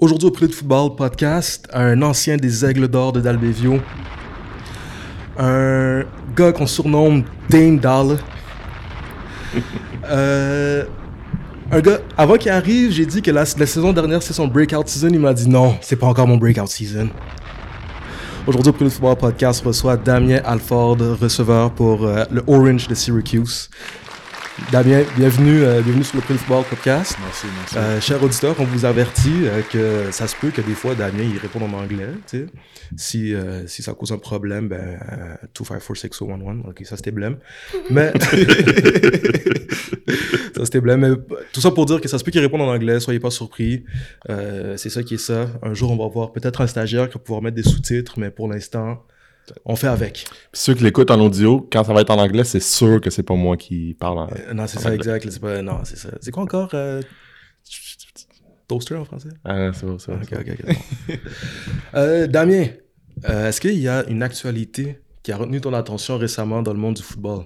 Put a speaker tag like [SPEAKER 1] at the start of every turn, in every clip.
[SPEAKER 1] Aujourd'hui au Prix de football podcast, un ancien des Aigles d'Or de Dalbevio, un gars qu'on surnomme Dame Dollar. Euh, un gars, avant qu'il arrive, j'ai dit que la, la saison dernière c'est son breakout season. Il m'a dit non, c'est pas encore mon breakout season. Aujourd'hui, au Prix de football podcast, reçoit Damien Alford, receveur pour euh, le Orange de Syracuse. Damien, bienvenue, euh, bienvenue sur le Prix football podcast.
[SPEAKER 2] Merci, merci.
[SPEAKER 1] Euh, cher auditeur, on vous avertit euh, que ça se peut que des fois Damien il réponde en anglais. Si, euh, si ça cause un problème, ben euh, 2546011, ok, ça c'était blême. Mais ça c'était blême. Mais tout ça pour dire que ça se peut qu'il réponde en anglais, soyez pas surpris. Euh, c'est ça qui est ça. Un jour on va voir peut-être un stagiaire qui va pouvoir mettre des sous-titres, mais pour l'instant, on fait avec.
[SPEAKER 2] Puis ceux qui l'écoutent en audio, quand ça va être en anglais, c'est sûr que c'est pas moi qui parle en
[SPEAKER 1] Euh, non, c'est ça
[SPEAKER 2] anglais.
[SPEAKER 1] exact. C'est pas, non, c'est ça. C'est quoi encore euh, toaster en français?
[SPEAKER 2] Ah, c'est bon, c'est bon.
[SPEAKER 1] Ok, ok, bon. Euh, Damien, euh, est-ce qu'il y a une actualité qui a retenu ton attention récemment dans le monde du football?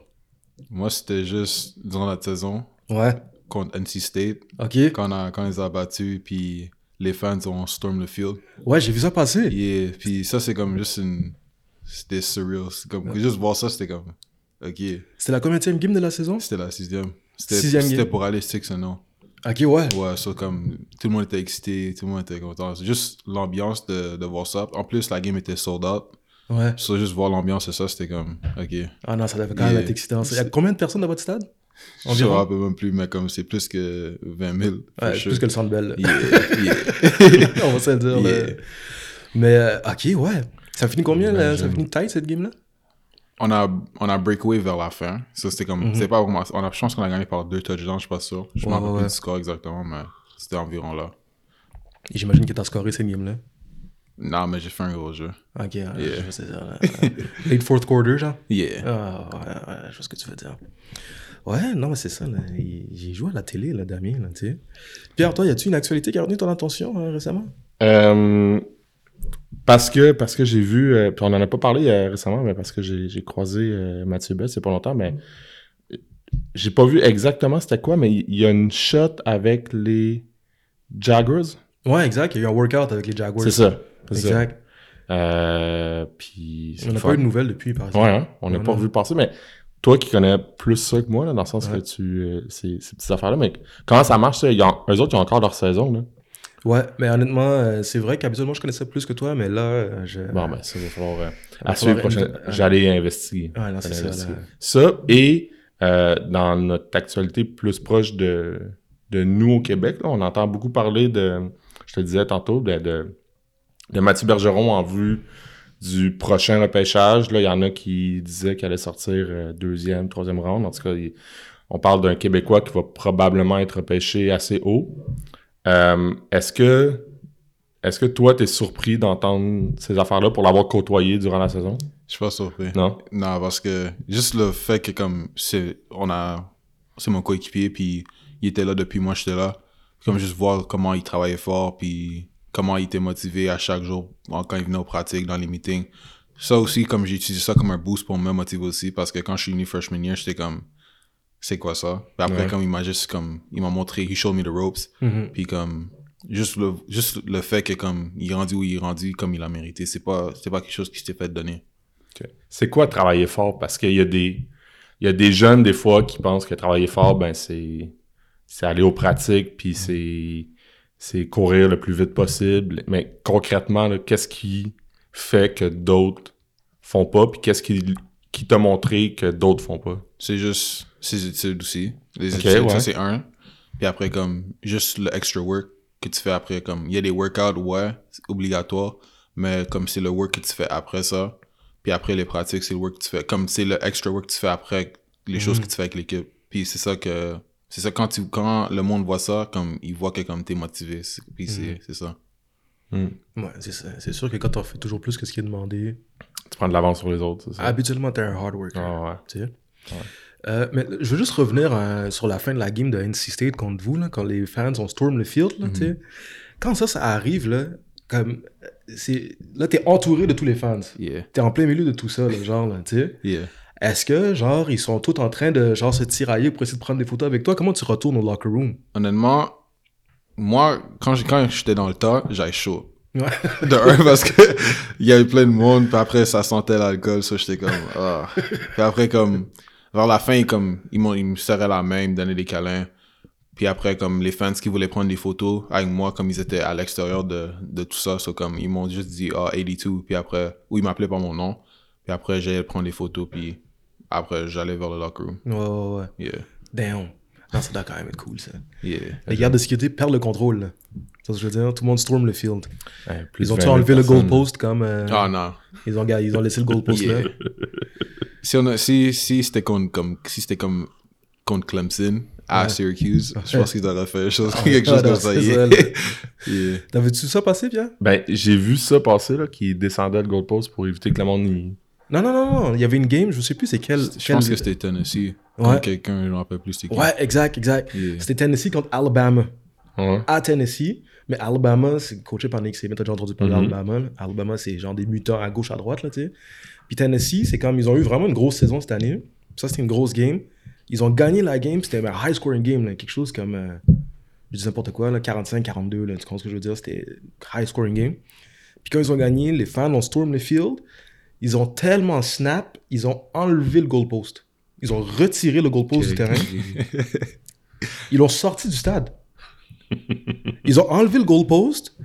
[SPEAKER 3] Moi, c'était juste durant la saison
[SPEAKER 1] Ouais.
[SPEAKER 3] contre NC State,
[SPEAKER 1] Ok.
[SPEAKER 3] quand on, a, quand on les a battus, puis les fans ont storm the field.
[SPEAKER 1] Ouais, j'ai vu ça passer.
[SPEAKER 3] Yeah, puis ça, c'est comme juste une. C'était surreal. Comme, Juste voir ça, c'était comme. Ok,
[SPEAKER 1] C'était la combien game de la saison?
[SPEAKER 3] c'était la sixième. C'était pour aller 6 0
[SPEAKER 1] Ok, ouais.
[SPEAKER 3] Ouais, ça, comme. Tout le monde était excité, tout le monde était content. C'est juste l'ambiance de, de voir ça. En plus, la game était sold out.
[SPEAKER 1] Ouais.
[SPEAKER 3] Ça, juste voir l'ambiance et ça, c'était comme. Ok.
[SPEAKER 1] Ah non, ça devait quand même être excitant. Il y a combien de personnes dans votre stade?
[SPEAKER 3] Je me
[SPEAKER 1] Environ?
[SPEAKER 3] rappelle même plus, mais comme c'est plus que 20 000. for
[SPEAKER 1] Ouais,
[SPEAKER 3] sure.
[SPEAKER 1] plus que le Centre Bell.
[SPEAKER 3] Yeah, yeah.
[SPEAKER 1] On va se dire.
[SPEAKER 3] Yeah.
[SPEAKER 1] Mais, euh, ok, ouais. Ça finit combien, là? Ça finit tight, cette game-là?
[SPEAKER 3] on a, on a breakaway vers la fin. Ça, c'était comme.
[SPEAKER 1] Mhm.
[SPEAKER 3] C'est pas vraiment. On a, je pense qu'on a gagné par deux touchdowns, je suis pas sûr. Je
[SPEAKER 1] Ouais,
[SPEAKER 3] me rappelle
[SPEAKER 1] ouais,
[SPEAKER 3] plus du score exactement, mais c'était environ là.
[SPEAKER 1] Et J'imagine que t'as scoré cette game-là.
[SPEAKER 3] Non, mais j'ai fait un gros jeu.
[SPEAKER 1] Ok,
[SPEAKER 3] Yeah.
[SPEAKER 1] je vois c'est ça. là. Late fourth quarter, genre?
[SPEAKER 3] Yeah.
[SPEAKER 1] Ah, ouais, ouais, je vois ce que tu veux dire. Ouais, non, mais c'est ça, là. J'ai joué à la télé, là, Damien, là, tu sais. Pierre, toi, y a-tu une actualité qui a retenu ton attention euh, récemment?
[SPEAKER 2] Euh, parce que, parce que j'ai vu, euh, puis on en a pas parlé euh, récemment, mais parce que j'ai croisé euh, Mathieu Bell, c'est pas longtemps, mais euh, j'ai pas vu exactement c'était quoi, mais il y a une shot avec les Jaguars.
[SPEAKER 1] Ouais, exact. Il y a eu un workout avec les Jaguars.
[SPEAKER 2] C'est ça. c'est ça.
[SPEAKER 1] Exact.
[SPEAKER 2] Euh, puis c'est
[SPEAKER 1] On n'a pas eu de nouvelles depuis, par exemple.
[SPEAKER 2] Ouais, hein, on n'a pas
[SPEAKER 1] non.
[SPEAKER 2] vu passer, mais toi qui connais plus ça que moi, là, dans le sens
[SPEAKER 1] Ouais.
[SPEAKER 2] que tu. euh, ces, ces petites affaires-là, mais comment ça marche, ça? Ils ont- eux autres, ils ont encore leur saison, là.
[SPEAKER 1] Ouais, mais honnêtement, euh, c'est vrai qu'habituellement, je connaissais plus que toi, mais là, euh, je...
[SPEAKER 2] Bon, ben, ça va falloir. euh, à suivre prochaine. J'allais investiguer.
[SPEAKER 1] Ouais, non, c'est ça, là.
[SPEAKER 2] Ça, et dans notre actualité plus proche de, de nous au Québec, là, on entend beaucoup parler de. Je te disais tantôt, de, de, de Mathieu Bergeron en vue du prochain repêchage. Là, il y en a qui disaient qu'il allait sortir deuxième, troisième round. En tout cas, il- on parle d'un Québécois qui va probablement être repêché assez haut. Euh, est-ce que est-ce que toi, t'es surpris d'entendre ces affaires-là pour l'avoir côtoyé durant la saison?
[SPEAKER 3] Je suis pas surpris.
[SPEAKER 2] Non?
[SPEAKER 3] Non, parce que juste le fait que comme c'est on a c'est mon coéquipier puis il était là depuis moi j'étais là. Comme juste voir comment il travaillait fort puis comment il était motivé à chaque jour quand il venait aux pratiques dans les meetings. Ça aussi comme j'ai utilisé ça comme un boost pour me motiver aussi parce que quand je suis venu freshman year, j'étais comme c'est quoi ça? Puis après
[SPEAKER 2] Ouais.
[SPEAKER 3] comme il m'a juste comme il m'a montré he showed me the ropes
[SPEAKER 1] Mhm.
[SPEAKER 3] puis comme juste le juste le fait que comme il est rendu où il est rendu comme il a mérité, c'est pas c'est pas quelque chose qui s'était fait donner.
[SPEAKER 2] C'est quoi travailler fort? Parce qu'il y a des. Il y a des jeunes, des fois, qui pensent que travailler fort, ben, c'est. C'est aller aux pratiques, puis c'est. C'est courir le plus vite possible. Mais concrètement, qu'est-ce qui fait que d'autres font pas, puis qu'est-ce qui, qui t'a montré que d'autres font pas?
[SPEAKER 3] C'est juste ses études aussi. Les
[SPEAKER 2] Ok,
[SPEAKER 3] études,
[SPEAKER 2] ouais.
[SPEAKER 3] ça c'est un. Puis après, comme, juste le extra work que tu fais après. Comme, il y a des workouts, ouais, c'est obligatoire. Mais comme c'est le work que tu fais après ça. Puis après les pratiques, c'est le work que tu fais. Comme c'est le extra work que tu fais après les choses
[SPEAKER 2] Mhm.
[SPEAKER 3] que tu fais avec l'équipe. Puis c'est ça que. C'est ça quand, tu, quand le monde voit ça, comme il voit que comme t'es motivé. C'est- Puis
[SPEAKER 2] Mhm.
[SPEAKER 3] c'est c'est ça.
[SPEAKER 2] Hmm.
[SPEAKER 1] Ouais, c'est ça. C'est sûr que quand on fait toujours plus que ce qui est demandé,
[SPEAKER 2] Tu prends de l'avance sur les autres, c'est ça?
[SPEAKER 1] habituellement, t'es un hard worker.
[SPEAKER 2] Ah ouais.
[SPEAKER 1] tu sais. Euh, mais je veux juste revenir euh, sur la fin de la game de NC State contre vous, là, quand les fans ont storm le field. Là, sais. Quand ça, ça arrive, là, comme, euh, là, t'es entouré de tous les fans.
[SPEAKER 3] Yeah.
[SPEAKER 1] T'es en plein milieu de tout ça, là, genre, là, tu sais.
[SPEAKER 3] Yeah.
[SPEAKER 1] Est-ce que, genre, ils sont tous en train de, genre, se tirailler pour essayer de prendre des photos avec toi? Comment tu retournes au locker room?
[SPEAKER 3] honnêtement, moi, quand j'étais dans le tas, j'avais chaud.
[SPEAKER 1] Ouais.
[SPEAKER 3] De un, parce que il y avait plein de monde, puis après, ça sentait l'alcool, ça, j'étais comme, ah. Puis après, comme, vers la fin, comme, ils, m'ont- ils me serraient la main, ils me donnaient des câlins. Puis après, comme, les fans qui voulaient prendre des photos avec moi, comme ils étaient à l'extérieur de, de tout ça, so, comme, ils m'ont juste dit, ah, 82, puis après, ou ils m'appelaient par mon nom. Puis après, j'allais prendre des photos, puis après, j'allais vers le locker room.
[SPEAKER 1] Ouais, ouais, ouais.
[SPEAKER 3] Yeah,
[SPEAKER 1] Damn. Non, ça doit quand même être cool, ça.
[SPEAKER 3] yeah.
[SPEAKER 1] Les gardes de sécurité perdent le contrôle, là. C'est ce que je veux dire. Tout le monde storm le field.
[SPEAKER 2] Ouais,
[SPEAKER 1] Ils ont tout
[SPEAKER 2] 20 000
[SPEAKER 1] enlevé le
[SPEAKER 2] personnes.
[SPEAKER 1] goalpost comme. euh,
[SPEAKER 3] Ah, non.
[SPEAKER 1] ils, ont, ils ont laissé le goalpost
[SPEAKER 3] Yeah.
[SPEAKER 1] là.
[SPEAKER 3] Si, on a, si, si c'était contre, comme, si c'était comme contre Clemson à
[SPEAKER 1] Ouais.
[SPEAKER 3] Syracuse, je pense qu'ils auraient fait chose, quelque
[SPEAKER 1] Ah,
[SPEAKER 3] chose comme ça. yeah.
[SPEAKER 1] T'avais-tu ça passé, Pierre?
[SPEAKER 2] Ben, j'ai vu ça passer, là, qui descendait le goalpost pour éviter que le monde y...
[SPEAKER 1] Non, non, non, non. Il y avait une game, je sais plus c'est quelle.
[SPEAKER 3] Je pense que c'était Tennessee.
[SPEAKER 1] Ouais.
[SPEAKER 3] Quelqu'un, je me rappelle plus c'était qui.
[SPEAKER 1] Ouais, exact, exact.
[SPEAKER 3] Yeah.
[SPEAKER 1] C'était Tennessee contre Alabama.
[SPEAKER 2] Ouais.
[SPEAKER 1] À Tennessee. Mais Alabama, c'est coaché par Nick Saban. T'as déjà entendu parler
[SPEAKER 2] Mhm.
[SPEAKER 1] d'Alabama. Alabama, c'est genre des mutants à gauche, à droite, là, tu sais. Puis Tennessee, c'est comme ils ont eu vraiment une grosse saison cette année. Ça, c'était une grosse game. Ils ont gagné la game. C'était un high scoring game, là. Quelque chose comme. euh, je dis n'importe quoi, là, 45-42, là. Tu comprends ce que je veux dire? C'était high scoring game. Puis quand ils ont gagné, les fans ont storm le field. Ils ont tellement snap, ils ont enlevé le goalpost. Ils ont retiré le goalpost du terrain. Ils l'ont sorti du stade. Ils ont enlevé le goalpost.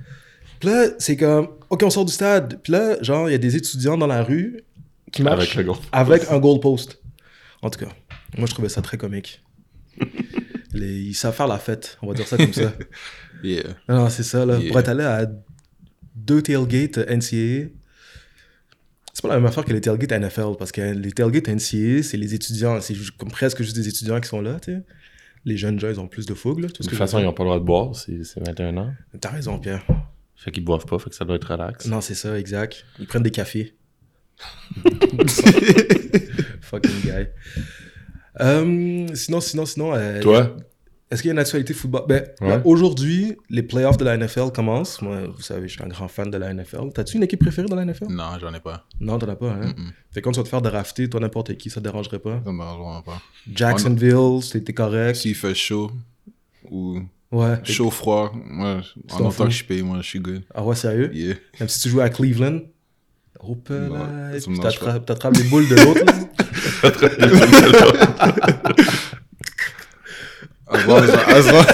[SPEAKER 1] Puis là, c'est comme, OK, on sort du stade. Puis là, genre, il y a des étudiants dans la rue qui
[SPEAKER 2] Avec
[SPEAKER 1] un goalpost. En tout cas, moi, je trouvais ça très comique. Les- ils savent faire la fête, on va dire ça comme ça.
[SPEAKER 3] Yeah.
[SPEAKER 1] Non, c'est ça, là.
[SPEAKER 3] Yeah.
[SPEAKER 1] Pour être allé à deux tailgates NCAA, c'est pas la même affaire que les tailgates NFL, parce que les tailgates NCAA, c'est les étudiants, c'est comme presque juste des étudiants qui sont là, tu sais. Les jeunes gens, ils ont plus de fougue, là. tout ce
[SPEAKER 2] De toute façon, ils n'ont pas le droit de boire, c'est c'est 21 ans.
[SPEAKER 1] T'as raison, Pierre.
[SPEAKER 2] Fait qu'ils boivent pas, fait que ça doit être relax.
[SPEAKER 1] Non, c'est ça, exact. Ils prennent des cafés. Fucking guy. Euh, sinon, sinon, sinon. euh,
[SPEAKER 2] Toi?
[SPEAKER 1] Est-ce qu'il y a une actualité football? Ben,
[SPEAKER 2] Ouais.
[SPEAKER 1] là, Aujourd'hui, les playoffs de la NFL commencent. Moi, vous savez, je suis un grand fan de la NFL. T'as-tu une équipe préférée dans la NFL
[SPEAKER 3] Non, j'en ai pas.
[SPEAKER 1] Non, t'en as pas, hein?
[SPEAKER 3] Mm-mm.
[SPEAKER 1] Fait que quand tu vas te faire drafter, toi, n'importe qui, ça te dérangerait pas?
[SPEAKER 3] Ça me dérange vraiment pas.
[SPEAKER 1] Jacksonville, c'était correct.
[SPEAKER 3] S'il fait chaud ou
[SPEAKER 1] Ouais.
[SPEAKER 3] chaud, froid,
[SPEAKER 1] t'en
[SPEAKER 3] en autant que je paye, moi, je suis good.
[SPEAKER 1] Ah ouais, sérieux?
[SPEAKER 3] Yeah.
[SPEAKER 1] Même si tu joues à Cleveland? Là,
[SPEAKER 3] Non, me
[SPEAKER 1] puis t'attrapes t'attrapes les boules de l'autre, là.
[SPEAKER 3] As long as, as long,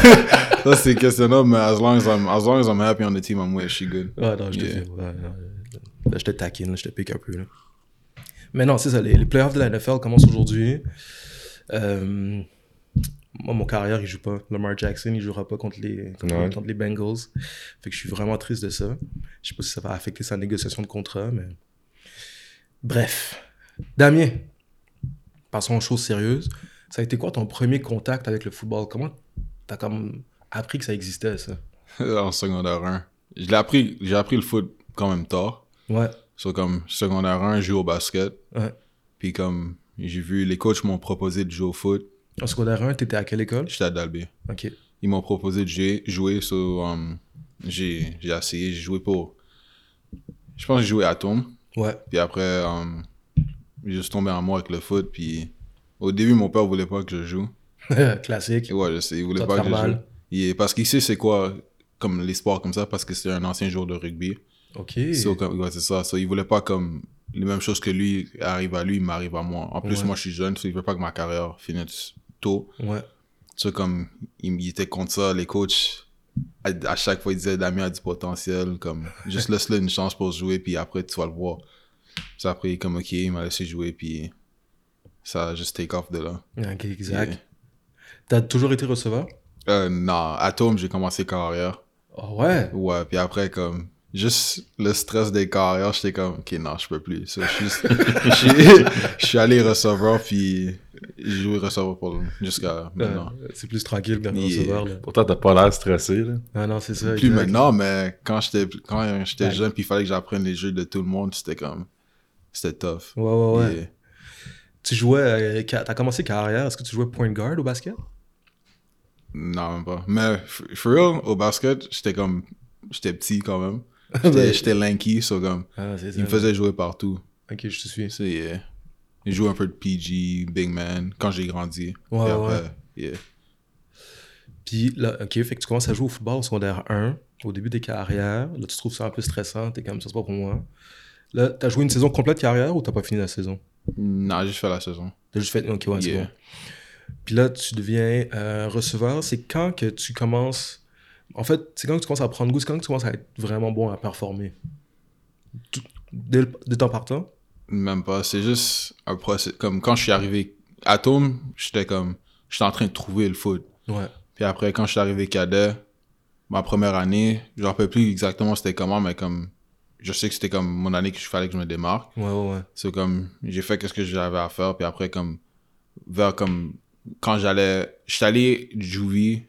[SPEAKER 3] ça c'est questionnable, mais as long as, I'm, as long as I'm happy on the team I'm with, suis good.
[SPEAKER 1] Ouais, non, je te
[SPEAKER 3] Yeah.
[SPEAKER 1] Ouais, non, là, je te taquine, là, je te pique un peu. Là. Mais non, c'est ça. Les, les playoffs de la NFL commencent aujourd'hui. Euh, moi, mon carrière, il joue pas. Lamar Jackson, il jouera pas contre les, contre,
[SPEAKER 2] Ouais.
[SPEAKER 1] contre les Bengals. Fait que je suis vraiment triste de ça. Je sais pas si ça va affecter sa négociation de contrat, mais. Bref. Damien, passons aux choses sérieuses. Ça a été quoi ton premier contact avec le football? Comment t'as comme appris que ça existait, ça?
[SPEAKER 3] En secondaire 1. Je l'ai appris, j'ai appris le foot quand même tard.
[SPEAKER 1] Ouais.
[SPEAKER 3] So, comme secondaire 1, je joue au basket.
[SPEAKER 1] Ouais.
[SPEAKER 3] Puis comme j'ai vu, les coachs m'ont proposé de jouer au foot.
[SPEAKER 1] En secondaire 1, t'étais à quelle école?
[SPEAKER 3] J'étais à Dalby.
[SPEAKER 1] Ok.
[SPEAKER 3] Ils m'ont proposé de jouer, jouer so, um, j'ai j'ai essayé, j'ai joué pour... Je pense que j'ai joué à Tom.
[SPEAKER 1] Ouais.
[SPEAKER 3] Puis après, um, j'ai juste tombé en amour avec le foot. Puis au début, mon père voulait pas que je joue.
[SPEAKER 1] Classique.
[SPEAKER 3] Et ouais, je sais, il voulait pas que je joue. Il- parce qu'il sait c'est quoi comme les sports comme ça parce que c'est un ancien joueur de rugby.
[SPEAKER 1] Ok.
[SPEAKER 3] So, comme, ouais, c'est ça. So, il voulait pas comme les mêmes choses que lui arrive à lui, il m'arrive à moi. En plus,
[SPEAKER 1] Ouais.
[SPEAKER 3] moi, je suis jeune, so il veut pas que ma carrière finisse tôt.
[SPEAKER 1] Ouais.
[SPEAKER 3] So, comme il, il était contre ça, les coachs, à, à chaque fois, ils disaient Damien a du potentiel, comme juste laisse-le une chance pour jouer, puis après, tu vas le voir. So, après, comme ok, il m'a laissé jouer, puis ça a juste take off de là.
[SPEAKER 1] Ok, exact. T'as toujours été receveur?
[SPEAKER 3] Euh, non, à Tom, j'ai commencé carrière.
[SPEAKER 1] Oh, ouais?
[SPEAKER 3] Ouais, puis après, comme, juste le stress des carrières, j'étais comme, ok, non, je peux plus. So, je suis- je allé receveur, puis j'ai joué receveur pour jusqu'à maintenant.
[SPEAKER 1] Euh, c'est plus tranquille qu'un
[SPEAKER 3] Yeah.
[SPEAKER 1] receveur. Là.
[SPEAKER 2] Pourtant, t'as pas l'air stressé, là.
[SPEAKER 1] Ah non, c'est ça.
[SPEAKER 3] Plus
[SPEAKER 1] exact.
[SPEAKER 3] maintenant, mais quand j'étais quand j'étais jeune, puis il fallait que j'apprenne les jeux de tout le monde, c'était comme, c'était tough.
[SPEAKER 1] Ouais, ouais, ouais.
[SPEAKER 3] Yeah.
[SPEAKER 1] Tu jouais. euh, T'as commencé carrière. Est-ce que tu jouais point guard au basket?
[SPEAKER 3] Non, même pas. Mais, for real, au basket, j'étais comme, j'étais petit quand même. J'étais j'étais lanky, so comme,
[SPEAKER 1] Ah, c'est ça.
[SPEAKER 3] il me faisait jouer partout.
[SPEAKER 1] Ok, je te suis.
[SPEAKER 3] C'est, yeah. J'ai joué un peu de PG, Big Man, quand j'ai grandi.
[SPEAKER 1] Ouais,
[SPEAKER 3] Puis
[SPEAKER 1] ouais.
[SPEAKER 3] après, yeah.
[SPEAKER 1] Puis là, ok, fait que tu commences à jouer au football au secondaire 1, au début des carrières. Là, tu trouves ça un peu stressant, t'es comme ça, c'est pas pour moi. Là, t'as joué une saison complète de carrière ou t'as pas fini la saison?
[SPEAKER 3] Non, j'ai juste fait la saison.
[SPEAKER 1] T'as juste fait, ok, ouais, c'est
[SPEAKER 3] Yeah.
[SPEAKER 1] bon. Puis là, tu deviens euh, receveur. C'est quand que tu commences. En fait, c'est quand que tu commences à prendre goût, c'est quand que tu commences à être vraiment bon à performer? Tout- Dès, le- dès ton partant?
[SPEAKER 3] Même pas. C'est juste un procès. Comme quand je suis arrivé à Tome, j'étais comme. J'étais en train de trouver le foot.
[SPEAKER 1] Ouais.
[SPEAKER 3] Puis après, quand je suis arrivé cadet, ma première année, je me rappelle plus exactement c'était comment, mais comme. Je sais que c'était comme mon année qu'il fallait que je me démarque.
[SPEAKER 1] Ouais, ouais, ouais.
[SPEAKER 3] C'est comme. J'ai fait ce que j'avais à faire. Puis après, comme. Vers comme. Quand j'allais. J'étais allé Juvie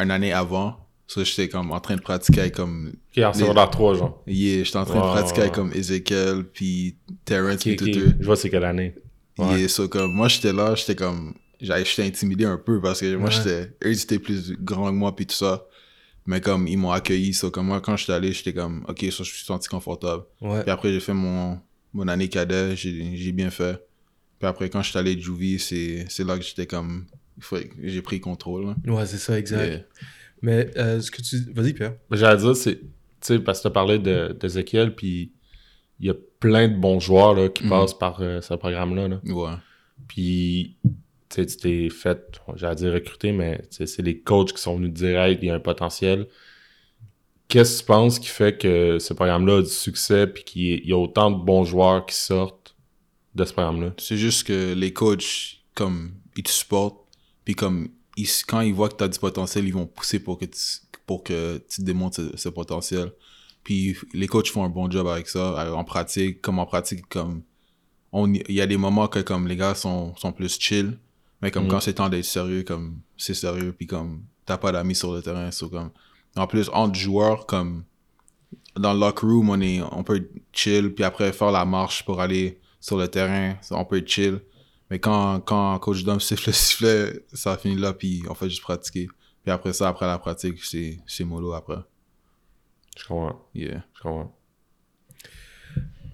[SPEAKER 3] une année avant. Ça, j'étais comme en train de pratiquer avec comme.
[SPEAKER 2] Ok, en secondaire 3, genre.
[SPEAKER 3] Yeah, j'étais en train
[SPEAKER 2] Ouais,
[SPEAKER 3] de pratiquer avec comme Ezekiel, puis Terrence,
[SPEAKER 2] Ok,
[SPEAKER 3] puis
[SPEAKER 2] ok.
[SPEAKER 3] tout.
[SPEAKER 2] Je vois c'est quelle année. Ouais.
[SPEAKER 3] Yeah, so comme, moi, j'étais là, j'étais comme, j'étais intimidé un peu parce que moi,
[SPEAKER 1] Ouais.
[SPEAKER 3] j'étais, eux, ils étaient plus grands que moi, puis tout ça. Mais comme, ils m'ont accueilli, so comme moi, quand j'étais allé, j'étais comme, ok, ça, je suis senti confortable.
[SPEAKER 1] Ouais.
[SPEAKER 3] Puis après, j'ai fait mon, mon année cadet, j'ai bien fait. Puis après, quand j'étais allé de Juvie, c'est là que j'étais comme, j'ai pris contrôle. là.
[SPEAKER 1] Ouais, c'est ça, exact. Mais euh, ce que tu. Vas-y, Pierre.
[SPEAKER 2] J'allais dire, c'est. Tu sais, parce que tu as parlé de- d'Ezekiel, puis il y a plein de bons joueurs là, qui
[SPEAKER 3] Mhm.
[SPEAKER 2] passent par euh, ce programme-là. Là.
[SPEAKER 3] Ouais.
[SPEAKER 2] Puis, tu sais, tu t'es fait, j'allais dire recruter, mais c'est les coachs qui sont venus te dire, hey, il y a un potentiel. Qu'est-ce que tu penses qui fait que ce programme-là a du succès, puis qu'il y a autant de bons joueurs qui sortent de ce programme-là?
[SPEAKER 3] C'est juste que les coachs, comme, ils te supportent, puis comme, ils, quand ils voient que tu as du potentiel, ils vont pousser pour que tu, pour que tu démontres ce, ce potentiel. Puis les coachs font un bon job avec ça, euh, en pratique, comme en pratique, comme, on, il y a des moments que comme les gars sont, sont plus chill, mais comme
[SPEAKER 2] Mhm.
[SPEAKER 3] quand c'est temps d'être sérieux, comme, c'est sérieux, puis comme, t'as pas d'amis sur le terrain, so comme, en plus, entre joueurs, comme, dans le locker room, on, est, on peut chill, puis après faire la marche pour aller sur le terrain, on peut être chill. Mais quand, quand coach Dom siffle le sifflet, ça finit là, puis on fait juste pratiquer. Puis après ça, après la pratique, c'est c'est mollo après.
[SPEAKER 2] Je comprends.
[SPEAKER 3] Yeah.
[SPEAKER 2] Je comprends.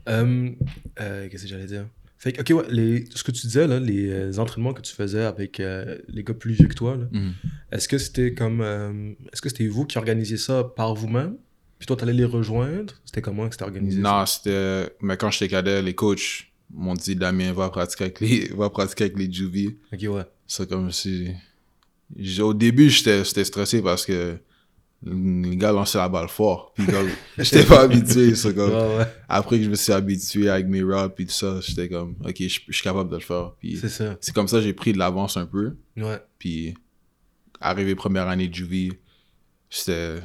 [SPEAKER 1] Euh, euh, Qu'est-ce que j'allais dire? Fait que, ok, ouais, les, ce que tu disais, là, les euh, entraînements que tu faisais avec euh, les gars plus vieux que toi, là,
[SPEAKER 3] Mhm.
[SPEAKER 1] est-ce que c'était comme. euh, est-ce que c'était vous qui organisiez ça par vous-même? Puis toi, t'allais les rejoindre? C'était comment que c'était organisé? ça?
[SPEAKER 3] Non, c'était. Mais quand j'étais cadet, les coachs m'ont dit Damien, va pratiquer avec les, va pratiquer avec les Juvie.
[SPEAKER 1] Ok, ouais.
[SPEAKER 3] C'est comme si. Au début, j'étais stressé parce que les gars lançaient la balle fort. Puis comme, j'étais pas habitué. c'est comme,
[SPEAKER 1] Ouais, ouais.
[SPEAKER 3] après que je me suis habitué avec mes rods puis tout ça, j'étais comme, ok, je suis capable de le faire. Puis
[SPEAKER 1] C'est ça.
[SPEAKER 3] c'est comme ça j'ai pris de l'avance un peu.
[SPEAKER 1] Ouais.
[SPEAKER 3] Puis arrivé première année de Juvie, c'était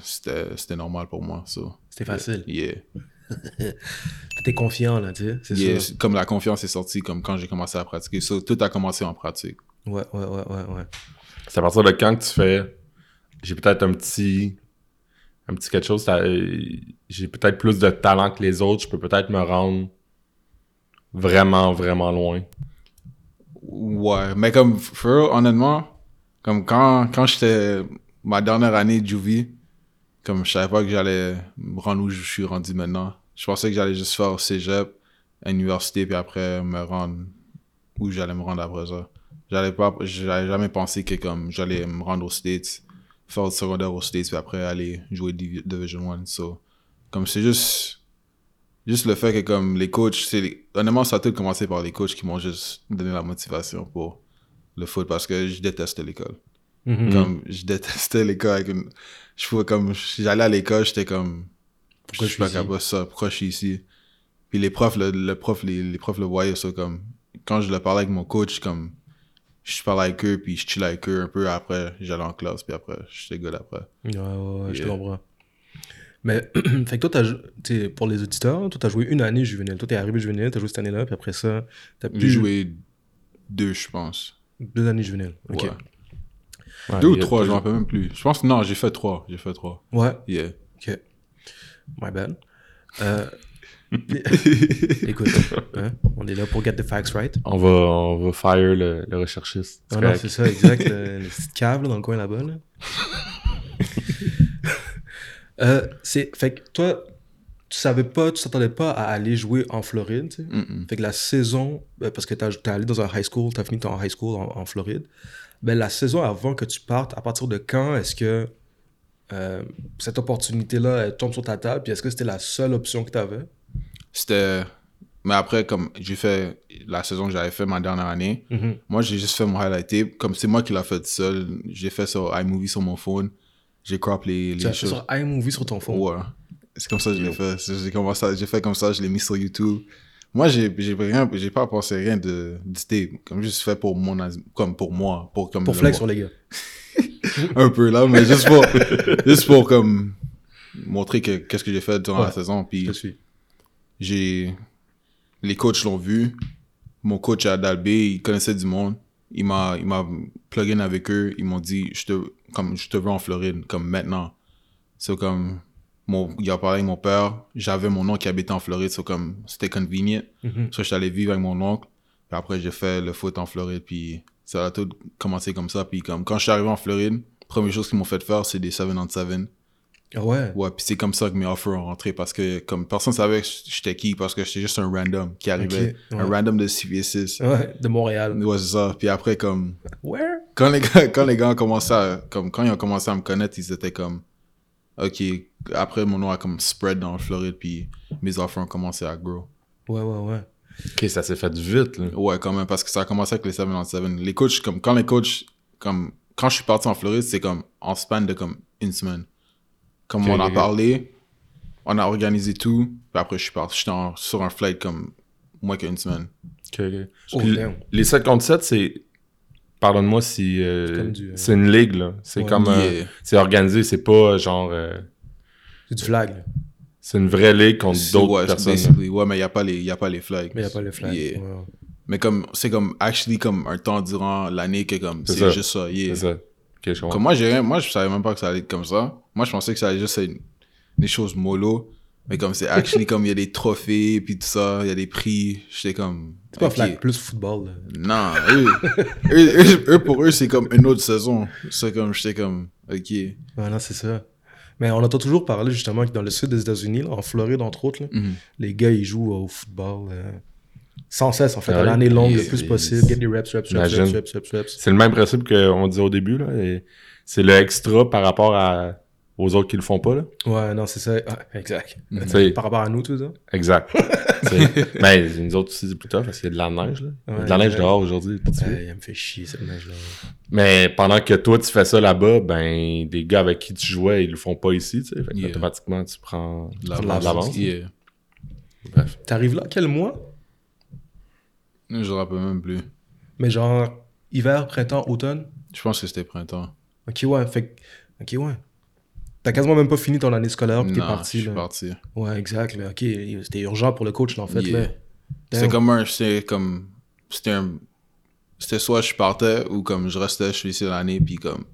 [SPEAKER 3] normal pour moi. So,
[SPEAKER 1] C'était facile.
[SPEAKER 3] yeah.
[SPEAKER 1] T'étais confiant, là, tu sais. C'est
[SPEAKER 3] Yeah,
[SPEAKER 1] ça.
[SPEAKER 3] c'est- Comme la confiance est sortie, comme quand j'ai commencé à pratiquer. So, tout a commencé en pratique.
[SPEAKER 1] Ouais, ouais, ouais, ouais, ouais.
[SPEAKER 2] C'est à partir de quand que tu fais j'ai peut-être un petit un petit quelque chose j'ai peut-être plus de talent que les autres je peux peut-être me rendre vraiment vraiment loin
[SPEAKER 3] Ouais, mais comme, for real, honnêtement, comme quand, quand j'étais ma dernière année de Juvie, comme je savais pas que j'allais me rendre où je suis rendu maintenant. Je pensais que j'allais juste faire cégep, à l'université, puis après me rendre où j'allais me rendre après ça. J'allais pas, j'avais jamais pensé que comme j'allais me rendre aux States, faire le secondaire aux States, puis après aller jouer Divi- Division 1. So, comme c'est juste, juste le fait que comme les coachs, c'est honnêtement ça a tout commencé par les coachs qui m'ont juste donné la motivation pour le foot parce que je détestais l'école.
[SPEAKER 1] Mhm.
[SPEAKER 3] Comme je détestais l'école je pouvais comme j'allais à l'école, j'étais comme
[SPEAKER 1] Pourquoi
[SPEAKER 3] je suis pas
[SPEAKER 1] je
[SPEAKER 3] capable de ça, pourquoi je suis ici? Puis les profs le, le prof les, les profs le voyaient ça comme quand je le parlais avec mon coach comme je parlais avec eux puis je chillais avec eux un peu après j'allais en classe puis après j'étais good après.
[SPEAKER 1] Ouais, ouais, ouais, je te comprends. Mais, fait que toi, t'sais, pour les auditeurs, toi, t'as joué une année juvénile. Toi, t'es arrivé juvénile, t'as joué cette année-là, puis après ça, t'as
[SPEAKER 3] J'ai
[SPEAKER 1] pu
[SPEAKER 3] joué deux je pense.
[SPEAKER 1] deux années juvéniles. Ok.
[SPEAKER 3] Ouais.
[SPEAKER 2] Ouais,
[SPEAKER 3] Deux ou trois, je m'en rappelle même plus. Je pense non, j'ai fait trois, j'ai fait trois.
[SPEAKER 1] Ouais,
[SPEAKER 3] Yeah.
[SPEAKER 1] My bad. Euh, écoute, hein, on est là pour get the facts right.
[SPEAKER 2] on va on va fire le, le recherchiste
[SPEAKER 1] Ah non, c'est ça, exact. le, le petit là, dans le coin là-bas. Là. Euh, c'est, fait que toi, tu savais pas, tu t'attendais pas à aller jouer en Floride, tu sais. Fait que la saison, euh, parce que t'as- t'es allé dans un high school, t'as fini ton high school en, en Floride, ben la saison avant que tu partes, à partir de quand est-ce que euh, cette opportunité-là elle tombe sur ta table, puis est-ce que c'était la seule option que t'avais?
[SPEAKER 3] C'était. Mais après, comme j'ai fait la saison que j'avais fait ma dernière année, moi j'ai juste fait mon highlight tape. Comme c'est moi qui l'ai fait seul, j'ai fait sur iMovie sur mon phone. J'ai crop les,
[SPEAKER 1] Tu
[SPEAKER 3] les
[SPEAKER 1] as fait
[SPEAKER 3] choses.
[SPEAKER 1] sur iMovie sur ton phone?
[SPEAKER 3] Ouais. C'est comme ça que je l'ai fait. J'ai commencé à- j'ai fait comme ça, je l'ai mis sur YouTube. Moi, j'ai j'ai rien, j'ai pas pensé rien de du tape. Comme juste fait pour mon, as- comme pour moi, pour comme
[SPEAKER 1] Pour
[SPEAKER 3] le
[SPEAKER 1] flex sur les gars.
[SPEAKER 3] un peu là, mais juste pour, juste pour comme montrer que qu'est-ce que j'ai fait durant la saison. Puis
[SPEAKER 1] Je suis.
[SPEAKER 3] j'ai les coachs l'ont vu. Mon coach à Dalbé il connaissait du monde. Il m'a il m'a plug in avec eux. Ils m'ont dit je te comme je te veux en Floride comme maintenant. C'est comme mon il a parlé avec mon père. J'avais mon oncle qui habitait en Floride c'est comme c'était convenient.
[SPEAKER 1] Mhm.
[SPEAKER 3] so j'étais allé vivre avec mon oncle. Puis après j'ai fait le foot en Floride puis ça a tout commencé comme ça puis comme quand je suis arrivé en Floride première chose qu'ils m'ont fait faire c'est des 7 on 7
[SPEAKER 1] Ah ouais?
[SPEAKER 3] Ouais, puis c'est comme ça que mes offers ont rentré parce que comme personne savait que j'étais qui parce que j'étais juste un random qui arrivait. Un random de CVS6.
[SPEAKER 1] Ouais, de Montréal.
[SPEAKER 3] Ouais, c'est ça. Puis après, comme,
[SPEAKER 1] Where?
[SPEAKER 3] quand les gars, quand les gars ont commencé à, comme, quand ils ont commencé à me connaître, ils étaient comme, ok, après mon nom a comme spread dans le Floride, puis mes offers ont commencé à grow.
[SPEAKER 1] Ouais, ouais, ouais.
[SPEAKER 2] Ok, ça s'est fait vite, là.
[SPEAKER 3] Ouais, quand même, parce que ça a commencé avec les 7 on 7. Les coachs, comme, quand les coachs, comme, quand je suis parti en Floride, c'est comme, en span de comme une semaine. Comme on a parlé, on a organisé tout, puis après je suis parti, j'étais sur un flight comme moins qu'une semaine.
[SPEAKER 2] Ok, ok.
[SPEAKER 1] Oh,
[SPEAKER 2] les 7 contre 7, c'est. Pardonne-moi si. euh,
[SPEAKER 1] C'est comme du, euh,
[SPEAKER 2] C'est une ligue, là. C'est
[SPEAKER 1] Ouais.
[SPEAKER 2] comme. euh,
[SPEAKER 3] Yeah.
[SPEAKER 2] c'est organisé, c'est pas genre. euh,
[SPEAKER 1] C'est du flag.
[SPEAKER 2] C'est une vraie ligue contre d'autres
[SPEAKER 3] ouais,
[SPEAKER 2] personnes.
[SPEAKER 3] basically. Ouais, mais il n'y a pas les, y a pas les flags.
[SPEAKER 1] Mais il n'y a pas le flag.
[SPEAKER 3] Yeah.
[SPEAKER 1] Ouais.
[SPEAKER 3] Mais comme, c'est comme, actually, comme un temps durant l'année que comme,
[SPEAKER 2] C'est
[SPEAKER 3] c'est
[SPEAKER 2] ça.
[SPEAKER 3] juste ça, yeah.
[SPEAKER 2] C'est ça. Ok, je.
[SPEAKER 3] Comme moi, j'ai rien, moi, je savais même pas que ça allait être comme ça. Moi, je pensais que ça allait juste être des choses mollo. Mais comme c'est actually comme il y a des trophées, puis tout ça, il y a des prix. J'étais comme.
[SPEAKER 1] C'est pas
[SPEAKER 3] ok.
[SPEAKER 1] flag, plus football. là.
[SPEAKER 3] Non, eux, eux, eux- eux, pour eux, c'est comme une autre saison. C'est comme, j'étais comme, ok.
[SPEAKER 1] Ouais, non, c'est ça. Mais on entend toujours parler justement que dans le sud des États-Unis, en Floride entre autres, là,
[SPEAKER 3] Mhm.
[SPEAKER 1] les gars ils jouent au football euh, sans cesse en fait, à l'année longue le plus possible, get des reps, reps, reps, reps, reps, reps, reps.
[SPEAKER 2] C'est le même principe qu'on disait au début, là. et C'est le extra par rapport à... aux autres qui le font pas, là.
[SPEAKER 1] Ouais, non, c'est ça. Ah, exact.
[SPEAKER 3] Mhm.
[SPEAKER 2] T'sais,
[SPEAKER 1] Par rapport à nous, tout ça.
[SPEAKER 2] Exact. Mais nous autres aussi, c'est plus tard parce qu'il y a de la neige, là. Il y a
[SPEAKER 1] Ouais,
[SPEAKER 2] de la neige dehors aujourd'hui.
[SPEAKER 1] Ouais, elle me fait chier cette neige-là.
[SPEAKER 2] Mais pendant que toi, tu fais ça là-bas, ben, des gars avec qui tu jouais, ils le font pas ici, tu sais. Fait que
[SPEAKER 3] Yeah.
[SPEAKER 2] automatiquement, tu prends
[SPEAKER 3] De
[SPEAKER 2] l'avance.
[SPEAKER 3] Yeah.
[SPEAKER 2] Bref.
[SPEAKER 1] T'arrives là, quel mois?
[SPEAKER 3] Je me rappelle même plus.
[SPEAKER 1] Mais genre, hiver, printemps, automne?
[SPEAKER 3] Je pense que c'était printemps.
[SPEAKER 1] Ok, ouais, fait que- Ok, ouais. T'as quasiment même pas fini ton année scolaire, puis t'es parti,
[SPEAKER 3] je suis
[SPEAKER 1] là.
[SPEAKER 3] parti.
[SPEAKER 1] Ouais, exact, là. Ok, c'était urgent pour le coach, là, en fait,
[SPEAKER 3] Yeah.
[SPEAKER 1] Damn.
[SPEAKER 3] comme un, c'est comme, c'était un, c'était soit je partais ou comme je restais, je suis ici l'année, puis comme.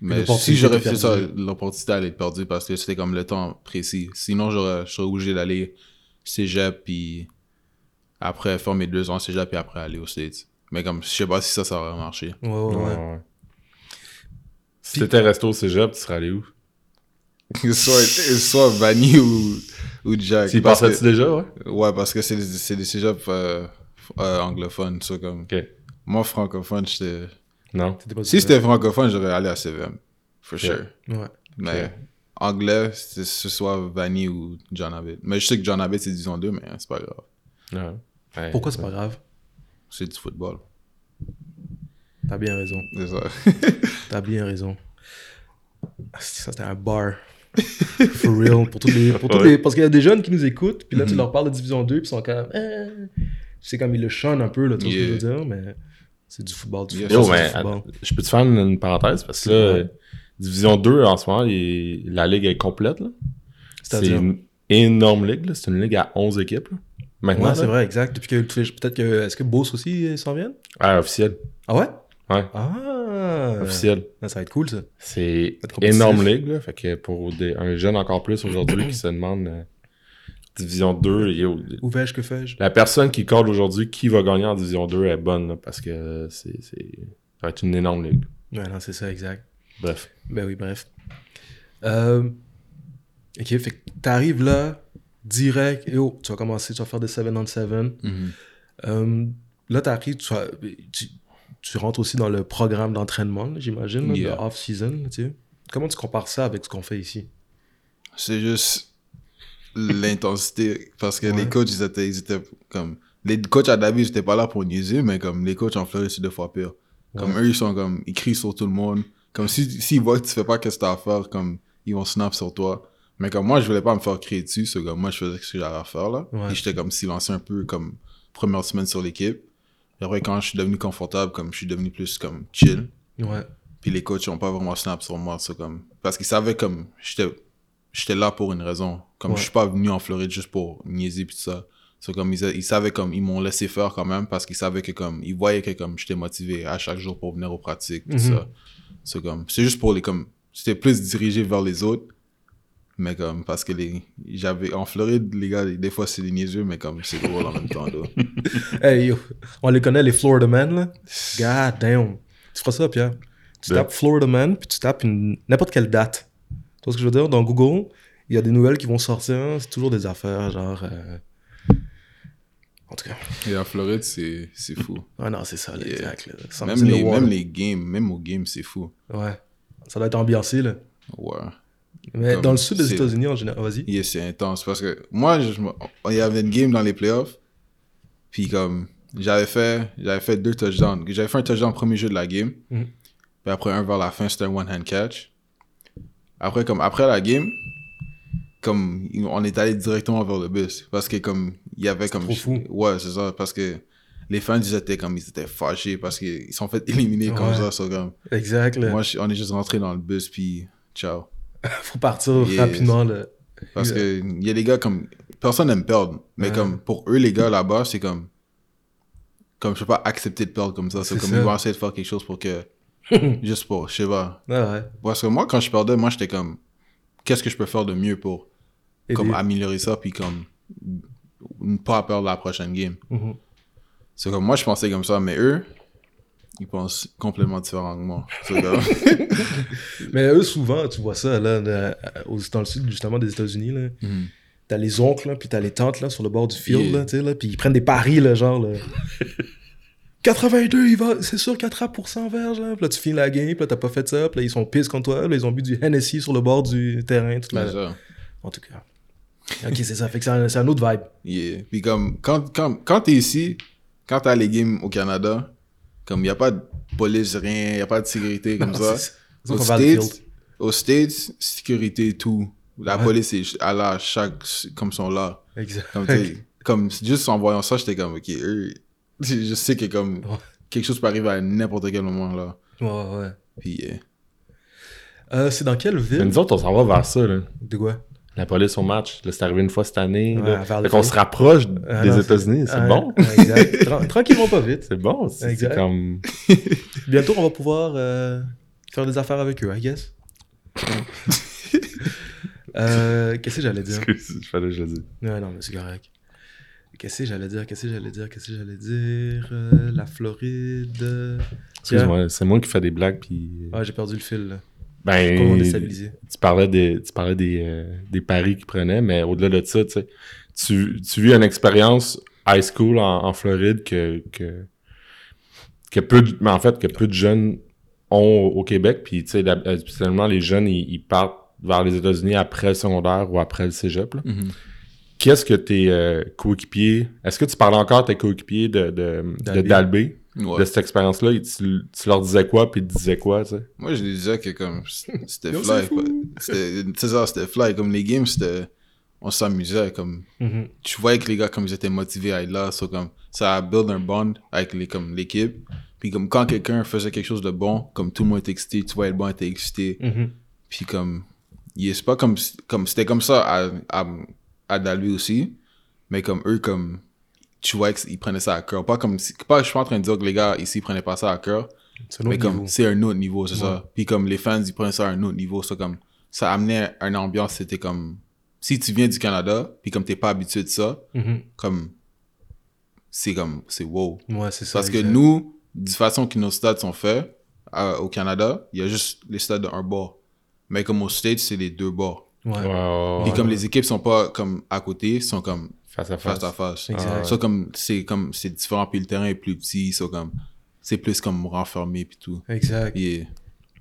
[SPEAKER 3] Mais si j'aurais fait ça, l'opportunité allait être perdue parce que c'était comme le temps précis. Sinon, j'aurais, je serais obligé d'aller cégep, puis après faire mes deux ans cégep, puis après aller aux States. Mais comme, je sais pas si ça, ça aurait marché.
[SPEAKER 1] Ouais, ouais, ouais.
[SPEAKER 2] Ouais, ouais. Si t'étais resté au cégep, tu serais allé où?
[SPEAKER 3] soit, soit Vanny ou, ou Jack.
[SPEAKER 2] Tu y
[SPEAKER 3] Parce que-
[SPEAKER 2] pensais-tu déjà, ouais?
[SPEAKER 3] Ouais, parce que c'est des, c'est des cégeps euh, euh, anglophones. ça, comme.
[SPEAKER 2] Ok.
[SPEAKER 3] Moi, francophone, j'étais.
[SPEAKER 2] Non?
[SPEAKER 3] Si c'était francophone, j'aurais allé à CVM. For sure.
[SPEAKER 1] Ouais.
[SPEAKER 3] Mais anglais, c'est ce soit Vanny ou John Abbott. Mais je sais que John Abbott, c'est division 2, mais c'est pas grave.
[SPEAKER 2] Ouais. Ouais.
[SPEAKER 1] Pourquoi c'est pas grave?
[SPEAKER 3] C'est du football.
[SPEAKER 1] T'as bien raison.
[SPEAKER 3] C'est ça.
[SPEAKER 1] T'as bien raison. Ah, c'est- Ça, c'était un bar. For real. Pour tous les, pour tous les- parce qu'il y a des jeunes qui nous écoutent, puis là, tu
[SPEAKER 3] Mhm.
[SPEAKER 1] leur parles de Division 2, puis ils sont comme. Eh. C'est comme ils le chonnent un peu, là, tout ce que je veux dire, mais c'est du football. Du football,
[SPEAKER 2] Yo,
[SPEAKER 1] c'est
[SPEAKER 2] mais
[SPEAKER 1] du football.
[SPEAKER 2] att- je peux te faire une, une parenthèse parce que là,
[SPEAKER 1] Ouais.
[SPEAKER 2] Division 2 en ce moment, il- la ligue est complète. là. C'est une énorme ligue. là. C'est une ligue à 11 équipes. là. Maintenant,
[SPEAKER 1] Ouais, c'est vrai, exact. Depuis que peut-être que. Est-ce que Beauce aussi euh, s'en viennent
[SPEAKER 2] Ah, officiel.
[SPEAKER 1] Ah ouais?
[SPEAKER 2] Ouais.
[SPEAKER 1] Ah
[SPEAKER 2] Officiel.
[SPEAKER 1] Ah, Ça va être cool, ça.
[SPEAKER 2] C'est énorme ligue. Là. Fait que pour des- un jeune encore plus aujourd'hui qui se demande euh, Division 2, yo,
[SPEAKER 1] Où? Vais-je, que fais-je?
[SPEAKER 2] La personne qui colle aujourd'hui qui va gagner en Division 2 est bonne là, parce que c'est, ça va être une énorme ligue.
[SPEAKER 1] Ouais, non, c'est ça, exact.
[SPEAKER 2] Bref.
[SPEAKER 1] Ben oui, bref. Euh, Ok, fait que t'arrives là, direct, et oh, tu vas commencer, tu vas faire des 7 on 7.
[SPEAKER 3] Mhm.
[SPEAKER 1] Euh, là, t'arrives, tu, vas- tu, tu rentres aussi dans le programme d'entraînement, j'imagine,
[SPEAKER 3] Yeah.
[SPEAKER 1] de off-season, tu sais. Comment tu compares ça avec ce qu'on fait ici?
[SPEAKER 3] C'est juste l'intensité. Parce que
[SPEAKER 1] Ouais.
[SPEAKER 3] les coachs, ils étaient, ils étaient comme. Les coachs à David, j'étais pas là pour niaiser, mais comme les coachs en Floride, c'est deux fois pire. Comme eux, ils sont comme. Ils crient sur tout le monde. Comme si s'ils voient que tu fais pas ce que t'as à faire, comme. Ils vont snap sur toi. Mais comme moi, je voulais pas me faire crier dessus. C'est comme moi, je faisais ce que j'avais à faire là.
[SPEAKER 1] Ouais.
[SPEAKER 3] Et j'étais comme silencieux un peu, comme première semaine sur l'équipe. Après, quand je suis devenu confortable, comme je suis devenu plus comme chill.
[SPEAKER 1] Ouais.
[SPEAKER 3] Puis les coachs ont pas vraiment snap sur moi, c'est comme parce qu'ils savaient comme j'étais là pour une raison. Comme
[SPEAKER 1] Ouais.
[SPEAKER 3] je suis pas venu en Floride juste pour niaiser puis tout ça. C'est comme ils, ils savaient comme ils m'ont laissé faire quand même parce qu'ils savaient que comme ils voyaient que comme j'étais motivé à chaque jour pour venir aux pratiques tout
[SPEAKER 1] Mhm.
[SPEAKER 3] ça. C'est comme c'est juste pour les comme c'était plus dirigé vers les autres. Mais comme parce que les j'avais en Floride les gars des fois c'est des niaiseux mais comme c'est drôle en même temps là.
[SPEAKER 1] Hey, yo, on les connaît, les Florida Men, là. God damn. Tu feras ça, Pierre. Tu
[SPEAKER 2] Ouais.
[SPEAKER 1] tapes Florida Man, puis tu tapes une- n'importe quelle date. Tu vois ce que je veux dire? Dans Google, il y a des nouvelles qui vont sortir. C'est toujours des affaires, genre. euh, En tout cas.
[SPEAKER 3] Et en Floride c'est c'est fou.
[SPEAKER 1] Ouais, non, c'est ça, là,
[SPEAKER 3] Yeah.
[SPEAKER 1] exact. là.
[SPEAKER 3] Même les même les games, même au game c'est fou.
[SPEAKER 1] Ouais. Ça doit être ambiancé, là.
[SPEAKER 3] Ouais.
[SPEAKER 1] Mais
[SPEAKER 3] Comme
[SPEAKER 1] dans le sud des États-Unis, en général. Vas-y.
[SPEAKER 3] Yeah, c'est intense parce que moi, je, il y avait une game dans les playoffs. Puis comme, j'avais fait, j'avais fait deux touchdowns. J'avais fait un touchdown au premier jeu de la game.
[SPEAKER 1] Mhm.
[SPEAKER 3] Puis après un vers la fin, c'était un one-hand catch. Après, comme, après la game, comme, on est allé directement vers le bus. Parce que comme, il y avait comme...
[SPEAKER 1] trop fou.
[SPEAKER 3] Ouais, c'est ça. Parce que les fans, ils étaient comme, ils étaient fâchés parce qu'ils sont fait éliminer comme
[SPEAKER 1] Ouais.
[SPEAKER 3] ça. so comme,
[SPEAKER 1] Exact,
[SPEAKER 3] moi, je- on est juste rentré dans le bus, puis ciao.
[SPEAKER 1] Faut partir rapidement, là.
[SPEAKER 3] Parce que il y a des gars comme. Personne n'aime perdre. Mais
[SPEAKER 1] Ouais.
[SPEAKER 3] comme pour eux, les gars là-bas, c'est comme. Comme je peux pas accepter de perdre comme ça. C'est comme
[SPEAKER 1] ça.
[SPEAKER 3] ils vont essayer de faire quelque chose pour que. juste pour, je sais pas.
[SPEAKER 1] Ouais, ouais.
[SPEAKER 3] Parce que moi, quand je perdais, moi j'étais comme. Qu'est-ce que je peux faire de mieux pour comme améliorer ça puis comme. Ne pas perdre la prochaine game.
[SPEAKER 1] Mhm.
[SPEAKER 3] C'est comme moi je pensais comme ça, mais eux. Ils pensent complètement différemment que moi.
[SPEAKER 1] Mais eux, souvent, tu vois ça, là, dans le sud, justement, des États-Unis, là.
[SPEAKER 3] Mhm.
[SPEAKER 1] T'as les oncles, là, puis t'as les tantes, là, sur le bord du field,
[SPEAKER 3] Yeah.
[SPEAKER 1] là, tu sais, là, puis ils prennent des paris, là, genre, là. 82, il va, c'est sûr, 4% verge, là. Puis là, tu finis la game, puis là, t'as pas fait ça, puis là, ils sont pisse contre toi, là, ils ont bu du Hennessy sur le bord du terrain, la...
[SPEAKER 3] C'est ça.
[SPEAKER 1] En tout cas. Ok, c'est ça, fait que c'est un, un autre vibe.
[SPEAKER 3] Yeah. Puis comme, quand, quand, quand t'es ici, quand t'as les games au Canada, comme, y a pas de police, rien, y a pas de sécurité comme
[SPEAKER 1] Non,
[SPEAKER 3] ça. Aux States, aux States, sécurité, tout. La
[SPEAKER 1] Ouais.
[SPEAKER 3] police est à là, chaque, comme sont là.
[SPEAKER 1] Exact.
[SPEAKER 3] Comme, comme, juste en voyant ça, j'étais comme, ok, eux, je sais que comme,
[SPEAKER 1] Ouais.
[SPEAKER 3] quelque chose peut arriver à n'importe quel moment, là.
[SPEAKER 1] Ouais, ouais.
[SPEAKER 3] Puis, yeah.
[SPEAKER 1] Euh, c'est dans quelle
[SPEAKER 2] Mais
[SPEAKER 1] ville?
[SPEAKER 2] nous autres, on s'en va vers ça, là.
[SPEAKER 1] De quoi?
[SPEAKER 2] La police au match, là, c'est arrivé une fois cette année.
[SPEAKER 1] Ouais,
[SPEAKER 2] là. Fait qu'on
[SPEAKER 1] field.
[SPEAKER 2] se rapproche
[SPEAKER 1] Ah,
[SPEAKER 2] des États-Unis, c'est
[SPEAKER 1] Ah,
[SPEAKER 2] bon.
[SPEAKER 1] Exact. Tran- Tranquillement, pas vite.
[SPEAKER 2] C'est bon, c'est comme...
[SPEAKER 1] Bientôt, on va pouvoir euh, faire des affaires avec eux, I guess. Euh, Qu'est-ce que j'allais dire?
[SPEAKER 2] Excuse, je fallait que je le dise.
[SPEAKER 1] Ouais, non, mais c'est correct. Qu'est-ce que j'allais dire? Qu'est-ce que j'allais dire? Qu'est-ce que j'allais dire? Euh, La Floride.
[SPEAKER 2] Excuse-moi, c'est moi qui fais des blagues, puis...
[SPEAKER 1] Ah, j'ai perdu le fil. Là. Comment
[SPEAKER 2] Ben, tu parlais des, tu parlais des, euh, des paris qu'ils prenaient, mais au-delà de ça, tu sais, tu, tu vis une expérience high school en, en Floride que, que, que peu de, mais en fait, que peu de jeunes ont au Québec, puis tu sais, euh, les jeunes, ils, ils partent vers les États-Unis après le secondaire ou après le cégep.
[SPEAKER 3] Mhm.
[SPEAKER 2] Qu'est-ce que tes euh, coéquipiers, est-ce que tu parles encore à tes coéquipiers de, de, de
[SPEAKER 1] D'Albé?
[SPEAKER 3] Ouais.
[SPEAKER 2] de cette expérience-là, tu, tu leur disais quoi, puis ils te disaient quoi, tu sais?
[SPEAKER 3] Moi, je disais que comme c'était fly. C'était ça, c'était fly. Comme les games, c'était on s'amusait comme
[SPEAKER 1] Mhm.
[SPEAKER 3] tu voyais que les gars comme ils étaient motivés à être là, so, comme ça a build un bond avec les comme l'équipe. Puis comme quand quelqu'un faisait quelque chose de bon, comme tout le monde était excité, tu voyais le bon était excité.
[SPEAKER 1] Mhm.
[SPEAKER 3] Puis comme yeah, c'est pas comme comme c'était comme ça à à, à Dalby aussi, mais comme eux comme tu vois qu'ils prenaient ça à cœur. Pas comme si- pas je suis pas en train de dire que les gars ici prenaient pas ça à cœur,
[SPEAKER 1] C'est un autre
[SPEAKER 3] mais comme
[SPEAKER 1] niveau.
[SPEAKER 3] c'est un autre niveau, c'est
[SPEAKER 1] Ouais.
[SPEAKER 3] ça. Puis comme les fans, ils prenaient ça à un autre niveau, ça comme ça amenait une ambiance, c'était comme si tu viens du Canada, puis comme t'es pas habitué de ça,
[SPEAKER 1] Mhm.
[SPEAKER 3] comme c'est comme c'est wow.
[SPEAKER 1] Ouais, c'est ça.
[SPEAKER 3] Parce que nous, de façon que nos stades sont faits euh, au Canada, il y a juste les stades d'un bord. Mais comme aux States, c'est les deux bords.
[SPEAKER 1] Ouais.
[SPEAKER 2] Ouais.
[SPEAKER 3] comme les équipes sont pas comme à côté, sont comme
[SPEAKER 2] face à face.
[SPEAKER 3] face à face.
[SPEAKER 1] Exact.
[SPEAKER 3] Ça comme c'est comme c'est différent puis le terrain est plus petit, ça comme c'est plus comme renfermé puis tout.
[SPEAKER 1] Exact.
[SPEAKER 3] Yeah.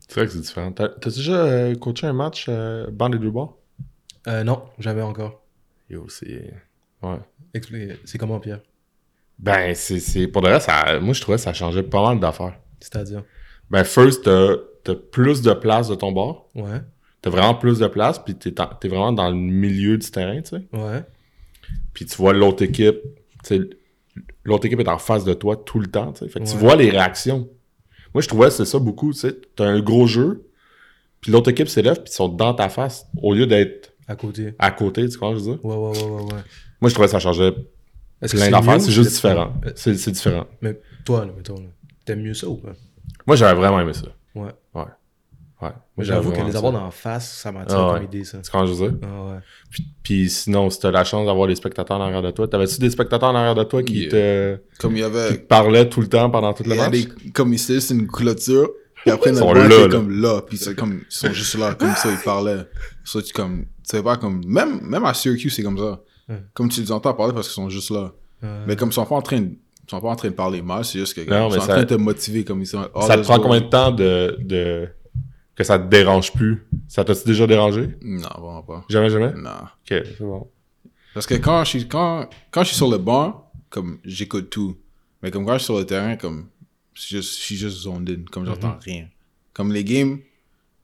[SPEAKER 2] C'est vrai que c'est différent. T'as t'as déjà euh, coaché un match euh, bande deux bords?
[SPEAKER 1] Euh, non, jamais encore.
[SPEAKER 2] Yo, c'est... Ouais.
[SPEAKER 1] Explique. C'est comment, Pierre?
[SPEAKER 2] Ben, c'est... c'est- Pour de vrai, ça... moi, je trouvais que ça changeait pas mal d'affaires.
[SPEAKER 1] C'est-à-dire?
[SPEAKER 2] Ben, first, t'as t'as plus de place de ton bord.
[SPEAKER 1] Ouais.
[SPEAKER 2] T'as vraiment plus de place, puis t'es, t'es vraiment dans le milieu du terrain, tu sais.
[SPEAKER 1] Ouais.
[SPEAKER 2] Puis tu vois l'autre équipe, l'autre équipe est en face de toi tout le temps. Fait que tu vois les réactions. Moi, je trouvais que c'est ça beaucoup, tu sais. T'as un gros jeu, puis l'autre équipe s'élève, puis ils sont dans ta face, au lieu d'être
[SPEAKER 1] À côté.
[SPEAKER 2] à côté, tu ce que je veux dire?
[SPEAKER 1] Ouais, ouais, ouais, ouais, ouais.
[SPEAKER 2] Moi, je trouvais que ça changeait
[SPEAKER 1] Est-ce que
[SPEAKER 2] plein
[SPEAKER 1] c'est
[SPEAKER 2] d'affaires, juste différent. C'est, différent.
[SPEAKER 1] Mais toi, là, mettons, t'aimes mieux ça ou pas?
[SPEAKER 2] Moi, j'avais vraiment aimé ça.
[SPEAKER 1] Ouais.
[SPEAKER 2] Ouais.
[SPEAKER 1] J'avoue que les avoir en face, ça m'attire
[SPEAKER 2] Ah
[SPEAKER 1] comme
[SPEAKER 2] ouais.
[SPEAKER 1] idée, ça.
[SPEAKER 2] Tu comprends ce que je veux dire?
[SPEAKER 1] Ah ouais.
[SPEAKER 2] Puis, puis sinon, si t'as la chance d'avoir des spectateurs en arrière de toi, t'avais-tu des spectateurs en arrière de toi qui
[SPEAKER 3] Yeah.
[SPEAKER 2] te
[SPEAKER 3] Comme il y
[SPEAKER 2] qui
[SPEAKER 3] avait
[SPEAKER 2] te parlaient tout le temps pendant tout
[SPEAKER 3] il
[SPEAKER 2] le
[SPEAKER 3] y a
[SPEAKER 2] match?
[SPEAKER 3] des comme ici c'est une clôture puis après
[SPEAKER 2] Ils
[SPEAKER 3] notre
[SPEAKER 2] là,
[SPEAKER 3] est
[SPEAKER 2] là.
[SPEAKER 3] comme là puis c'est comme ils sont juste là comme ça ils parlaient. Ça tu comme tu sais pas comme même même à Syracuse c'est comme ça.
[SPEAKER 1] Ouais.
[SPEAKER 3] Comme tu les entends parler parce qu'ils sont juste là. Mais comme ils sont pas en train de ils sont pas en train de parler mal, c'est juste que
[SPEAKER 2] Non,
[SPEAKER 3] ils
[SPEAKER 2] mais
[SPEAKER 3] sont en
[SPEAKER 2] ça-
[SPEAKER 3] train de te motiver comme ils sont. oh,
[SPEAKER 2] ça te prend
[SPEAKER 3] go.
[SPEAKER 2] combien de temps de, de que ça te dérange plus? Ça t'a-tu déjà dérangé?
[SPEAKER 3] Non, vraiment pas.
[SPEAKER 2] Jamais, jamais?
[SPEAKER 3] Non.
[SPEAKER 2] Ok, c'est bon.
[SPEAKER 3] Parce que quand je suis, quand, quand je suis sur le banc, comme, j'écoute tout. Mais comme quand je suis sur le terrain, comme, je suis juste, je suis juste zoned in, comme j'entends rien. Comme les games,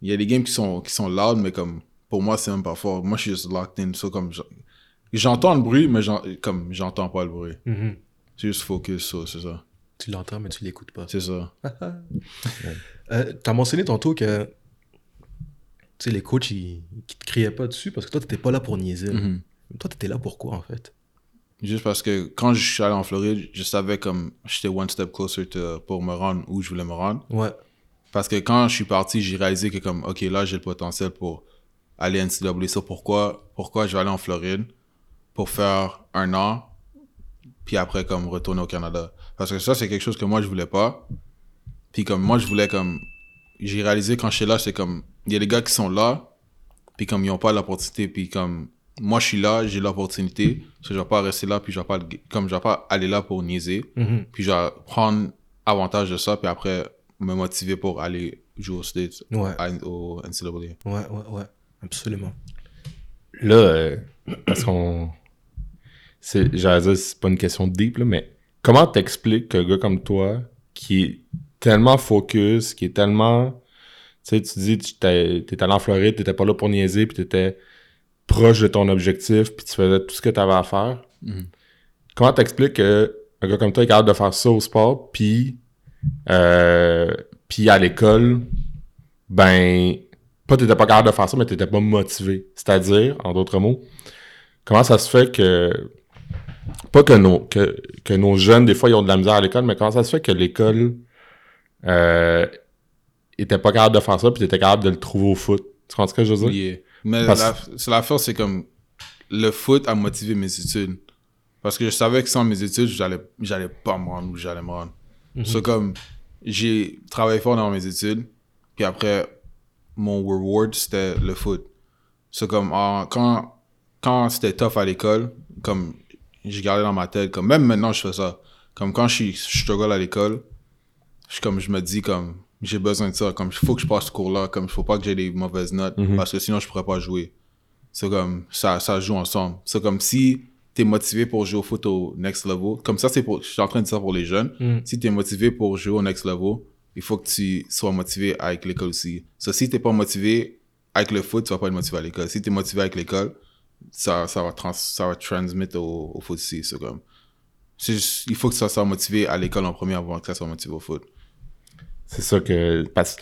[SPEAKER 3] il y a des games qui sont, qui sont loud, mais comme, pour moi, c'est même pas fort. Moi, je suis juste locked in. So, comme, j'en- j'entends le bruit, mais comme, j'entends pas le bruit.
[SPEAKER 1] mhm.
[SPEAKER 3] C'est juste focus, ça, c'est ça.
[SPEAKER 1] Tu l'entends, mais tu l'écoutes pas.
[SPEAKER 3] C'est ça.
[SPEAKER 1] Euh, T'as mentionné tantôt que tu sais, les coachs, ils, qui te criaient pas dessus parce que toi, t'étais pas là pour niaiser. là.
[SPEAKER 3] Mhm.
[SPEAKER 1] Toi, t'étais là pour quoi, en fait?
[SPEAKER 3] Juste parce que quand je suis allé en Floride, je savais comme, j'étais one step closer to- pour me rendre où je voulais me rendre.
[SPEAKER 1] Ouais.
[SPEAKER 3] Parce que quand je suis parti, j'ai réalisé que comme, ok, là, j'ai le potentiel pour aller à NCAA. Ça, pourquoi, pourquoi je vais aller en Floride pour faire un an, puis après, comme, retourner au Canada? Parce que ça, c'est quelque chose que moi, je voulais pas. Puis comme, moi, je voulais comme, j'ai réalisé quand je suis là, c'est comme, il y a des gars qui sont là, puis comme, ils ont pas l'opportunité, puis comme, moi, je suis là, j'ai l'opportunité, parce que je vais pas rester là, puis je vais pas, le- comme, je vais pas aller là pour niaiser
[SPEAKER 1] Mhm.
[SPEAKER 3] puis je vais prendre avantage de ça, puis après me motiver pour aller jouer aux States,
[SPEAKER 1] Ouais.
[SPEAKER 3] à- au NCAA.
[SPEAKER 1] Ouais, ouais, ouais. Absolument.
[SPEAKER 2] Là, euh, parce qu'on. C'est, j'allais dire, c'est pas une question deep, là, mais comment t'expliques qu'un gars comme toi, qui est tellement focus, qui est tellement. Tu sais, tu dis, tu t'es, allé en Floride, t'étais pas là pour niaiser, puis t'étais proche de ton objectif, puis tu faisais tout ce que t'avais à faire.
[SPEAKER 3] Mhm.
[SPEAKER 2] Comment t'expliques que un gars comme toi est capable de faire ça au sport, puis euh, puis à l'école, ben, pas t'étais pas capable de faire ça, mais t'étais pas motivé. C'est-à-dire, en d'autres mots, comment ça se fait que, pas que nos, que, que nos jeunes, des fois, ils ont de la misère à l'école, mais comment ça se fait que l'école, euh, était pas capable de faire ça, puis t'étais capable de le trouver au foot? Tu comprends ce que je veux dire?
[SPEAKER 3] Yeah. Mais
[SPEAKER 2] Parce-
[SPEAKER 3] la, c'est l'affaire, c'est comme le foot a motivé mes études. Parce que je savais que sans mes études, j'allais, j'allais pas me rendre où j'allais me rendre. C'est comme, j'ai travaillé fort dans mes études, puis après, mon reward, c'était le foot. C'est comme, en- quand, quand c'était tough à l'école, comme, je gardais dans ma tête, comme, même maintenant, je fais ça. Comme, quand je suis je struggle à l'école, je, comme, je me dis, comme, j'ai besoin de ça, comme, il faut que je passe ce cours-là, comme, il faut pas que j'ai des mauvaises notes,
[SPEAKER 2] Mhm.
[SPEAKER 3] parce que sinon, je pourrais pas jouer. C'est comme, ça, ça joue ensemble. C'est comme si t'es motivé pour jouer au foot au next level. Comme ça, c'est pour, je suis en train de dire ça pour les jeunes.
[SPEAKER 1] Mm.
[SPEAKER 3] Si t'es motivé pour jouer au next level, il faut que tu sois motivé avec l'école aussi. So, si t'es pas motivé avec le foot, tu vas pas être motivé à l'école. Si t'es motivé avec l'école, ça, ça va trans, ça va transmettre au, au foot aussi. C'est comme, juste- il faut que ça soit motivé à l'école en premier avant que ça soit motivé au foot.
[SPEAKER 2] C'est ça que. Parce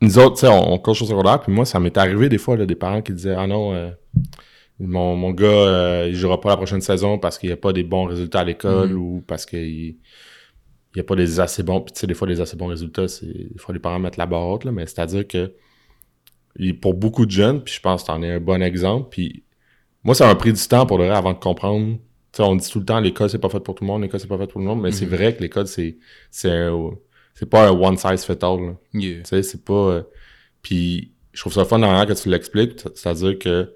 [SPEAKER 2] nous autres, tu sais, on, on coach au secondaire, puis moi, ça m'est arrivé des fois, là, des parents qui disaient Ah non, euh, mon, mon gars, euh, il jouera pas la prochaine saison parce qu'il n'y a pas des bons résultats à l'école
[SPEAKER 3] Mhm.
[SPEAKER 2] ou parce qu'il il y a pas des assez bons. Puis tu sais, des fois, les assez bons résultats, c'est. Des fois, les parents mettent la barre haute, là, mais c'est-à-dire que pour beaucoup de jeunes, puis je pense que t'en es un bon exemple, puis moi, ça m'a pris du temps pour le avant de comprendre. Tu sais, on dit tout le temps l'école, c'est pas fait pour tout le monde, l'école, c'est pas fait pour tout le monde, mais c'est
[SPEAKER 3] Mhm.
[SPEAKER 2] vrai que l'école, c'est. C'est un- c'est pas un one size fit all.
[SPEAKER 3] Yeah.
[SPEAKER 2] Tu sais, c'est pas. euh, Puis je trouve ça fun derrière que tu l'expliques, c'est- c'est-à-dire que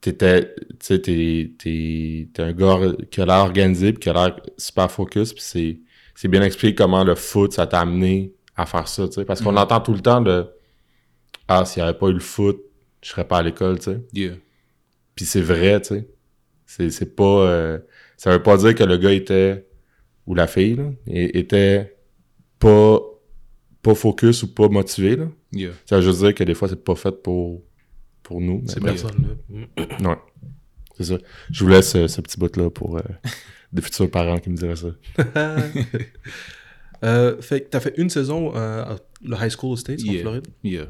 [SPEAKER 2] t'étais, tu sais, t'es, t'es, t'es un gars qui a l'air organisé puis qui a l'air super focus puis c'est, c'est bien expliqué comment le foot, ça t'a amené à faire ça, tu sais. Parce qu'on
[SPEAKER 3] Mhm.
[SPEAKER 2] entend tout le temps de, ah, s'il n'y avait pas eu le foot, je serais pas à l'école, tu sais.
[SPEAKER 3] Yeah.
[SPEAKER 2] Puis c'est vrai, tu sais. C'est, c'est pas, euh, ça veut pas dire que le gars était, ou la fille, là, était pas, pas focus ou pas motivé, là.
[SPEAKER 3] Yeah.
[SPEAKER 2] Ça veut juste dire que des fois, c'est pas fait pour, pour nous.
[SPEAKER 1] Ces personnes-là. Mm.
[SPEAKER 2] Ouais. C'est ça. Je vous laisse euh, ce petit bout-là pour euh, des futurs parents qui me diraient ça.
[SPEAKER 1] Euh, fait que t'as fait une saison euh, à le high school aux States, en. Floride.
[SPEAKER 3] Yeah.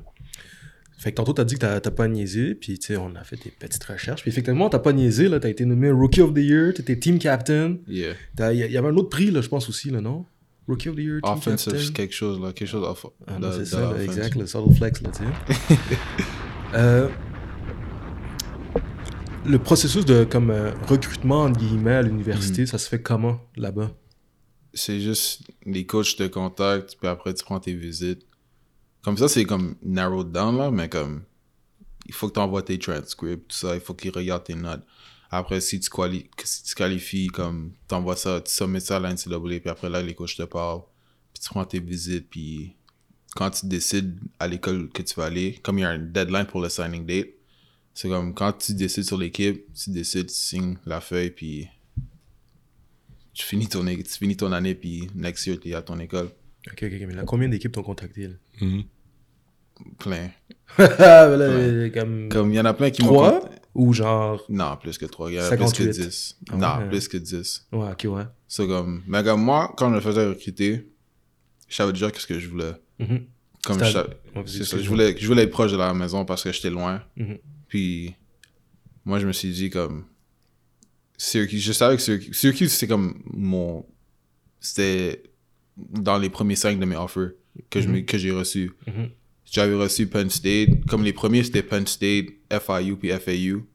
[SPEAKER 1] Fait que tantôt, t'as dit que t'as t'as pas niaisé, puis tu sais, on a fait des petites recherches. Puis effectivement, t'as pas niaisé, là. T'as été nommé Rookie of the Year, t'étais team captain.
[SPEAKER 3] Yeah.
[SPEAKER 1] Il y, y avait un autre prix, là, je pense aussi, là, non? Rookie of the Year, team
[SPEAKER 3] Offensive, quelque chose, là. Quelque chose off.
[SPEAKER 1] Ah, c'est ça, là, exact, le subtle flex, là, tu sais. Euh, le processus de comme euh, recrutement, entre guillemets, à l'université,
[SPEAKER 3] Mhm.
[SPEAKER 1] ça se fait comment, là-bas?
[SPEAKER 3] C'est juste les coachs te contactent, puis après tu prends tes visites. Comme ça, c'est comme narrowed down, là, mais comme il faut que tu envoies tes transcripts, tout ça, il faut qu'ils regardent tes notes. Après, si tu, quali si tu qualifies, comme t'envoies ça, tu sommets ça à la NCAA, puis après là, les coachs te parlent, puis tu prends tes visites, puis quand tu décides à l'école que tu vas aller, comme il y a un deadline pour le signing date, c'est comme quand tu décides sur l'équipe, tu décides, tu signes la feuille, puis tu finis ton, tu finis ton année, puis next year, tu es à ton école.
[SPEAKER 1] Ok, ok, mais là, combien d'équipes t'ont contacté, là?
[SPEAKER 3] Plein.
[SPEAKER 1] Là, euh, comme...
[SPEAKER 3] Il y en a plein qui m'ont.
[SPEAKER 1] Trois? Ou genre...
[SPEAKER 3] Non, plus que 3. Il y en a plus que
[SPEAKER 1] 58.
[SPEAKER 3] 10.
[SPEAKER 1] Ah
[SPEAKER 3] non,
[SPEAKER 1] ouais.
[SPEAKER 3] plus que 10.
[SPEAKER 1] Ouais, ok, ouais.
[SPEAKER 3] C'est comme. Mais comme moi, quand je me faisais recruter, je savais déjà qu'est-ce que je voulais.
[SPEAKER 1] Mhm.
[SPEAKER 3] Comme
[SPEAKER 1] C'était-
[SPEAKER 3] je, savais-
[SPEAKER 1] Ouais,
[SPEAKER 3] ça, je, voulais, je voulais être proche de la maison parce que j'étais loin.
[SPEAKER 1] Mhm.
[SPEAKER 3] Puis, moi, je me suis dit, comme. Syracuse, je savais que Syracuse, Syracuse, c'est comme mon. C'était dans les premiers cinq de mes offers que me- que j'ai reçus.
[SPEAKER 1] Mhm.
[SPEAKER 3] J'avais reçu Penn State. Comme les premiers, c'était Penn State, FIU puis FAU.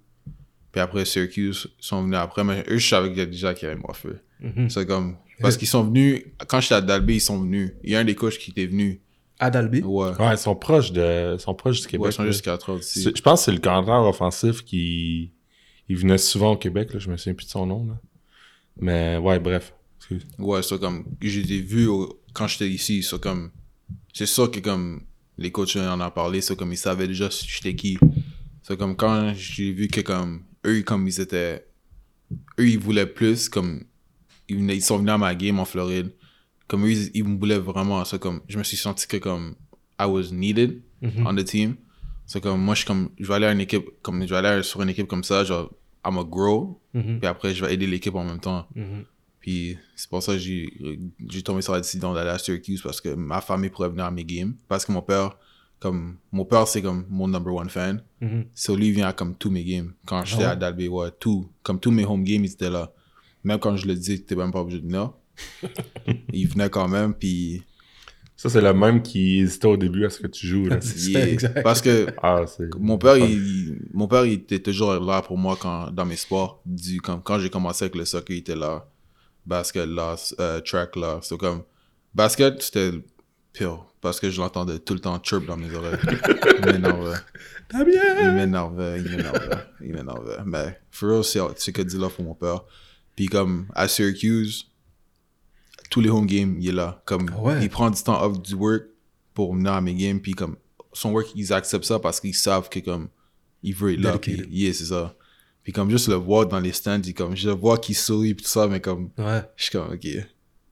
[SPEAKER 3] Puis après, Syracuse sont venus après. Mais eux, je savais que déjà qu'ils allaient m'offrir.
[SPEAKER 1] Mhm.
[SPEAKER 3] C'est comme. Parce qu'ils sont venus. Quand j'étais à Dalby, ils sont venus. Il y a un des coachs qui était venu.
[SPEAKER 1] À Dalby?
[SPEAKER 3] Ouais.
[SPEAKER 2] Ouais, ils sont proches de, ils sont proches du Québec.
[SPEAKER 3] Ouais, ils sont juste 4 heures d'ici.
[SPEAKER 2] C'est- Je pense que c'est le coordinateur offensif qui il venait souvent au Québec, là, je me souviens plus de son nom. Là. Mais ouais, bref. Excuse.
[SPEAKER 3] Ouais, c'est comme. Vu au- quand j'étais ici. C'est comme. C'est sûr que comme. Les coachs en ont parlé. C'est comme ils savaient déjà j'étais qui. C'est comme quand j'ai vu que comme. Eux, comme ils étaient. Eux, ils voulaient plus. Comme. Ils, sont venus à ma game en Floride. Comme eux, ils, ils me voulaient vraiment. C'est comme. Je me suis senti que comme. I was needed
[SPEAKER 1] Mhm.
[SPEAKER 3] on the team. C'est comme. Moi, je comme. Je vais aller à une équipe. Comme. Je vais aller sur une équipe comme ça. Genre. I'm a grow.
[SPEAKER 1] Mhm.
[SPEAKER 3] Puis après, je vais aider l'équipe en même temps.
[SPEAKER 1] Mhm.
[SPEAKER 3] Puis c'est pour ça que j'ai j'ai tombé sur la décision d'aller à Syracuse parce que ma famille pourrait venir à mes games. Parce que mon père, comme, mon père c'est comme mon number one fan. So lui il vient à comme tous mes games. Quand j'étais
[SPEAKER 1] ouais?
[SPEAKER 3] à Dalby, ouais, tout. Comme tous mes home games, il était là. Même quand je le disais que t'es même pas obligé de venir. il venait quand même, puis
[SPEAKER 2] Ça, c'est le même qui hésitait au début à ce que tu joues. Là.
[SPEAKER 1] Exact.
[SPEAKER 3] Parce que
[SPEAKER 2] ah, c'est.
[SPEAKER 3] mon père, il, mon père, il était toujours là pour moi quand, dans mes sports. Du, comme, quand j'ai commencé avec le soccer, il était là. Basket là, euh, track là. C'est comme, basket, c'était Parce que je l'entendais tout le temps chirp dans mes oreilles. il m'énervait. Il m'énervait, il m'énervait, il m'énervait. Mais, for real, c'est que dit là pour mon père. Puis comme, à Syracuse, tous les home games, il est là. Comme,
[SPEAKER 1] Ah ouais?
[SPEAKER 3] il prend du temps off du work pour venir à mes games. Puis comme, son work, ils acceptent ça parce qu'ils savent que comme, il veut être là. Puis, yeah, c'est ça. Puis comme, juste le voir dans les stands, il, comme, je le vois qu'il sourit puis tout ça, mais comme,
[SPEAKER 1] Ouais.
[SPEAKER 3] je suis comme, ok.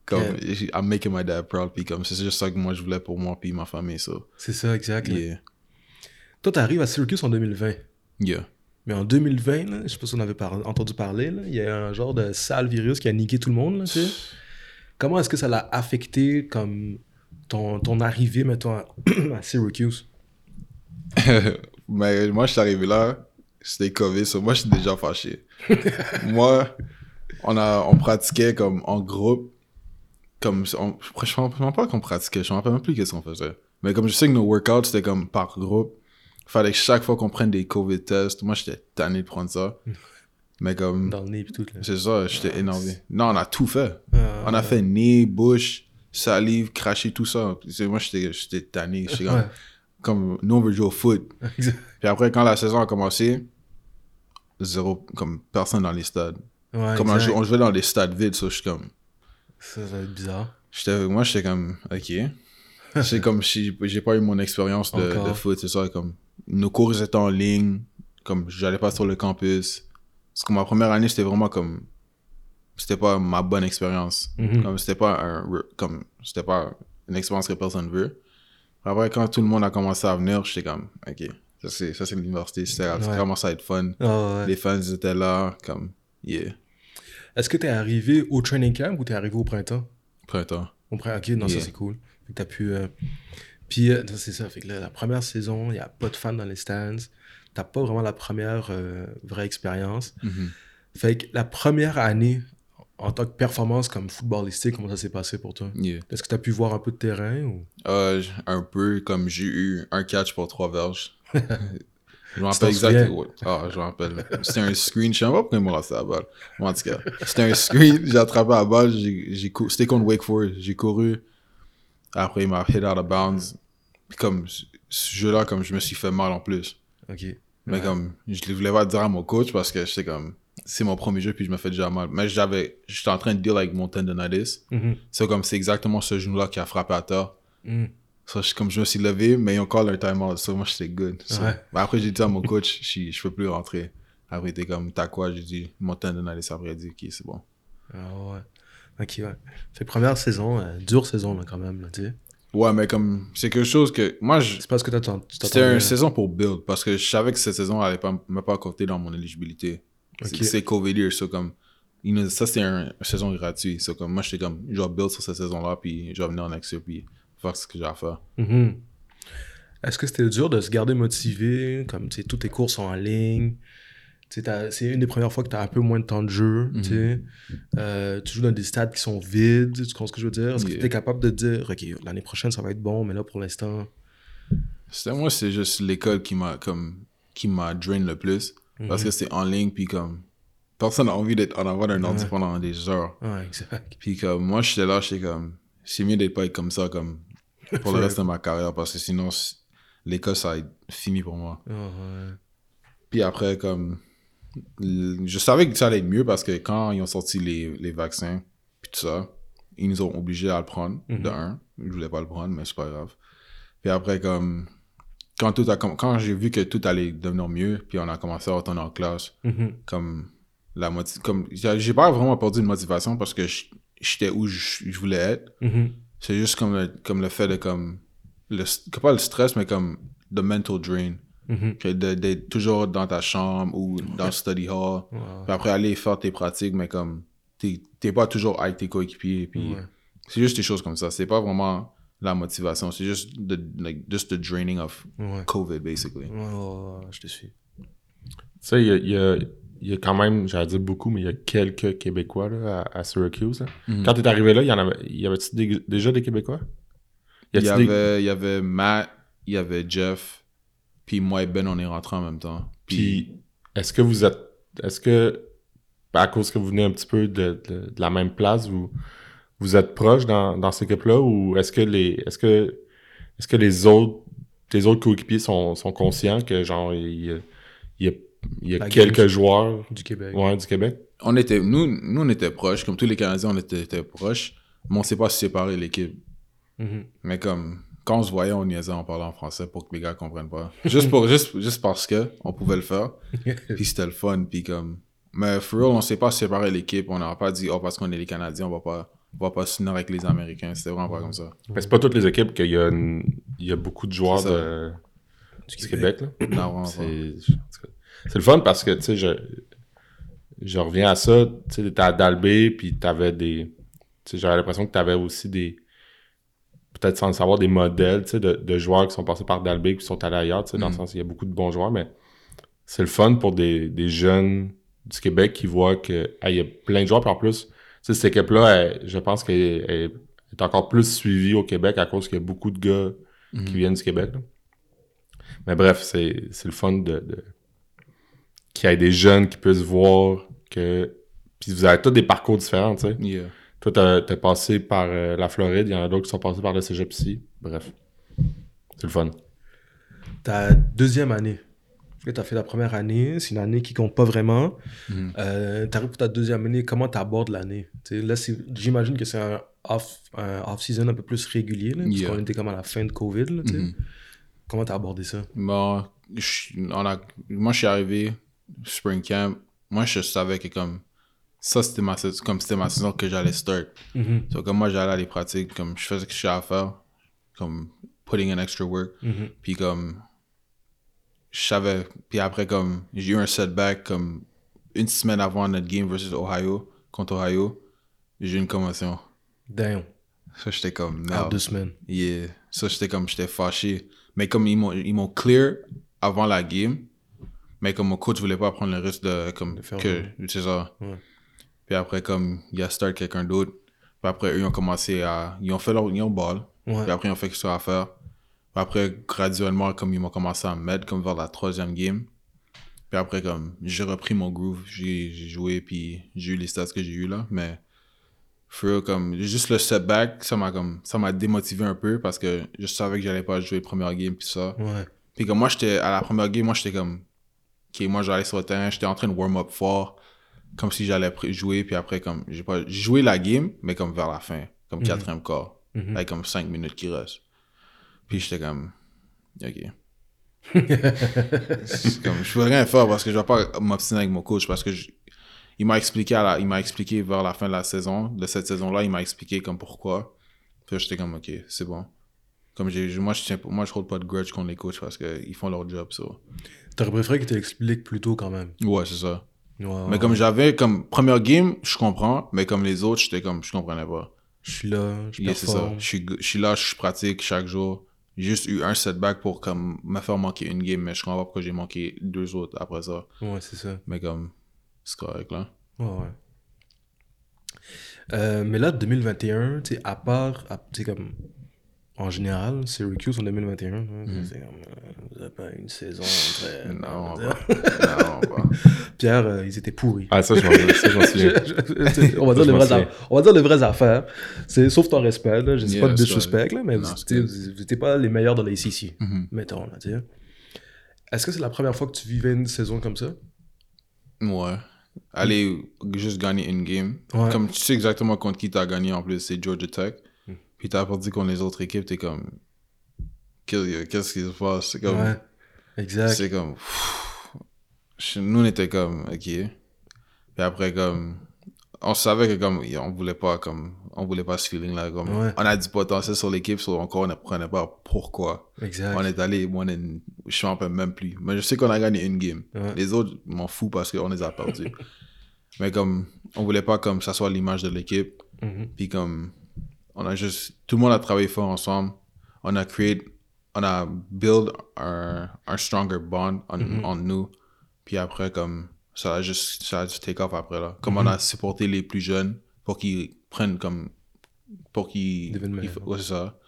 [SPEAKER 3] Comme, I'm making my dad proud. Puis comme, c'est juste ça que moi, je voulais pour moi puis ma famille, ça.
[SPEAKER 1] C'est ça, exact.
[SPEAKER 3] Yeah.
[SPEAKER 1] Toi, t'arrives à Syracuse en 2020.
[SPEAKER 3] Yeah.
[SPEAKER 1] Mais en 2020, là, je sais pas si on avait par- entendu parler, là, il y a un genre de sale virus qui a niqué tout le monde. Là, tu sais. Comment est-ce que ça l'a affecté comme ton, ton arrivée, mettons, à, à Syracuse?
[SPEAKER 3] Mais moi, je suis arrivé là, c'était COVID, so moi, je suis déjà fâché. moi, on, a, on pratiquait comme en groupe, comme, on, je ne pas qu'on pratiquait, je ne me rappelle même plus qu'est-ce qu'on faisait. Mais comme je sais que nos workouts, c'était comme par groupe, fallait que chaque fois qu'on prenne des COVID tests, moi, j'étais tanné de prendre ça. Mais comme,
[SPEAKER 1] Dans le nez et tout. Là.
[SPEAKER 3] c'est ça, j'étais énervé. Non, on a tout fait.
[SPEAKER 1] Euh,
[SPEAKER 3] On a fait nez, bouche, salive, cracher, tout ça. C'est- Moi, j'étais j'étais tanné. J'étais comme,
[SPEAKER 1] Ouais.
[SPEAKER 3] comme, nous, on veut jouer au foot. Puis après, quand la saison a commencé, zéro, comme personne dans les stades.
[SPEAKER 1] Ouais,
[SPEAKER 3] comme on, on jouait dans des stades vides, ça, je suis comme.
[SPEAKER 1] Ça, ça va être bizarre.
[SPEAKER 3] Moi, j'étais comme, ok. c'est comme si j'ai pas eu mon expérience de, foot, c'est ça. Comme, nos cours étaient en ligne, comme, j'allais pas sur le campus. Parce que ma première année, c'était vraiment comme, c'était pas ma bonne expérience.
[SPEAKER 1] Mhm.
[SPEAKER 3] Comme, c'était pas un, comme, c'était pas une expérience que personne veut. Après, quand tout le monde a commencé à venir, j'étais comme, ok, ça c'est, ça c'est l'université, ça
[SPEAKER 1] Ouais.
[SPEAKER 3] commence à être fun.
[SPEAKER 1] Ah ouais.
[SPEAKER 3] Les fans étaient là, comme, yeah,
[SPEAKER 1] Est-ce que t'es arrivé au training camp ou t'es arrivé au printemps?
[SPEAKER 3] printemps.
[SPEAKER 1] Au printemps, ok, non, ça c'est cool. Fait que t'as pu. euh, Puis, euh, c'est ça. Fait que là, la première saison, il n'y a pas de fans dans les stands. T'as pas vraiment la première euh, vraie expérience.
[SPEAKER 3] Mhm.
[SPEAKER 1] Fait que la première année, en tant que performance comme footballistique, comment ça s'est passé pour toi?
[SPEAKER 3] Yeah.
[SPEAKER 1] Est-ce que t'as pu voir un peu de terrain ou?
[SPEAKER 3] Euh, un peu comme j'ai eu un catch pour trois verges. je me
[SPEAKER 1] Tu t'en
[SPEAKER 3] rappelle exactement. ouais. Ah, je me rappelle. C'était un screen. Je sais pas pourquoi ils m'ont lancé la balle. En tout cas, c'était un screen. J'ai attrapé la balle. j'ai- cou- C'était contre Wake Forest. J'ai couru. Après, il m'a hit out of bounds. Puis comme ce jeu-là, comme je me suis fait mal en plus.
[SPEAKER 1] Ok.
[SPEAKER 3] Mais
[SPEAKER 1] Ouais.
[SPEAKER 3] comme, je ne voulais pas dire à mon coach parce que j'étais comme, c'est mon premier jeu puis je me fais déjà mal. Mais j'avais, j'étais en train de deal avec mon tendonitis.
[SPEAKER 1] Mhm.
[SPEAKER 3] C'est comme, c'est exactement ce genou-là qui a frappé à.
[SPEAKER 1] Mhm.
[SPEAKER 3] So, je, comme je me suis levé, mais ils ont call un timeout. So, moi, j'étais good. So,
[SPEAKER 1] Ouais.
[SPEAKER 3] mais après, j'ai dit à mon coach, je, je peux plus rentrer. Après, il était comme, t'as quoi? J'ai dit, mon tendonitis. Après, il a dit, ok, c'est bon.
[SPEAKER 1] Ah ouais. Ok, ouais. Que première saison, euh, dure saison là, quand même, là, tu sais.
[SPEAKER 3] Ouais, mais comme, c'est quelque chose que, moi, je,
[SPEAKER 1] C'est parce que t'attends.
[SPEAKER 3] c'était une saison pour build parce que je savais que cette saison allait pas, me pas compter dans mon éligibilité. C'est-
[SPEAKER 1] Ok.
[SPEAKER 3] C'est COVID year, so comme, you know, ça c'est un- une saison gratuite. So comme, moi, j'étais comme, je vais build sur cette saison-là, puis je vais venir en next year, puis faire ce que j'ai à faire.
[SPEAKER 1] Mhm. Est-ce que c'était dur de se garder motivé? Comme, tu sais, tous tes cours sont en ligne? C'est une des premières fois que tu as un peu moins de temps de jeu. tu sais. Euh, tu joues dans des stades qui sont vides. Tu comprends ce que je veux dire? Est-ce que tu es capable de dire, OK, l'année prochaine, ça va être bon, mais là, pour l'instant?
[SPEAKER 3] Moi, c'est juste l'école qui m'a comme qui m'a drain le plus parce que c'est en ligne puis comme personne n'a envie d'être en avant d'un ordi pendant des heures.
[SPEAKER 1] Ouais, exact.
[SPEAKER 3] Puis comme moi j'étais là, j'étais comme c'est mieux d'être pas être comme ça comme pour le reste de ma carrière parce que sinon l'école ça être fini pour moi.
[SPEAKER 1] Ah, ouais.
[SPEAKER 3] Puis après comme je savais que ça allait être mieux parce que quand ils ont sorti les, les vaccins puis tout ça, ils nous ont obligés à le prendre
[SPEAKER 1] Mhm.
[SPEAKER 3] de un. Je voulais pas le prendre mais c'est pas grave. Puis après comme quand tout a quand j'ai vu que tout allait devenir mieux, puis on a commencé à retourner en classe,
[SPEAKER 1] Mhm.
[SPEAKER 3] comme la comme j'ai pas vraiment perdu de motivation parce que j'étais où je, je voulais être.
[SPEAKER 1] Mhm.
[SPEAKER 3] C'est juste comme le, comme le fait de comme le pas le stress mais comme the mental drain, que de- d'être toujours dans ta chambre ou dans le study hall, puis après aller faire tes pratiques mais comme t'es t'es pas toujours avec tes coéquipiers puis
[SPEAKER 1] Ouais.
[SPEAKER 3] c'est juste des choses comme ça. C'est pas vraiment la motivation, c'est juste the, like, just the draining of
[SPEAKER 1] Ouais.
[SPEAKER 3] COVID basically.
[SPEAKER 1] Ouais, je te suis.
[SPEAKER 2] Tu sais, il y a, il y, a, il y a quand même, j'allais dire beaucoup, mais il y a quelques Québécois là, à, à Syracuse. là.
[SPEAKER 3] Mhm.
[SPEAKER 2] Quand tu es arrivé là, il y en avait, il y avait des- déjà des Québécois?
[SPEAKER 3] Il y,
[SPEAKER 2] des-
[SPEAKER 3] avait, il y avait Matt, il y avait Jeff, puis moi et Ben, on est rentrés en même temps. Puis,
[SPEAKER 2] Puis, est-ce que vous êtes. Est-ce que, à cause que vous venez un petit peu de, de- de la même place, vous, vous êtes proches dans, dans cette équipe-là ou est-ce que les. Est-ce que, est-ce que les autres. Tes autres coéquipiers sont, sont conscients que, genre, il y a, il y a,
[SPEAKER 1] La
[SPEAKER 2] quelques joueurs
[SPEAKER 1] Du Québec.
[SPEAKER 2] ouais, du Québec?
[SPEAKER 3] on était, nous, nous, on était proches, comme tous les Canadiens, on était, était proches, mais on s'est pas séparé l'équipe.
[SPEAKER 1] Mhm.
[SPEAKER 3] Mais comme, quand on se voyait, on niaisait, on parlait en français pour que les gars comprennent pas. Juste, pour, juste, juste parce que on pouvait le faire, puis c'était le fun, puis comme... Mais for real, on s'est pas séparé l'équipe, on n'a pas dit, oh, parce qu'on est les Canadiens, on va pas, on va pas s'unir avec les Américains, c'était vraiment pas comme ça.
[SPEAKER 2] Mais c'est pas toutes les équipes qu'il y a, une- il y a beaucoup de joueurs de, du Québec. là.
[SPEAKER 3] Non, vraiment pas.
[SPEAKER 2] C'est le fun parce que, tu sais, je, je reviens à ça. Tu sais, t'étais à Dalbé, puis t'avais des. Tu sais, j'avais l'impression que t'avais aussi des. Peut-être sans le savoir, des modèles, tu sais, de, de joueurs qui sont passés par Dalbé, qui sont allés ailleurs, tu sais, dans le
[SPEAKER 3] Mm.
[SPEAKER 2] sens, il y a beaucoup de bons joueurs, mais c'est le fun pour des, des jeunes du Québec qui voient que, ah, il y a plein de joueurs, puis en plus, tu sais, cette équipe-là, je pense qu'elle elle est encore plus suivie au Québec à cause qu'il y a beaucoup de gars qui viennent du Québec. là. Mais bref, c'est c'est le fun de, de- qu'il y ait des jeunes qui puissent voir que. Puis vous avez tous des parcours différents, tu sais.
[SPEAKER 3] Yeah.
[SPEAKER 2] Toi, t'as t'as passé par euh, la Floride, il y en a d'autres qui sont passés par le cégep ici. Bref. C'est le fun.
[SPEAKER 1] Ta deuxième année. Là, tu as fait la première année, c'est une année qui compte pas vraiment.
[SPEAKER 3] Mhm.
[SPEAKER 1] Euh, tu arrives pour ta deuxième année, comment tu abordes l'année Là, c'est- j'imagine que c'est un off- un off-season un peu plus régulier, là, parce
[SPEAKER 3] Yeah.
[SPEAKER 1] qu'on était comme à la fin de COVID. Là.
[SPEAKER 3] Mhm.
[SPEAKER 1] Comment tu as abordé ça?
[SPEAKER 3] Bon, je- on a, moi, je suis arrivé, spring camp. Moi, je savais que comme ça, c'était ma, saison- comme c'était ma saison que j'allais start.
[SPEAKER 1] Mhm,
[SPEAKER 3] So, comme moi, j'allais à les pratiques, comme je faisais ce que je à faire, comme putting in extra work.
[SPEAKER 1] mhm.
[SPEAKER 3] Puis comme, je savais. Puis après, comme, j'ai eu un setback, comme, une semaine avant notre game versus Ohio, contre Ohio, j'ai eu une commotion.
[SPEAKER 1] Damn,
[SPEAKER 3] Ça, j'étais comme, merde.
[SPEAKER 1] deux semaines.
[SPEAKER 3] Yeah. Ça, j'étais comme, j'étais fâché. Mais comme ils m'ont, ils m'ont clear avant la game, mais comme mon coach voulait pas prendre le risque de, comme,
[SPEAKER 1] De faire
[SPEAKER 3] que, c'est ça.
[SPEAKER 1] Ouais.
[SPEAKER 3] Puis après, comme, il a start quelqu'un d'autre. Puis après, eux, ils ont commencé à, ils ont fait leur, ils ont ball.
[SPEAKER 1] Ouais.
[SPEAKER 3] Puis après, ils ont fait ce qu'ils ont à faire. Puis après, graduellement, comme ils m'ont commencé à me mettre, comme vers la troisième game. Puis après, comme, j'ai repris mon groove, j'ai joué, puis j'ai eu les stats que j'ai eu là. Mais, for comme, juste le setback, ça m'a comme, ça m'a démotivé un peu parce que je savais que j'allais pas jouer première game, puis ça.
[SPEAKER 1] Ouais.
[SPEAKER 3] Puis comme moi, j'étais, à la première game, moi, j'étais comme, ok, moi, j'allais sur le terrain, j'étais en train de warm up fort, comme si j'allais jouer, puis après, comme, j'ai pas, joué la game, mais comme vers la fin, comme
[SPEAKER 1] Mhm.
[SPEAKER 3] quatrième quart,
[SPEAKER 1] Mhm.
[SPEAKER 3] avec comme 5 minutes qui restent. Puis j'étais comme, ok. Comme, je peux rien faire parce que je vais pas m'obstiner avec mon coach parce que je- il m'a expliqué à la, il m'a expliqué vers la fin de la saison, de cette saison-là, il m'a expliqué comme pourquoi. Puis j'étais comme, ok, c'est bon. Comme j'ai, moi, je tiens, moi, je hold pas de grudge contre les coachs parce qu'ils font leur job, ça.
[SPEAKER 1] T'aurais préféré qu'il t'explique plus tôt quand même.
[SPEAKER 3] Ouais, c'est ça. Mais comme j'avais, comme, première game, je comprends, mais comme les autres, j'étais comme, je comprenais pas.
[SPEAKER 1] je suis là, je
[SPEAKER 3] Yeah, c'est ça.
[SPEAKER 1] performe.
[SPEAKER 3] Je suis, je suis là, je pratique chaque jour. J'ai juste eu un setback pour, comme, me faire manquer une game, mais je comprends pas pourquoi j'ai manqué deux autres après ça.
[SPEAKER 1] Ouais, c'est ça.
[SPEAKER 3] Mais comme, c'est correct, là.
[SPEAKER 1] Ouais, ouais. Euh, mais là, 2021, tu sais, à part, tu sais, comme, en général, Syracuse en 2021, hein, c'est comme, euh, vous avez pas une saison très...
[SPEAKER 3] Non,
[SPEAKER 1] euh,
[SPEAKER 3] Non, bah.
[SPEAKER 1] Pierre, euh, ils étaient pourris.
[SPEAKER 2] Ah, ça, je m'en souviens.
[SPEAKER 1] On, va dire les vraies on va dire les vraies affaires. C'est, sauf ton respect, là. je ne
[SPEAKER 3] Yeah,
[SPEAKER 1] pas de disrespect, là, mais
[SPEAKER 3] Non,
[SPEAKER 1] vous n'étiez pas les meilleurs de l'ACC,
[SPEAKER 3] Mhm.
[SPEAKER 1] mettons. Là, tu sais. Est-ce que c'est la première fois que tu vivais une saison comme ça?
[SPEAKER 3] Ouais. Aller juste gagner une game.
[SPEAKER 1] Ouais.
[SPEAKER 3] Comme tu sais exactement contre qui t'as gagné en plus, c'est Georgia Tech. Puis t'as perdu contre les autres équipes, t'es comme. Qu'est- Qu'est-ce qui se passe? C'est comme.
[SPEAKER 1] Ouais, exact.
[SPEAKER 3] C'est comme. pff, Nous, on était comme. Ok. Puis après, comme. On savait que comme. On voulait pas comme. On voulait pas ce feeling-là. Comme,
[SPEAKER 1] Ouais.
[SPEAKER 3] On a du potentiel sur l'équipe, sauf encore on ne prenait pas pourquoi.
[SPEAKER 1] Exact.
[SPEAKER 3] On est allé, moi, on est- je rappelle même plus. Mais je sais qu'on a gagné une game.
[SPEAKER 1] Ouais.
[SPEAKER 3] Les autres, je m'en fous parce qu'on les a perdus. Mais comme, on voulait pas comme ça soit l'image de l'équipe.
[SPEAKER 1] Mhm.
[SPEAKER 3] Puis comme, on a juste, tout le monde a travaillé fort ensemble. On a créé, on a build un, un stronger bond en,
[SPEAKER 1] Mhm.
[SPEAKER 3] entre nous. Puis après, comme, ça a juste, ça a juste take off après là. Comme on a supporté les plus jeunes pour qu'ils prennent comme, pour qu'ils, ouais, c'est ça.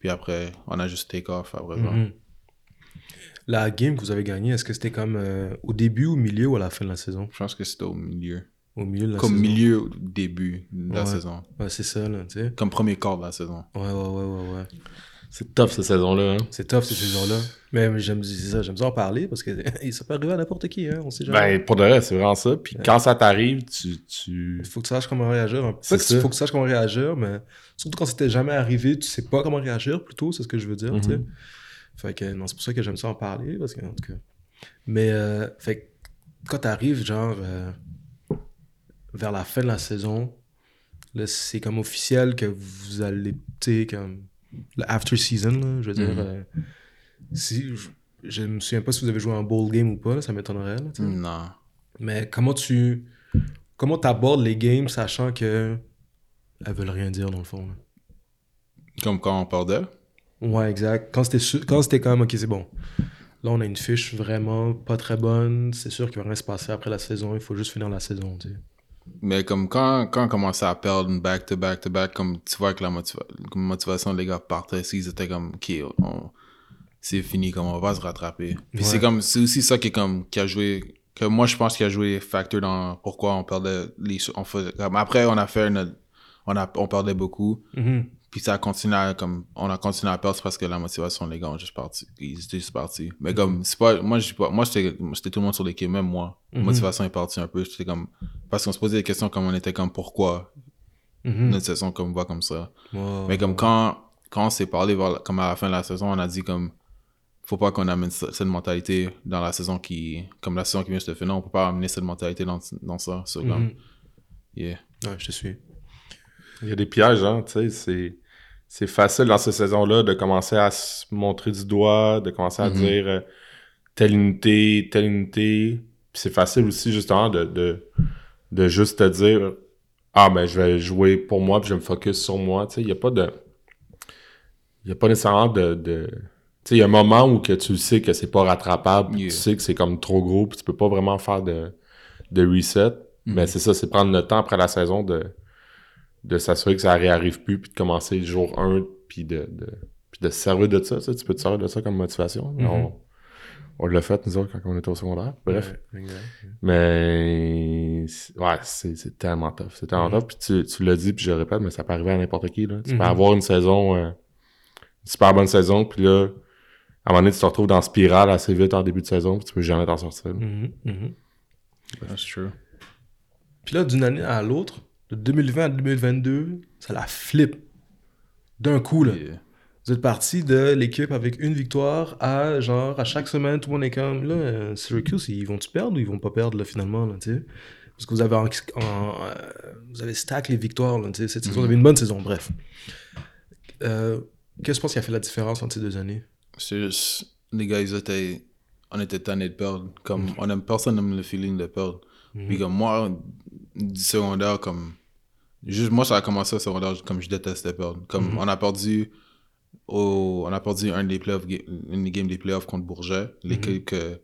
[SPEAKER 3] Puis après, on a juste take off après ça.
[SPEAKER 1] Mhm. La game que vous avez gagnée, est-ce que c'était comme euh, au début, au milieu ou à la fin de la saison?
[SPEAKER 3] Je pense que c'était au milieu.
[SPEAKER 1] Au milieu de la
[SPEAKER 3] Comme
[SPEAKER 1] saison.
[SPEAKER 3] milieu, début de la
[SPEAKER 1] Ouais.
[SPEAKER 3] saison.
[SPEAKER 1] Ouais, c'est ça, là, tu sais.
[SPEAKER 3] Comme premier quart de la saison.
[SPEAKER 1] Ouais, ouais, ouais, ouais, ouais.
[SPEAKER 2] C'est tough, cette saison-là. Hein?
[SPEAKER 1] C'est tough, ces saisons-là. Mais j'aime c'est ça, j'aime ça en parler parce que ça peut arriver à n'importe qui, hein, on sait jamais.
[SPEAKER 2] Ben, pour de vrai, c'est vraiment ça. Puis quand ça t'arrive, tu... tu...
[SPEAKER 1] Il faut que tu saches comment réagir. Pas
[SPEAKER 2] C'est
[SPEAKER 1] que
[SPEAKER 2] ça.
[SPEAKER 1] il faut que tu saches comment réagir, mais surtout quand c'était jamais arrivé, tu sais pas comment réagir plutôt, c'est ce que je veux dire, tu sais.
[SPEAKER 2] Mhm.
[SPEAKER 1] Fait que non, c'est pour ça que j'aime ça en parler, parce que, en tout cas. Mais, euh, fait que quand t'arrives, genre, euh, vers la fin de la saison, là, c'est comme officiel que vous allez, tu sais, comme, le after season, là, je veux dire.
[SPEAKER 3] Mhm.
[SPEAKER 1] euh, si, je, je me souviens pas si vous avez joué un bowl game ou pas, là, ça m'étonnerait.
[SPEAKER 3] Non.
[SPEAKER 1] Mais comment tu comment abordes les games sachant que elles veulent rien dire dans le fond. là?
[SPEAKER 3] Comme quand on perdait.
[SPEAKER 1] Ouais, exact. Quand c'était quand c'était comme ok c'est bon. Là on a une fiche vraiment pas très bonne. C'est sûr qu'il va rien se passer après la saison. Il faut juste finir la saison. Tu sais.
[SPEAKER 3] Mais comme quand, quand on commençait à perdre back to back to back, comme tu vois que la motiva- motivation des gars partait, ils étaient comme, ok, c'est fini, comme on va se rattraper. Puis
[SPEAKER 1] Ouais.
[SPEAKER 3] c'est comme, c'est aussi ça qui est comme, qui a joué, que moi je pense qu'il a joué facteur dans pourquoi on perdait les, on faisait, comme après on a fait notre, on a, on perdait beaucoup. Puis ça a continué à, comme, on a continué à perdre parce que la motivation, les gars ont juste parti. Ils étaient juste partis. Mais comme, c'est pas, moi, pas, moi, c'était tout le monde sur l'équipe, même moi. La
[SPEAKER 1] Mhm.
[SPEAKER 3] motivation est partie un peu. J'étais comme, parce qu'on se posait des questions comme on était comme, pourquoi?
[SPEAKER 1] Mhm.
[SPEAKER 3] notre saison comme va comme ça. Mais comme quand, quand on s'est parlé, comme à la fin de la saison, on a dit comme, faut pas qu'on amène ce- cette mentalité dans la saison qui, comme la saison qui vient de se finir, on peut pas amener cette mentalité dans, dans ça. So, comme,
[SPEAKER 1] Mhm.
[SPEAKER 3] yeah.
[SPEAKER 1] Ouais, je te suis.
[SPEAKER 2] Il y a des pièges, hein, tu sais, c'est... C'est facile dans cette saison-là de commencer à se montrer du doigt, de commencer à
[SPEAKER 3] Mhm.
[SPEAKER 2] dire euh, telle unité, telle unité. Puis c'est facile aussi, justement, de, de, de juste te dire Ah, ben, je vais jouer pour moi, puis je vais me focus sur moi. Tu sais, il n'y a pas de. Il n'y a pas nécessairement de. de... Tu sais, il y a un moment où que tu sais que c'est pas rattrapable,
[SPEAKER 3] Yeah.
[SPEAKER 2] tu sais que c'est comme trop gros, puis tu peux pas vraiment faire de, de reset.
[SPEAKER 3] Mhm.
[SPEAKER 2] Mais c'est ça, c'est prendre le temps après la saison de, de s'assurer que ça réarrive plus, puis de commencer le jour 1, puis de, de, puis de se servir de ça. tu sais. Tu peux te servir de ça comme motivation.
[SPEAKER 1] Mhm.
[SPEAKER 2] on, on l'a fait, nous autres, quand on était au secondaire. Bref.
[SPEAKER 1] Ouais.
[SPEAKER 2] Mais ouais, c'est c'est tellement tough. C'est tellement
[SPEAKER 1] Mhm.
[SPEAKER 2] tough. Puis tu, tu l'as dit, puis je le répète, mais ça peut arriver à n'importe qui. Là. Tu
[SPEAKER 1] Mhm.
[SPEAKER 2] peux avoir une saison, euh, une super bonne saison, puis là, à un moment donné, tu te retrouves dans la spirale assez vite en début de saison, puis tu peux jamais t'en sortir. là.
[SPEAKER 1] Mhm, mhm.
[SPEAKER 3] That's true.
[SPEAKER 1] Puis là, d'une année à l'autre, de 2020 à 2022, ça la flip. D'un coup, là.
[SPEAKER 3] Yeah.
[SPEAKER 1] Vous êtes parti de l'équipe avec une victoire à genre à chaque semaine, tout le monde est comme là, euh, Syracuse, ils vont-tu perdre ou ils vont pas perdre là, finalement, là, tu sais? Parce que vous avez, en- en- euh, vous avez stack les victoires, là, tu sais. Cette saison, vous avez une bonne saison, bref. Euh, Qu'est-ce que tu penses qui a fait la différence entre ces deux années?
[SPEAKER 3] C'est juste, les gars, ils étaient, on était tannés de perdre. Comme, on aime, personne n'aime le feeling de perdre. Puis comme moi, du secondaire, comme, juste, moi, ça a commencé au secondaire, comme je détestais perdre. Comme, on a perdu, au, on a perdu un des playoffs, une des games des playoffs contre Bourget, l'équipe que,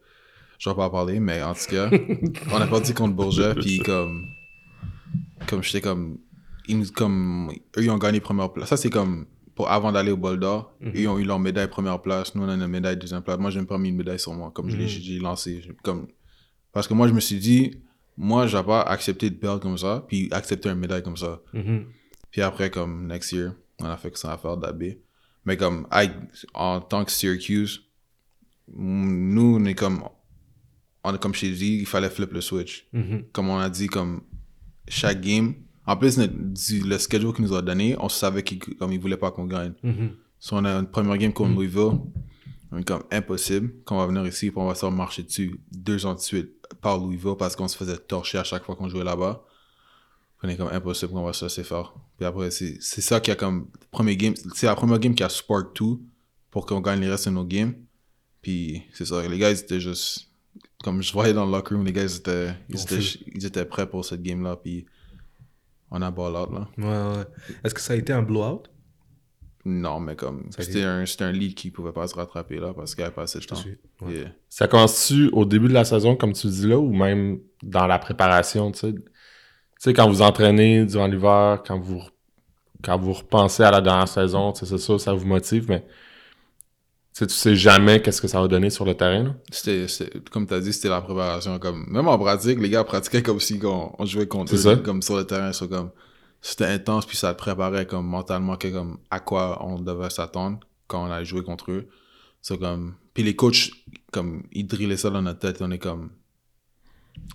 [SPEAKER 3] je vais pas en parler, mais en tout cas, on a perdu contre Bourget, puis comme, comme j'étais comme, ils comme, eux, ils ont gagné première place. Ça, c'est comme, pour, avant d'aller au bol d'or, eux, ils ont eu leur médaille première place, nous, on a une médaille deuxième place. Moi, j'ai même pas mis une médaille sur moi, comme je l'ai- lancé. Comme, parce que moi, je me suis dit, moi, j'ai pas accepté de perdre comme ça, puis accepter une médaille comme ça.
[SPEAKER 1] Mhm.
[SPEAKER 3] Puis après, comme, next year, on a fait que ça à faire d'AB. Mais comme, I- en tant que Syracuse, mm, nous, on est comme, on est comme je dit, il fallait flip le switch.
[SPEAKER 1] Mhm.
[SPEAKER 3] Comme on a dit, comme, chaque game, en plus, notre- du- le schedule qu'il nous a donné, on savait qu'il comme, il voulait pas qu'on gagne.
[SPEAKER 1] Mhm.
[SPEAKER 3] Si on a une première game contre Louisville, on est comme impossible qu'on va venir ici et on va se marcher dessus deux ans de suite par Louisville parce qu'on se faisait torcher à chaque fois qu'on jouait là-bas. On est comme impossible qu'on va se laisser faire. Puis après, c'est c'est ça qui a comme. Premier game, c'est la première game qui a spark tout pour qu'on gagne les restes de nos games. Puis c'est ça, les gars, ils étaient juste. Comme je voyais dans le locker room, les gars, ils étaient, ils étaient, ils étaient prêts pour cette game-là. Puis on a ball out, là.
[SPEAKER 1] Ouais, ouais. Est-ce que ça a été un blowout?
[SPEAKER 3] Non, mais comme.
[SPEAKER 1] A
[SPEAKER 3] C'était un, c'était un lead qui pouvait pas se rattraper là parce qu'il n'y avait pas assez de
[SPEAKER 1] Je te
[SPEAKER 3] temps.
[SPEAKER 1] suis. Ouais.
[SPEAKER 3] Yeah.
[SPEAKER 2] Ça commence-tu au début de la saison, comme tu dis là, ou même dans la préparation, tu sais? Tu sais, quand vous entraînez durant l'hiver, quand vous, quand vous repensez à la dernière saison, tu sais, c'est ça, ça vous motive, mais tu sais, tu sais jamais qu'est-ce que ça va donner sur le terrain, là.
[SPEAKER 3] C'était, comme tu as dit, c'était la préparation. Comme, même en pratique, les gars pratiquaient comme si on, on jouait contre eux,
[SPEAKER 2] ça.
[SPEAKER 3] comme sur le terrain. so comme, c'était intense, puis ça te préparait comme mentalement que, comme, à quoi on devait s'attendre quand on allait jouer contre eux. So, comme, puis les coachs, comme, ils drillaient ça dans notre tête. On est comme,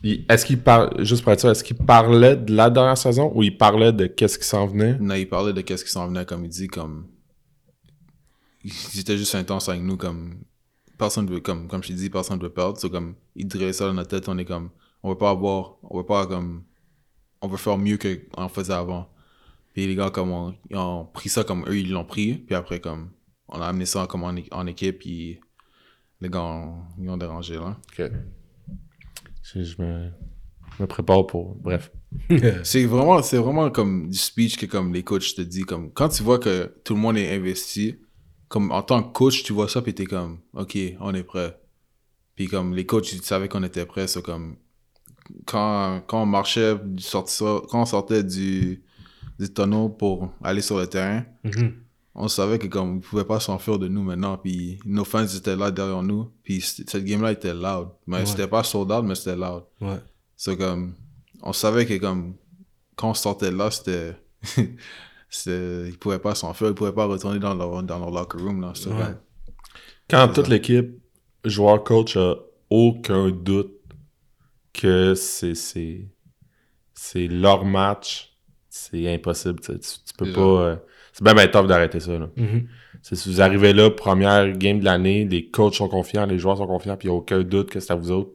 [SPEAKER 2] Est-ce qu'il parle, juste pour être sûr, est-ce qu'il parlait de la dernière saison ou il parlait de qu'est-ce qui s'en venait?
[SPEAKER 3] non, ils parlaient de qu'est-ce qui s'en venait, comme il dit, comme, ils étaient juste intenses avec nous, comme, personne veut, comme, comme je t'ai dit, personne veut perdre. So, comme, ils drillaient ça dans notre tête. On est comme, on veut pas avoir, on veut pas, comme, on veut faire mieux qu'on faisait avant. Puis les gars, comme, on, ils ont pris ça comme eux, ils l'ont pris. Puis après, comme, on a amené ça comme en, en équipe, puis les gars, ont- ils ont dérangé, là.
[SPEAKER 2] Ok. Je, je me, je me prépare pour. Bref.
[SPEAKER 3] C'est vraiment, c'est vraiment comme du speech que comme les coachs te disent, comme, quand tu vois que tout le monde est investi, comme, en tant que coach, tu vois ça, puis t'es comme, OK, on est prêt. Puis comme, les coachs, ils savaient qu'on était prêts, c'est comme, quand, quand on marchait, du sorti- quand on sortait du, du tonneau pour aller sur le terrain,
[SPEAKER 1] Mhm.
[SPEAKER 3] on savait que comme ils pouvaient pas s'enfuir de nous maintenant puis nos fans étaient là derrière nous puis cette game là était loud mais
[SPEAKER 1] Ouais.
[SPEAKER 3] c'était pas sold out mais c'était loud
[SPEAKER 1] Ouais.
[SPEAKER 3] c'est comme on savait que comme quand on sortait là c'était c'est- ils pouvaient pas s'enfuir, ils pouvaient pas retourner dans leur, dans leur locker room, là.
[SPEAKER 1] Ouais.
[SPEAKER 2] Quand toute l'équipe, joueur, coach, a aucun doute que c'est c'est c'est leur match, c'est impossible. tu sais. Tu, tu peux pas. euh, c'est bien, d'arrêter ça. Là.
[SPEAKER 1] Mhm.
[SPEAKER 2] C'est si vous arrivez là, première game de l'année, les coachs sont confiants, les joueurs sont confiants, puis il n'y a aucun doute que c'est à vous autres.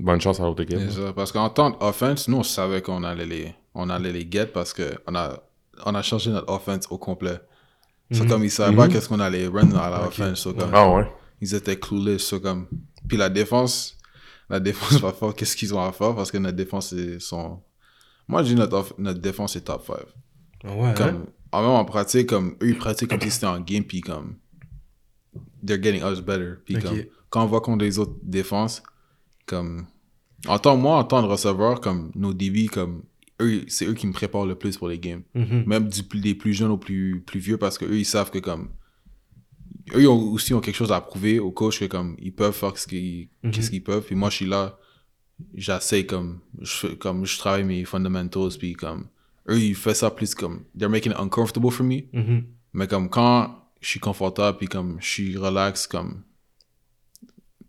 [SPEAKER 2] Bonne chance à l'autre équipe.
[SPEAKER 3] Ça. Parce qu'en tant qu'offense, nous, on savait qu'on allait les, on allait les get parce que on a, on a changé notre offense au complet. C'est
[SPEAKER 1] Mhm.
[SPEAKER 3] comme ils savaient pas qu'est-ce qu'on allait run dans la offense. so comme,
[SPEAKER 2] Ah ouais.
[SPEAKER 3] Ils étaient clueless. so comme, puis la défense, la défense va faire qu'est-ce qu'ils ont à faire parce que notre défense est son. Moi, je dis notre, notre défense est top 5.
[SPEAKER 1] Ah ouais, hein?
[SPEAKER 3] Comme, en même en pratique, comme, eux, ils pratiquent comme si c'était en game, puis comme, they're getting us better. Puis comme, quand on va contre les autres défenses, comme, en tant, moi, en tant que receveur, comme, nos DB, comme, eux, c'est eux qui me préparent le plus pour les games.
[SPEAKER 1] Mhm.
[SPEAKER 3] Même du, plus- des plus jeunes aux plus, plus vieux, parce que eux, ils savent que, comme, eux ils ont aussi ont quelque chose à prouver au coach que, comme, ils peuvent faire ce qu'ils,
[SPEAKER 1] Mhm.
[SPEAKER 3] qu'est-ce qu'ils peuvent. Puis moi, je suis là, j'essaie, comme, je, comme, je travaille mes fundamentals, puis comme, eux, ils font ça plus comme, they're making it uncomfortable for me.
[SPEAKER 1] Mhm.
[SPEAKER 3] Mais comme quand je suis confortable, puis comme je suis relax, comme.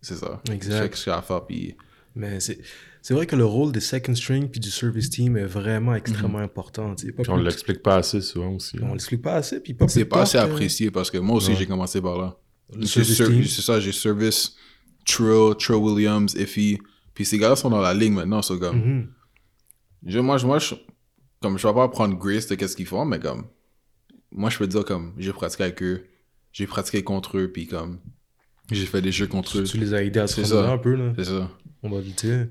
[SPEAKER 3] C'est ça.
[SPEAKER 1] Exact.
[SPEAKER 3] Ce que j'ai à faire, puis.
[SPEAKER 1] Mais c'est c'est vrai que le rôle des second string puis du service team est vraiment extrêmement important. tu sais. Pas
[SPEAKER 2] Puis on l'explique pas assez souvent aussi.
[SPEAKER 1] on l'explique pas assez. Puis pas
[SPEAKER 3] C'est pas assez
[SPEAKER 1] que
[SPEAKER 3] apprécié parce que moi aussi
[SPEAKER 2] Ouais.
[SPEAKER 3] j'ai commencé par là.
[SPEAKER 1] Le.
[SPEAKER 3] C'est ça, j'ai service Trill, Trill Williams, Effie. Puis ces gars-là sont dans la ligue maintenant, so comme.
[SPEAKER 1] Mhm.
[SPEAKER 3] je, moi, je, moi je, comme je vais pas prendre Grace de qu'est-ce qu'ils font, mais comme. Moi je peux dire comme j'ai pratiqué avec eux, j'ai pratiqué contre eux, puis comme. J'ai fait des jeux contre eux.
[SPEAKER 1] Tu les as aidés à se un peu. Là.
[SPEAKER 3] C'est ça.
[SPEAKER 1] On va éviter.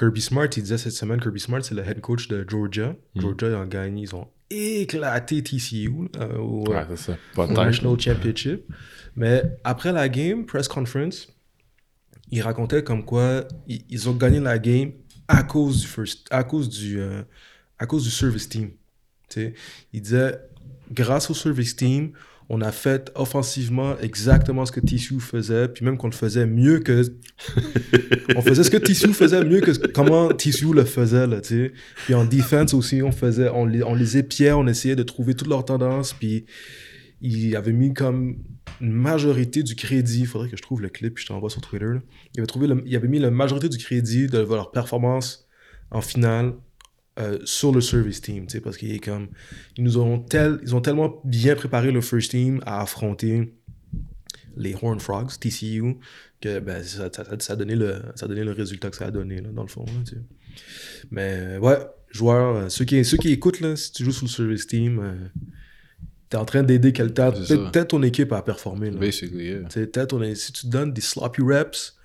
[SPEAKER 1] Kirby Smart, il disait cette semaine, Kirby Smart, c'est le head coach de Georgia.
[SPEAKER 2] Mm.
[SPEAKER 1] Georgia, ils ont gagné, ils ont éclaté TCU euh, au,
[SPEAKER 2] Ouais, c'est ça. Pas
[SPEAKER 1] au
[SPEAKER 2] de
[SPEAKER 1] National Championship. Mais après la game, press conference, il racontait comme quoi ils, ils ont gagné la game à cause du first, à cause du, euh, à cause du service team. Tu sais, il disait grâce au service team, on a fait offensivement exactement ce que TCU faisait, puis même qu'on le faisait mieux que. on faisait ce que TCU faisait mieux que comment TCU le faisait, là, tu sais. Puis en defense aussi, on faisait, on les, on les épiait, on essayait de trouver toutes leurs tendances, puis il avait mis comme une majorité du crédit. Il faudrait que je trouve le clip, puis je t'envoie sur Twitter. là. Il avait, trouvé le- il avait mis la majorité du crédit de leur performance en finale euh, sur le service team, tu sais, parce qu'il est comme. Ils nous ont, tel, ils ont tellement bien préparé le first team à affronter les Horn Frogs, TCU, que ben, ça, ça, ça a donné le, ça a donné le résultat que ça a donné, là, dans le fond. là. Mais euh, ouais, joueurs, euh, ceux qui, ceux qui écoutent, là, si tu joues sur le service team, euh, t'es en train d'aider quelqu'un, peut-être ton équipe à performer. là.
[SPEAKER 3] Basically, yeah.
[SPEAKER 1] Tu sais, peut-être on est- si tu donnes des sloppy reps,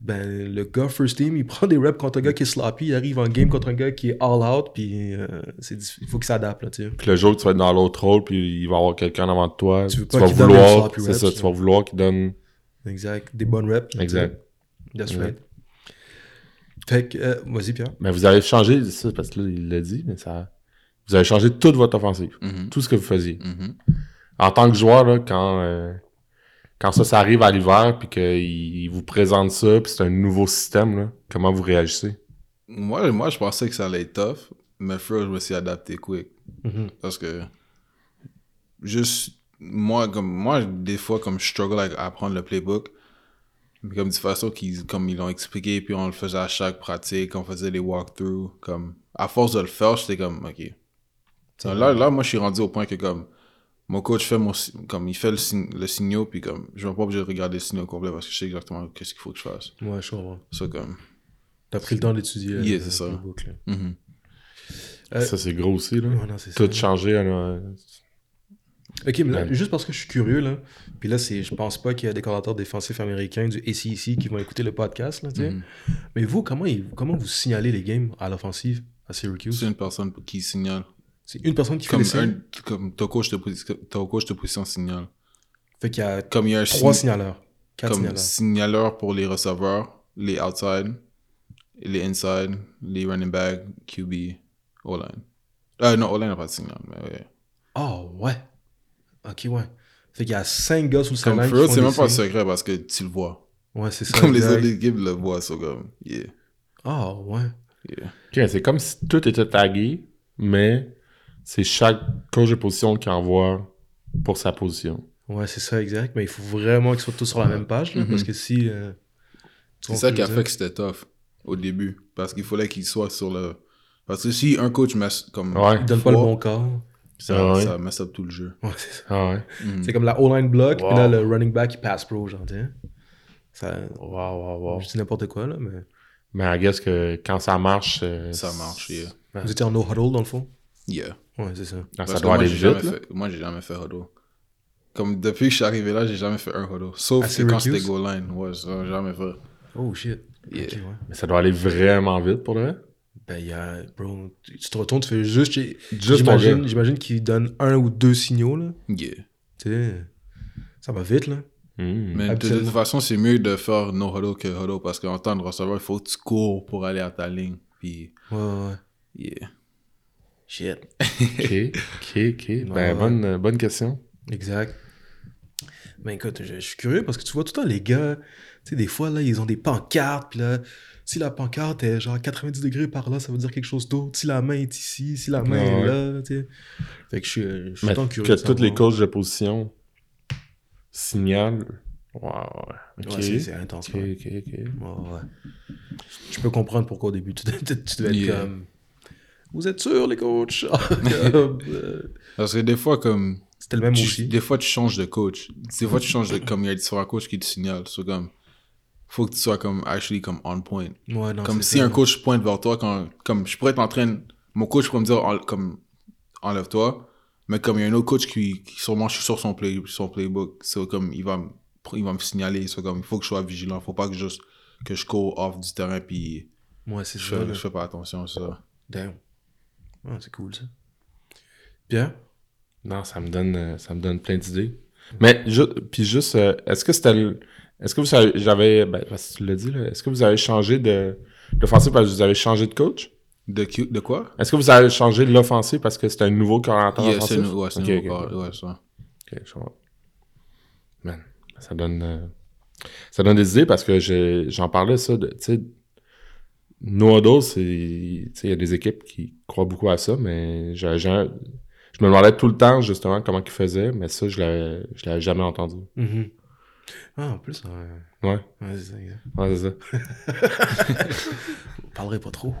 [SPEAKER 1] ben le gars first team, il prend des reps contre un gars qui est sloppy, il arrive en game contre un gars qui est all out, puis euh, il faut qu'il s'adapte, là, tu sais.
[SPEAKER 2] Puis le jour que tu vas être dans l'autre rôle, puis il va y avoir quelqu'un avant de toi.
[SPEAKER 1] Tu veux pas
[SPEAKER 2] vas vouloir. C'est ça, tu vas vouloir qu'il donne.
[SPEAKER 1] Exact. Des bonnes reps.
[SPEAKER 2] Exact.
[SPEAKER 1] That's right. Fait que, euh, vas-y, Pierre.
[SPEAKER 2] Mais vous avez changé, c'est ça, parce que là, il l'a dit, mais ça. Vous avez changé toute votre offensive.
[SPEAKER 3] Mhm.
[SPEAKER 2] Tout ce que vous faisiez.
[SPEAKER 3] Mhm.
[SPEAKER 2] En tant que joueur, là, quand, euh, quand ça, ça arrive à l'hiver, puis qu'il il vous présente ça, puis c'est un nouveau système, là, comment vous réagissez?
[SPEAKER 3] Moi, moi, je pensais que ça allait être tough, mais frère, je me suis adapté quick.
[SPEAKER 1] Mhm.
[SPEAKER 3] Parce que, juste, moi, comme, moi, des fois, comme je struggle à apprendre le playbook, mais comme de façon qu'ils, comme ils l'ont expliqué, puis on le faisait à chaque pratique, on faisait des walkthroughs, comme, à force de le faire, j'étais comme, ok. So, là, là, moi, je suis rendu au point que, comme, mon coach fait mon, comme, il fait le, sign- le signal, puis comme, je vais pas obligé de regarder le signal complet parce que je sais exactement qu'est-ce qu'il faut que je fasse.
[SPEAKER 1] Ouais, je comprends.
[SPEAKER 3] Ça, comme,
[SPEAKER 1] T'as pris le temps d'étudier euh,
[SPEAKER 3] Yeah,
[SPEAKER 1] le
[SPEAKER 3] c'est ça.
[SPEAKER 1] playbook, là.
[SPEAKER 3] mhm.
[SPEAKER 1] Euh,
[SPEAKER 2] ça, c'est gros aussi, là.
[SPEAKER 1] Ouais, non, c'est
[SPEAKER 2] Tout
[SPEAKER 1] ça.
[SPEAKER 2] changer, euh,
[SPEAKER 1] Ok, mais là,
[SPEAKER 2] Ouais.
[SPEAKER 1] juste parce que je suis curieux, là, puis là, c'est, je pense pas qu'il y a des coordinateurs défensifs américains du ACC qui vont écouter le podcast, là, tu sais.
[SPEAKER 3] Mhm.
[SPEAKER 1] Mais vous, comment, ils- comment vous signalez les games à l'offensive à Syracuse?
[SPEAKER 3] C'est une personne qui signale.
[SPEAKER 1] C'est une personne qui fait
[SPEAKER 3] Comme,
[SPEAKER 1] les signes.
[SPEAKER 3] un, comme ton coach position, ton coach de position signale.
[SPEAKER 1] Fait qu'il y a
[SPEAKER 3] Comme il y a un
[SPEAKER 1] trois
[SPEAKER 3] sign-
[SPEAKER 1] signaleurs. Quatre
[SPEAKER 3] comme
[SPEAKER 1] signaleurs.
[SPEAKER 3] signaleur pour les receveurs, les outside, les inside, les running back, QB, O-line. Euh, non, O-line n'a pas de signal, mais ouais.
[SPEAKER 1] Oh, ouais. Ok, ouais. Fait qu'il y a cinq gars sous le
[SPEAKER 3] Comme
[SPEAKER 1] salaire.
[SPEAKER 3] Fred, c'est même pas secret parce que tu le vois.
[SPEAKER 1] Ouais, c'est ça.
[SPEAKER 3] Comme les autres équipes le voient, so comme, yeah,
[SPEAKER 1] Oh, ouais.
[SPEAKER 3] yeah.
[SPEAKER 2] C'est comme si tout était tagué, mais c'est chaque coach de position qui envoie pour sa position.
[SPEAKER 1] Ouais, c'est ça, exact. Mais il faut vraiment qu'ils soient tous sur la même page, là,
[SPEAKER 3] Mhm.
[SPEAKER 1] parce que si. euh,
[SPEAKER 3] C'est ça qui a fait que c'était tough au début. Parce qu'il fallait qu'il soit sur le. Parce que si un coach met comme.
[SPEAKER 2] Ouais.
[SPEAKER 1] Ils donnent pas le bon corps.
[SPEAKER 3] Ça,
[SPEAKER 2] Ah ouais.
[SPEAKER 3] ça mess up tout le jeu.
[SPEAKER 1] Ouais, c'est ça.
[SPEAKER 2] Ah ouais.
[SPEAKER 3] Mhm.
[SPEAKER 1] C'est comme la O-line block,
[SPEAKER 2] Wow.
[SPEAKER 1] puis là, le running back, il passe pro, genre, sais. Ça.
[SPEAKER 2] Wow, wow, wow.
[SPEAKER 1] Je dis n'importe quoi, là, mais.
[SPEAKER 2] Mais I guess que quand ça marche. euh,
[SPEAKER 3] Ça marche, yeah.
[SPEAKER 1] Vous étiez en no huddle, dans le fond?
[SPEAKER 3] Yeah.
[SPEAKER 1] Ouais, c'est ça.
[SPEAKER 2] ah,
[SPEAKER 3] Parce
[SPEAKER 2] ça doit
[SPEAKER 3] moi,
[SPEAKER 2] aller vite.
[SPEAKER 3] fait- Moi, j'ai jamais fait huddle. Comme depuis que je suis arrivé là, j'ai jamais fait un huddle. Sauf quand c'était goal line. Ouais, ça, j'ai jamais fait.
[SPEAKER 1] Oh shit.
[SPEAKER 3] Yeah.
[SPEAKER 1] Ok, ouais.
[SPEAKER 2] Mais ça doit aller vraiment vite pour le vrai?
[SPEAKER 1] Ben, il y a. Bro, tu te retournes, tu fais juste. J'imagine, j'imagine qu'il donne un ou deux signaux, là.
[SPEAKER 3] Yeah.
[SPEAKER 1] Tu sais. Ça va vite, là.
[SPEAKER 2] Hmm.
[SPEAKER 3] Mais de toute façon, c'est mieux de faire no huddle que huddle parce qu'en temps de receveur, il faut que tu cours pour aller à ta ligne. Puis,
[SPEAKER 1] Ouais, ouais, ouais.
[SPEAKER 3] yeah.
[SPEAKER 1] Shit.
[SPEAKER 2] Ok, ok, ok. Ben,
[SPEAKER 1] Ouais.
[SPEAKER 2] bonne, euh, bonne question.
[SPEAKER 1] Exact. Ben écoute, je, je suis curieux parce que tu vois tout le temps les gars, tu sais, des fois, là, ils ont des pancartes, puis là, si la pancarte est genre 90 degrés par là, ça veut dire quelque chose d'autre. Si la main est ici, si la main
[SPEAKER 2] Ouais,
[SPEAKER 1] est là, tu sais. Fait que je suis, euh, je suis tant curieux.
[SPEAKER 2] que tous les coachs de position signalent. Wow, ouais.
[SPEAKER 1] C'est- intense,
[SPEAKER 2] ok, ok, ok.
[SPEAKER 1] Ouais, ouais. Je peux comprendre pourquoi au début, tu, devais être
[SPEAKER 3] Yeah.
[SPEAKER 1] comme... Vous êtes sûrs, les coachs? Comme, euh,
[SPEAKER 3] Parce que des fois, comme.
[SPEAKER 1] C'était le même
[SPEAKER 3] tu-
[SPEAKER 1] aussi.
[SPEAKER 3] des fois, tu changes de coach. Des fois, tu changes de. Comme il y a différents coachs qui te signalent. C'est comme. Faut que tu sois comme. Actually, comme on point.
[SPEAKER 1] Ouais, non,
[SPEAKER 3] Comme si
[SPEAKER 1] ça.
[SPEAKER 3] un coach pointe vers toi, quand, comme je pourrais être en train Mon coach pourrait me dire, en- comme, enlève-toi. Mais comme il y a un autre coach qui, qui sûrement, je suis sur son, play, son playbook, c'est comme, il va, me- il va me signaler. C'est comme, il faut que je sois vigilant. Faut pas que juste, que je cours off du terrain puis
[SPEAKER 1] Ouais, c'est
[SPEAKER 3] je
[SPEAKER 1] ça.
[SPEAKER 3] fais, je fais pas attention à ça.
[SPEAKER 1] Damn. Ah, c'est cool, ça. Bien.
[SPEAKER 2] Non, ça me donne, euh, ça me donne plein d'idées. Mais, ju puis juste, euh, est-ce que c'était Est-ce que vous avez, j'avais, ben, parce que tu l'as dit, là, est-ce que vous avez changé de, d'offensive parce que vous avez changé de coach?
[SPEAKER 3] De, qui- de quoi?
[SPEAKER 2] Est-ce que vous avez changé de l'offensive parce que c'était un nouveau coordinateur
[SPEAKER 3] Yeah,
[SPEAKER 2] offensif?
[SPEAKER 3] ouais, c'est nouveau
[SPEAKER 2] ok,
[SPEAKER 3] corps, ouais, ça.
[SPEAKER 2] ok, je. Man, ça donne, euh, ça donne des idées parce que j'en parlais ça, de, tu sais, No c'est, tu sais, il y a des équipes qui croient beaucoup à ça, mais je me demandais tout le temps, justement, comment ils faisaient, mais ça, je l'avais, je l'avais jamais entendu.
[SPEAKER 1] Mhm. Ah, en plus, ouais.
[SPEAKER 2] Ouais,
[SPEAKER 1] Ouais, c'est ça,
[SPEAKER 2] ouais, c'est ça.
[SPEAKER 1] On parlerait pas trop.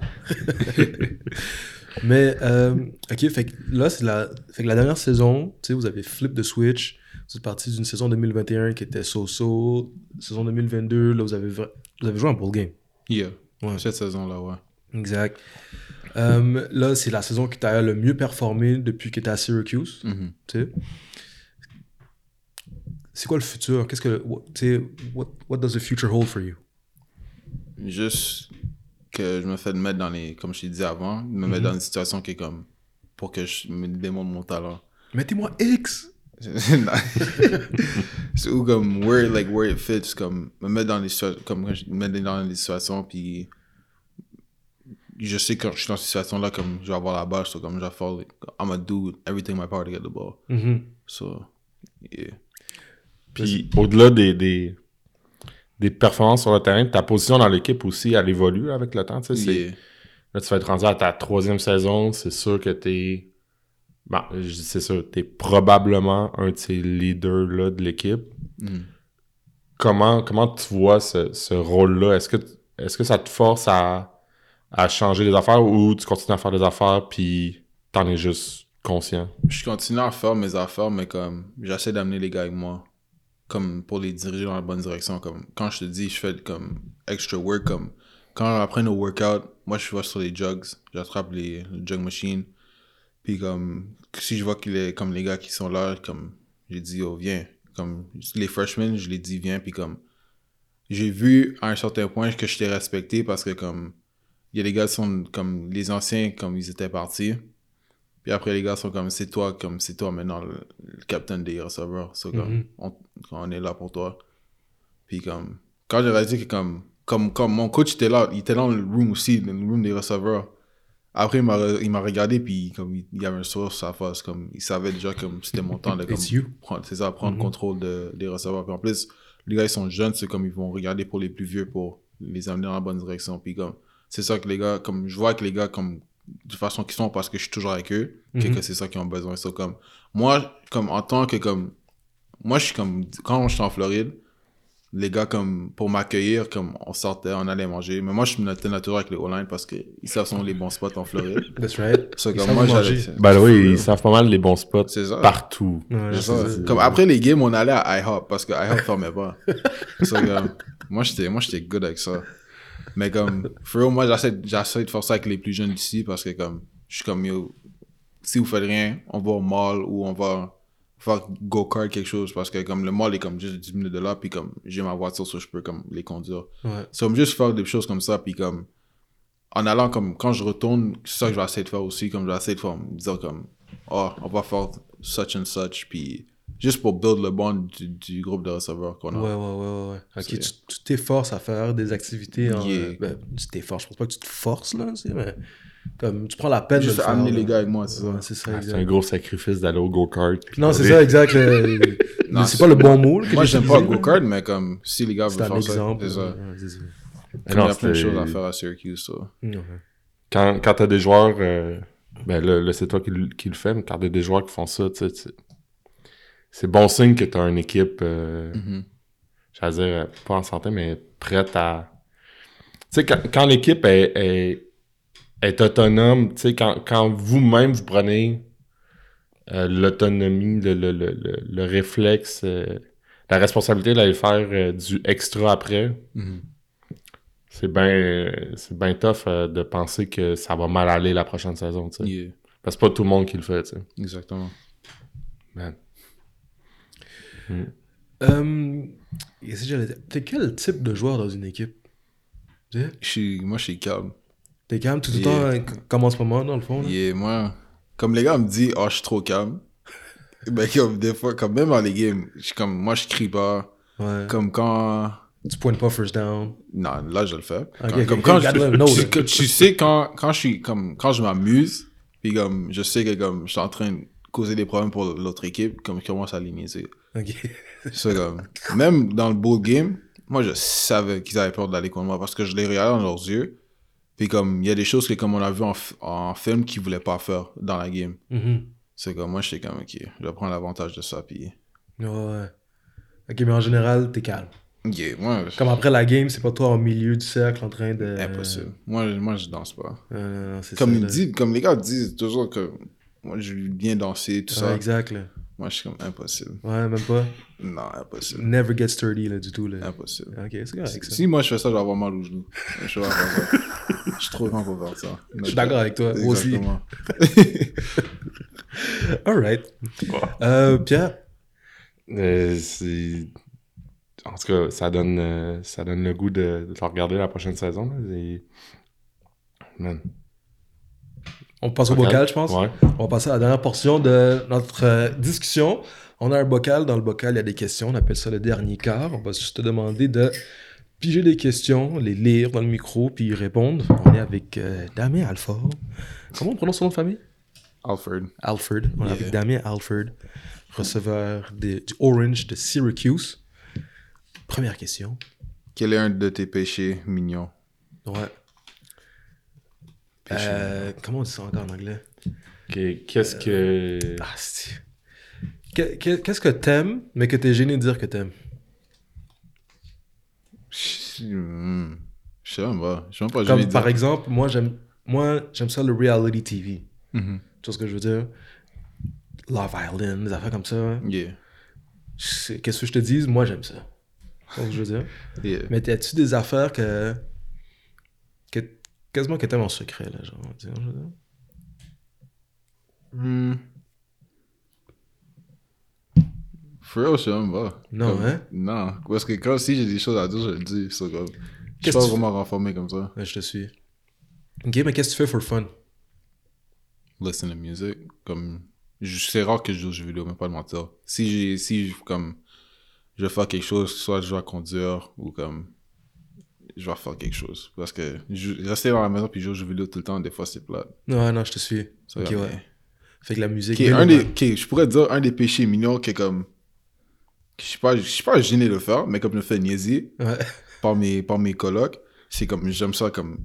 [SPEAKER 1] Mais, euh, ok, fait que là, c'est la, fait que la dernière saison, tu sais, vous avez flip de switch. Vous êtes parti d'une saison 2021 qui était so-so. Saison 2022, là, vous avez, vous avez joué un bowl game.
[SPEAKER 3] Yeah.
[SPEAKER 1] Ouais.
[SPEAKER 3] Cette saison-là, ouais.
[SPEAKER 1] Exact. Euh, là, c'est la saison qui t'a le mieux performé depuis que t'es à Syracuse.
[SPEAKER 3] Mhm.
[SPEAKER 1] tu sais. C'est quoi le futur? Qu'est-ce que. what- Tu what, what does the future hold for you?
[SPEAKER 3] Juste que je me fais de mettre dans les, comme je t'ai dit avant, me mettre dans une situation qui est comme, pour que je me démontre mon talent.
[SPEAKER 1] Mettez-moi X!
[SPEAKER 3] C'est où comme where like where it fits comme me mettre dans les situations comme me mettre dans des situations puis je sais quand je suis dans cette situation là comme je vais avoir la balle so comme je vais faire like, I'm gonna do everything in my power to get the ball
[SPEAKER 1] Mhm.
[SPEAKER 3] so yeah
[SPEAKER 2] Puis au-delà des, des, des performances sur le terrain, ta position dans l'équipe aussi, elle évolue avec le temps. Tu sais,
[SPEAKER 3] yeah
[SPEAKER 2] Là, tu vas être rendu à ta troisième saison, c'est sûr que t'es. Bon, dis c'est sûr, t'es probablement un de ces leaders-là de l'équipe.
[SPEAKER 3] Mm.
[SPEAKER 2] Comment, comment tu vois ce, ce rôle-là? Est-ce que, est-ce que ça te force à, à changer les affaires ou tu continues à faire des affaires puis t'en es juste conscient?
[SPEAKER 3] je continue à faire mes affaires mais comme j'essaie d'amener les gars avec moi comme pour les diriger dans la bonne direction comme quand je te dis je fais comme extra work comme quand après nos workouts moi je vais sur les jugs j'attrape les le jug machine puis comme si je vois qu'il est comme les gars qui sont là comme j'ai dit oh viens comme les freshmen je les dis viens puis comme j'ai vu à un certain point que je t'ai respecté parce que comme il y a des gars qui sont comme les anciens comme ils étaient partis puis après, les gars sont comme, c'est toi, comme, c'est toi maintenant le, le capitaine des receveurs. So, comme,
[SPEAKER 1] Mhm.
[SPEAKER 3] on, on est là pour toi. Puis comme, quand j'ai réalisé que comme, comme, comme mon coach était là, il était dans le room aussi, dans le room des receveurs. Après, il m'a, regardé, puis comme, il, y avait un sourire sur sa face, comme, il savait déjà comme c'était mon temps de comme, c'est ça, prendre
[SPEAKER 1] Mhm.
[SPEAKER 3] contrôle de, des receveurs. Puis en plus, les gars, ils sont jeunes, c'est comme, ils vont regarder pour les plus vieux pour les amener dans la bonne direction. Puis comme, c'est ça que les gars, comme, je vois que les gars, comme, de façon qu'ils sont parce que je suis toujours avec eux,
[SPEAKER 1] Mhm.
[SPEAKER 3] que c'est ça qu'ils ont besoin. So, comme, moi, comme, en tant que, comme, moi, je suis comme, quand je suis en Floride, les gars, comme, pour m'accueillir, comme, on sortait, on allait manger. Mais moi, je me notais toujours avec les O-line parce qu'ils savent sont les bons spots en Floride.
[SPEAKER 1] That's right.
[SPEAKER 3] So,
[SPEAKER 1] Ils
[SPEAKER 3] comme,
[SPEAKER 1] savent
[SPEAKER 3] moi, j'allais.
[SPEAKER 2] Ben oui, ils savent pas mal les bons spots
[SPEAKER 3] C'est ça.
[SPEAKER 2] partout.
[SPEAKER 1] Ouais,
[SPEAKER 3] ça.
[SPEAKER 1] ça.
[SPEAKER 3] Comme après les games, on allait à IHOP parce que IHOP fermait pas. So, comme, moi, j'étais, moi, j'étais good avec ça. Mais comme, for real, moi, j'essaie, j'essaie de faire ça avec les plus jeunes d'ici parce que comme, je suis comme, yo, si vous faites rien, on va au mall ou on va faire go-kart quelque chose parce que comme le mall est comme juste 10 minutes de là puis comme j'ai ma voiture so je peux comme les conduire.
[SPEAKER 1] Ouais.
[SPEAKER 3] C'est comme juste faire des choses comme ça puis comme en allant comme quand je retourne c'est ça que je vais essayer de faire aussi comme je vais essayer de faire me dire comme oh on va faire such and such puis juste pour build le bond du, du groupe de receveurs qu'on a
[SPEAKER 1] Ouais, ouais, ouais, ouais. Ok, tu t'efforces à faire des activités en.
[SPEAKER 3] Yeah.
[SPEAKER 1] Ben, tu t'efforces, je pense pas que tu te forces, là, mais. Comme, tu prends la peine
[SPEAKER 3] juste
[SPEAKER 1] de le faire.
[SPEAKER 3] amener
[SPEAKER 1] là.
[SPEAKER 3] les gars avec moi c'est ça
[SPEAKER 1] Ouais, c'est ça,
[SPEAKER 2] Ah, C'est un gros sacrifice d'aller au go-kart.
[SPEAKER 1] Non, c'est ça, exact. le-
[SPEAKER 3] Non,
[SPEAKER 1] c'est
[SPEAKER 3] c'est-
[SPEAKER 1] pas le bon mot. que
[SPEAKER 3] moi
[SPEAKER 1] j'ai
[SPEAKER 3] j'aime pas le go-kart mais comme si les gars veulent faire ça
[SPEAKER 1] exemple.
[SPEAKER 3] c'est ça
[SPEAKER 1] ouais, c'est ça.
[SPEAKER 3] il y a plein de choses à faire à Syracuse ça.
[SPEAKER 2] Quand, quand t'as des joueurs, euh, ben là, là, c'est toi qui, le- qui le fais, mais quand t'as des joueurs qui font ça, tu sais, c'est bon signe que t'as une équipe, euh,
[SPEAKER 3] Mhm.
[SPEAKER 2] j'allais dire, euh, pas en santé, mais prête à... Tu sais, quand, quand l'équipe est, est, est autonome, tu sais, quand, quand vous-même, vous prenez euh, l'autonomie, le, le, le, le, le réflexe, euh, la responsabilité d'aller faire euh, du extra après,
[SPEAKER 3] Mhm.
[SPEAKER 2] c'est bien c'est bien tough euh, de penser que ça va mal aller la prochaine saison, tu sais.
[SPEAKER 3] Yeah,
[SPEAKER 2] Parce que c'est pas tout le monde qui le fait, tu sais.
[SPEAKER 3] exactement
[SPEAKER 2] Man.
[SPEAKER 1] Qu'est-ce que j'allais dire? T'es quel type de joueur dans une équipe? Tu sais?
[SPEAKER 3] Je suis- moi je suis calme
[SPEAKER 1] T'es calme tout le
[SPEAKER 3] Yeah.
[SPEAKER 1] temps, hein, comme en ce moment, dans le fond? là?
[SPEAKER 3] Yeah, moi, comme les gars me disent, oh, je suis trop calme. ben, comme des fois, comme même dans les games, je comme, moi, je crie pas.
[SPEAKER 1] Ouais.
[SPEAKER 3] Comme quand.
[SPEAKER 1] Tu pointes pas first down.
[SPEAKER 3] Non, là, je le fais. Comme quand je, tu, tu sais, quand, quand je suis, comme, quand je m'amuse, puis comme, je sais que comme, je suis en train de causer des problèmes pour l'autre équipe, comme, je commence à les niaiser.
[SPEAKER 1] Ok.
[SPEAKER 3] C'est comme, même dans le bowl game, moi, je savais qu'ils avaient peur d'aller contre moi parce que je les regardais dans leurs yeux. Puis comme, il y a des choses que comme on a vu en, en film qu'ils voulaient pas faire dans la game.
[SPEAKER 1] Mhm.
[SPEAKER 3] C'est comme, moi, j'étais comme, ok, je vais prendre l'avantage de ça, puis...
[SPEAKER 1] Ouais, ouais. Ok, mais en général, t'es calme.
[SPEAKER 3] Yeah, moi, je-
[SPEAKER 1] Comme après la game, c'est pas toi au milieu du cercle en train de.
[SPEAKER 3] impossible. Moi, je- moi, je danse pas.
[SPEAKER 1] Euh, non,
[SPEAKER 3] Comme,
[SPEAKER 1] ça,
[SPEAKER 3] ils disent, comme les gars disent toujours que moi, je veux bien danser, tout
[SPEAKER 1] Ouais,
[SPEAKER 3] ça.
[SPEAKER 1] exact, là.
[SPEAKER 3] Moi, je suis comme, impossible.
[SPEAKER 1] Ouais, même pas.
[SPEAKER 3] Non, impossible.
[SPEAKER 1] Never get sturdy, là, du tout, là.
[SPEAKER 3] Impossible.
[SPEAKER 1] Ok, c'est correct, ça.
[SPEAKER 3] Si moi, je fais ça, je vais avoir mal au genou. Je vais avoir ça. Je suis trop grand pour faire ça.
[SPEAKER 1] Je suis d'accord avec toi, moi aussi.
[SPEAKER 3] Exactement.
[SPEAKER 1] Alright. Euh, Pierre,
[SPEAKER 2] Euh, c'est... En tout cas, ça donne, euh, ça donne le goût de, de regarder la prochaine saison. Là. Man.
[SPEAKER 1] On passe au
[SPEAKER 2] Bocal.
[SPEAKER 1] je pense.
[SPEAKER 2] Ouais.
[SPEAKER 1] On va passer à la dernière portion de notre euh, discussion. On a un bocal. Dans le bocal, il y a des questions. On appelle ça le dernier quart. On va juste te demander de piger des questions, les lire dans le micro, puis y répondre. On est avec euh, Damien Alford. Comment on prononce son nom de famille?
[SPEAKER 3] Alfred.
[SPEAKER 1] Alford. On est avec Damien Alford, receveur de- du Orange de Syracuse. Première question.
[SPEAKER 3] Quel est un de tes péchés mignons?
[SPEAKER 1] Ouais.
[SPEAKER 3] Péché
[SPEAKER 1] Euh, comment on dit ça encore en anglais?
[SPEAKER 2] Qu'est-ce que.
[SPEAKER 1] Ah, c'est- Que- que- Qu'est-ce que t'aimes, mais que t'es gêné de dire que t'aimes?
[SPEAKER 3] Je hmm, je sais même pas. Je sais même pas.
[SPEAKER 1] Comme par
[SPEAKER 3] dire.
[SPEAKER 1] exemple, moi j'aime moi j'aime ça le reality TV.
[SPEAKER 3] Mhm.
[SPEAKER 1] Tu vois ce que je veux dire? Love Island, des affaires comme ça. hein.
[SPEAKER 3] Yeah.
[SPEAKER 1] Qu'est-ce que je te dise? Moi j'aime ça. Tu vois ce que je veux dire?
[SPEAKER 3] Yeah.
[SPEAKER 1] Mais as-tu des affaires que quasiment que t'aimes en secret là, genre tu sais, je veux dire?
[SPEAKER 3] Hmm. Je sais même pas.
[SPEAKER 1] Non,
[SPEAKER 3] Comme-
[SPEAKER 1] hein?
[SPEAKER 3] Non. Parce que quand si j'ai des choses à dire, je le dis. C'est comme. Je suis
[SPEAKER 1] Qu'est-ce
[SPEAKER 3] pas
[SPEAKER 1] que tu
[SPEAKER 3] vraiment renformé comme ça.
[SPEAKER 1] Ouais, je te suis. Ok, mais qu'est-ce que tu fais for fun?
[SPEAKER 3] Listen to music. Comme. C'est rare que je joue aux jeux vidéo, mais pas de mentir. Si j'ai. Si je- comme. Je vais faire quelque chose, soit je vais conduire ou comme. Je vais faire quelque chose. Parce que je- rester dans la maison puis jouer aux jeux vidéo tout le temps, des fois c'est plate.
[SPEAKER 1] Non, non, je te suis. Ok, ouais. Fait que la musique.
[SPEAKER 3] Un
[SPEAKER 1] le-
[SPEAKER 3] des, ok, je pourrais dire un des péchés mignons qui est comme. Je suis pas, je suis pas gêné de le faire, mais comme je me fais niaiser
[SPEAKER 1] Ouais.
[SPEAKER 3] par mes, par mes colocs, c'est comme. J'aime ça comme.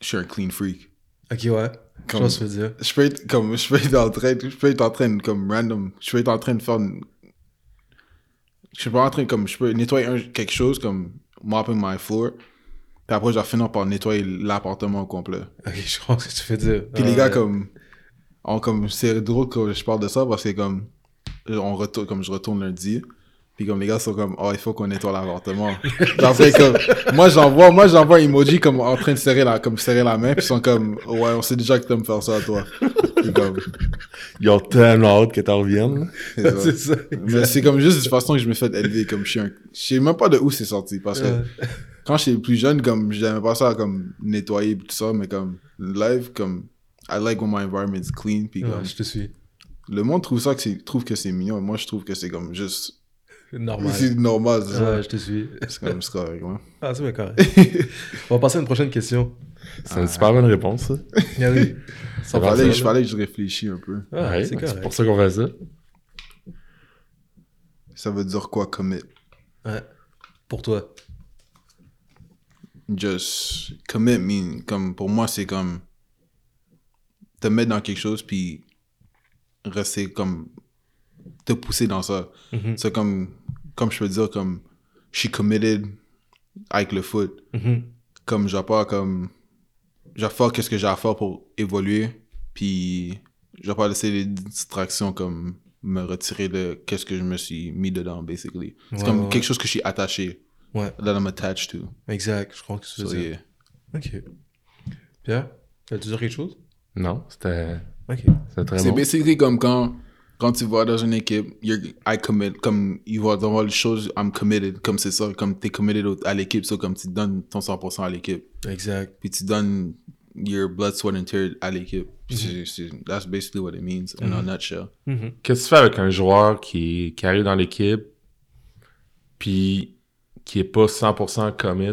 [SPEAKER 3] Je suis un clean freak.
[SPEAKER 1] Ok, ouais. Je que tu veux dire.
[SPEAKER 3] je peux être comme je peux être en train je peux être en train de comme random je peux être en train de faire une- je suis pas en train comme je peux nettoyer un- quelque chose comme mopping my floor puis après je vais finir par nettoyer l'appartement au complet
[SPEAKER 1] Ok, je comprends ce que tu veux dire.
[SPEAKER 3] puis
[SPEAKER 1] Ah,
[SPEAKER 3] les gars
[SPEAKER 1] ouais.
[SPEAKER 3] comme on comme c'est drôle que je parle de ça parce que comme on retourne comme je retourne lundi puis comme les gars sont comme oh il faut qu'on nettoie l'appartement Puis après comme moi j'envoie moi j'envoie un emoji comme en train de serrer la comme serrer la main puis ils sont comme ouais on sait déjà que t'aimes faire ça à toi Puis comme
[SPEAKER 2] Ils ont tellement hâte que t'en reviennes.
[SPEAKER 3] c'est ça. Mais c'est comme juste de façon que je me fais élever comme je suis un... Je sais même pas de où c'est sorti parce que. Quand j'étais plus jeune, comme j'aimais pas ça comme nettoyer et tout ça, mais comme live, comme I like when my environment is clean puis
[SPEAKER 1] Ouais, je te suis.
[SPEAKER 3] le monde trouve ça que c'est trouve que c'est mignon et moi je trouve que c'est comme juste
[SPEAKER 1] Normal.
[SPEAKER 3] c'est normal, c'est ça.
[SPEAKER 1] Ouais, je te suis.
[SPEAKER 3] C'est comme c'est correct, ouais.
[SPEAKER 1] Ah, c'est bien correct. On va passer à une prochaine question.
[SPEAKER 2] C'est une super bonne réponse, ça.
[SPEAKER 1] Ah oui.
[SPEAKER 3] Fallait, je fallait que je réfléchisse un peu.
[SPEAKER 1] Ah,
[SPEAKER 2] Ouais,
[SPEAKER 1] c'est
[SPEAKER 2] c'est pour ça qu'on fait ça.
[SPEAKER 3] Ça veut dire quoi commit?
[SPEAKER 1] Ouais. Pour toi.
[SPEAKER 3] Just commit mean comme pour moi c'est comme te mettre dans quelque chose puis rester comme te pousser dans ça. C'est comme comme je peux dire comme je suis committed avec le foot.
[SPEAKER 1] Mhm.
[SPEAKER 3] Comme j'ai pas comme je vais faire qu'est-ce que j'ai à faire pour évoluer puis je vais pas laisser les distractions comme me retirer de qu'est-ce que je me suis mis dedans basically. C'est
[SPEAKER 1] Ouais,
[SPEAKER 3] comme
[SPEAKER 1] ouais,
[SPEAKER 3] quelque chose que je suis attaché.
[SPEAKER 1] Ouais.
[SPEAKER 3] That I'm attached to.
[SPEAKER 1] Exact. Je crois que
[SPEAKER 3] So,
[SPEAKER 1] dire.
[SPEAKER 3] yeah.
[SPEAKER 1] Ok. Pierre, as-tu dire quelque chose?
[SPEAKER 2] Non, c'était
[SPEAKER 1] Ok.
[SPEAKER 2] c'était très
[SPEAKER 3] C'est
[SPEAKER 2] bon.
[SPEAKER 3] basically comme quand, quand tu vas dans une équipe, you're, I commit, comme ils vont dans les choses, I'm committed, comme c'est ça, comme t'es committed à l'équipe, so comme tu donnes ton 100% à l'équipe,
[SPEAKER 1] Exact.
[SPEAKER 3] puis tu donnes your blood, sweat and tears à l'équipe. C'est- c'est- That's basically what it means in a nutshell.
[SPEAKER 1] Mhm.
[SPEAKER 2] Qu'est-ce que tu fais avec un joueur qui, qui arrive dans l'équipe puis qui est pas 100% commit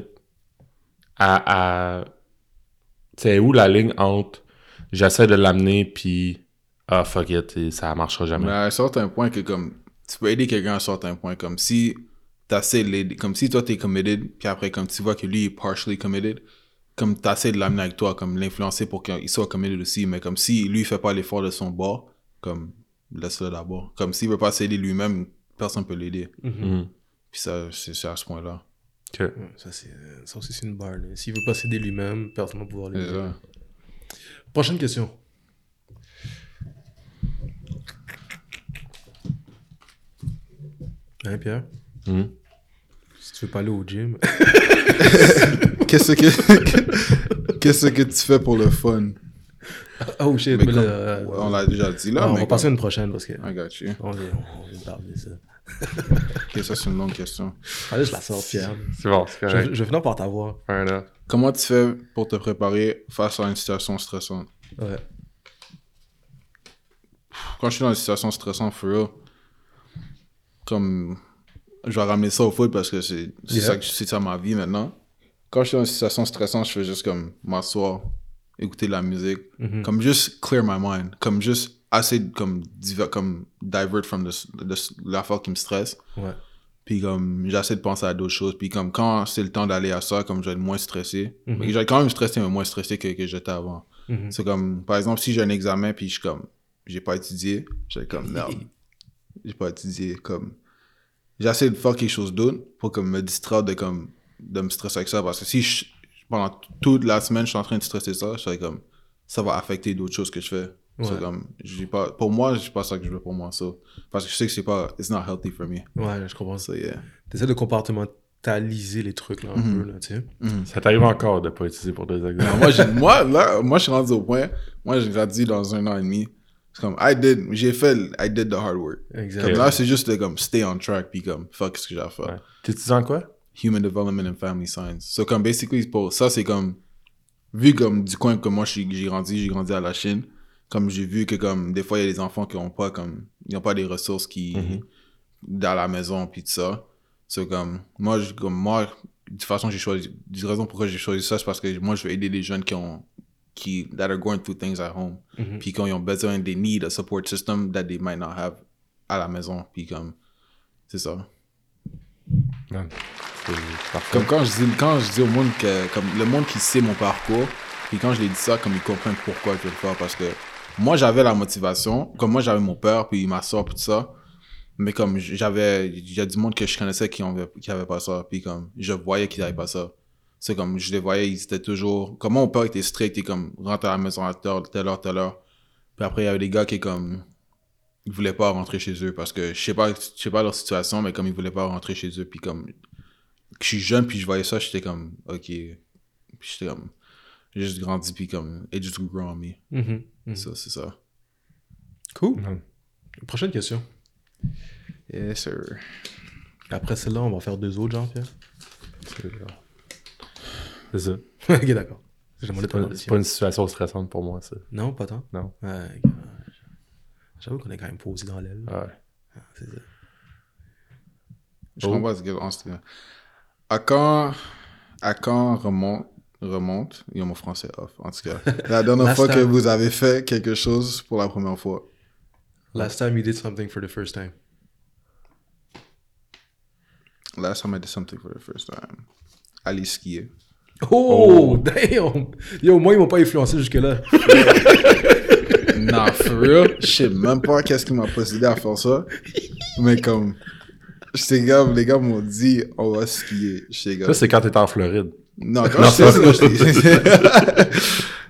[SPEAKER 2] à... à... Tu sais, où la ligne entre j'essaie de l'amener puis ah fuck it, et ça marchera jamais.
[SPEAKER 3] Mais à un certain point que comme, tu peux aider quelqu'un à un certain point, comme si t'essaies de l'aider, comme si toi t'es committed, puis après comme tu vois que lui est partially committed, comme t'essaies de l'amener avec toi, comme l'influencer pour qu'il soit committed aussi, mais comme si lui fait pas l'effort de son bord, comme laisse-le d'abord. Comme s'il veut pas s'aider lui-même, personne peut l'aider.
[SPEAKER 2] Mhm.
[SPEAKER 3] Puis ça, c'est à ce point-là.
[SPEAKER 2] Ok.
[SPEAKER 1] Ouais, Ça, c'est, euh, ça aussi, c'est une barre. S'il veut pas s'aider lui-même, personne va pouvoir l'aider. Prochaine question. Hein, Pierre?
[SPEAKER 2] Mhm.
[SPEAKER 1] Si tu veux pas aller au gym.
[SPEAKER 3] Qu'est-ce que, qu'est-ce que tu fais pour le fun?
[SPEAKER 1] oh shit,
[SPEAKER 3] Mais
[SPEAKER 1] mais
[SPEAKER 3] comme-
[SPEAKER 1] là,
[SPEAKER 3] on l'a déjà dit là,
[SPEAKER 1] non, on va passer à
[SPEAKER 3] comme-
[SPEAKER 1] une prochaine parce que.
[SPEAKER 3] I got you.
[SPEAKER 1] On vient, on vient parler de ça.
[SPEAKER 3] Ok, ça c'est une longue question.
[SPEAKER 1] Allez, je la sors, Pierre.
[SPEAKER 2] C'est bon, c'est
[SPEAKER 1] Je,
[SPEAKER 2] correct.
[SPEAKER 1] je vais finir par t'avoir.
[SPEAKER 2] Enough.
[SPEAKER 3] Comment tu fais pour te préparer face à une situation stressante?
[SPEAKER 1] Ouais.
[SPEAKER 3] Quand je suis dans une situation stressante, for real, comme je vais ramener ça au foot parce que c'est
[SPEAKER 1] Yeah.
[SPEAKER 3] ça, que- c'est ça ma vie maintenant. Quand je suis dans une situation stressante, je fais juste comme m'asseoir, écouter de la musique,
[SPEAKER 1] Mhm.
[SPEAKER 3] comme juste clear my mind, comme juste assez comme, diver- comme divert from l'affaire qui me stresse.
[SPEAKER 1] Ouais.
[SPEAKER 3] Puis comme j'essaie de penser à d'autres choses. Puis comme quand c'est le temps d'aller à ça, comme je vais être moins stressé.
[SPEAKER 1] Mhm.
[SPEAKER 3] Mais J'ai quand même stressé, mais moins stressé que, que j'étais avant.
[SPEAKER 1] Mhm.
[SPEAKER 3] C'est comme, par exemple, si j'ai un examen puis je suis comme, j'ai pas étudié, j'ai comme, merde, j'ai pas étudié, comme, j'essaie de faire quelque chose d'autre pour comme me distraire de comme, de me stresser avec ça parce que si je, pendant toute la semaine je suis en train de stresser ça, je serais comme, ça va affecter d'autres choses que je fais.
[SPEAKER 1] Ouais.
[SPEAKER 3] C'est comme, j'ai pas, pour moi, c'est pas ça que je veux pour moi, ça. Parce que je sais que c'est pas, it's not healthy for me.
[SPEAKER 1] Ouais, je comprends ça.
[SPEAKER 3] So yeah.
[SPEAKER 1] T'essaies de compartimentaliser les trucs, là, un
[SPEAKER 3] Mhm.
[SPEAKER 1] peu, là, tu sais.
[SPEAKER 2] Ça t'arrive encore de pas utiliser pour des examens?
[SPEAKER 3] Non, moi, moi, là, moi, je suis rendu au point, moi, j'ai grandi dans un an et demi. C'est comme, I did, j'ai fait, I did the hard work. Comme là, c'est juste de comme stay on track puis comme fuck ce que j'ai à faire.
[SPEAKER 2] Ouais. T'étudies en quoi?
[SPEAKER 3] Human Development and Family Science. So comme basically pour ça c'est comme vu comme du coin que moi j'ai grandi, j'ai grandi à la Chine. Comme j'ai vu que comme des fois il y a des enfants qui ont pas comme ils ont pas des ressources qui dans la maison puis tout ça. So comme moi je- comme moi de toute façon j'ai choisi la raison pourquoi j'ai choisi ça c'est parce que moi je veux aider les jeunes qui ont qui that are going through things at home
[SPEAKER 1] Mhm.
[SPEAKER 3] puis quand ils ont besoin they need a support system that they might not have à la maison puis comme c'est ça.
[SPEAKER 2] Parfait.
[SPEAKER 3] comme quand je dis quand je dis au monde que comme le monde qui sait mon parcours Puis quand je l'ai dit ça, comme ils comprennent pourquoi je veux le faire. Parce que moi, j'avais la motivation. Comme moi, j'avais mon père, puis ma soeur, puis tout ça. Mais comme j'avais, il y a du monde que je connaissais qui avait, qui avait pas ça. Puis comme, je voyais qu'ils n'avaient pas ça. C'est comme, je les voyais, ils étaient toujours, comme mon père était strict, il comme, rentre à la maison à telle heure, telle heure. Puis après, il y avait des gars qui, comme, ils voulaient pas rentrer chez eux parce que je sais pas, je sais pas leur situation, mais comme ils voulaient pas rentrer chez eux. Puis comme, je suis jeune, puis je voyais ça, j'étais comme, ok. Puis j'étais comme, j'ai juste grandi, puis comme, it just grew on me.
[SPEAKER 1] Mhm, mhm.
[SPEAKER 3] Ça, c'est ça.
[SPEAKER 1] Cool. Prochaine question.
[SPEAKER 3] Yes, sir.
[SPEAKER 1] Après celle-là, on va faire deux autres, Jean-Pierre.
[SPEAKER 2] C'est c'est ça.
[SPEAKER 1] ok, d'accord.
[SPEAKER 2] C'est pas, pas une situation stressante pour moi, ça.
[SPEAKER 1] Non, pas tant.
[SPEAKER 2] Non.
[SPEAKER 1] J'avoue qu'on est quand même posé dans l'aile.
[SPEAKER 2] Ouais.
[SPEAKER 1] Ah, c'est ça.
[SPEAKER 3] Je
[SPEAKER 2] Oh.
[SPEAKER 3] comprends ce que. À quand, à quand remonte, remonte, il y a mon français off, en tout cas. La dernière
[SPEAKER 1] Last
[SPEAKER 3] fois que
[SPEAKER 1] time.
[SPEAKER 3] vous avez fait quelque chose pour la première fois.
[SPEAKER 1] Last time you did something for the first time.
[SPEAKER 3] Last time I did something for the first time. Aller skier.
[SPEAKER 1] Oh, damn! Yo, moi, ils m'ont pas influencé jusque-là.
[SPEAKER 3] Non, for real, je sais même pas qu'est-ce qui m'a possédé à faire ça. Mais comme, j'étais gars, les gars m'ont dit, on va skier.
[SPEAKER 2] Ça, c'est quand t'étais en Floride.
[SPEAKER 3] Non, quand j'étais, c'est quand j'étais-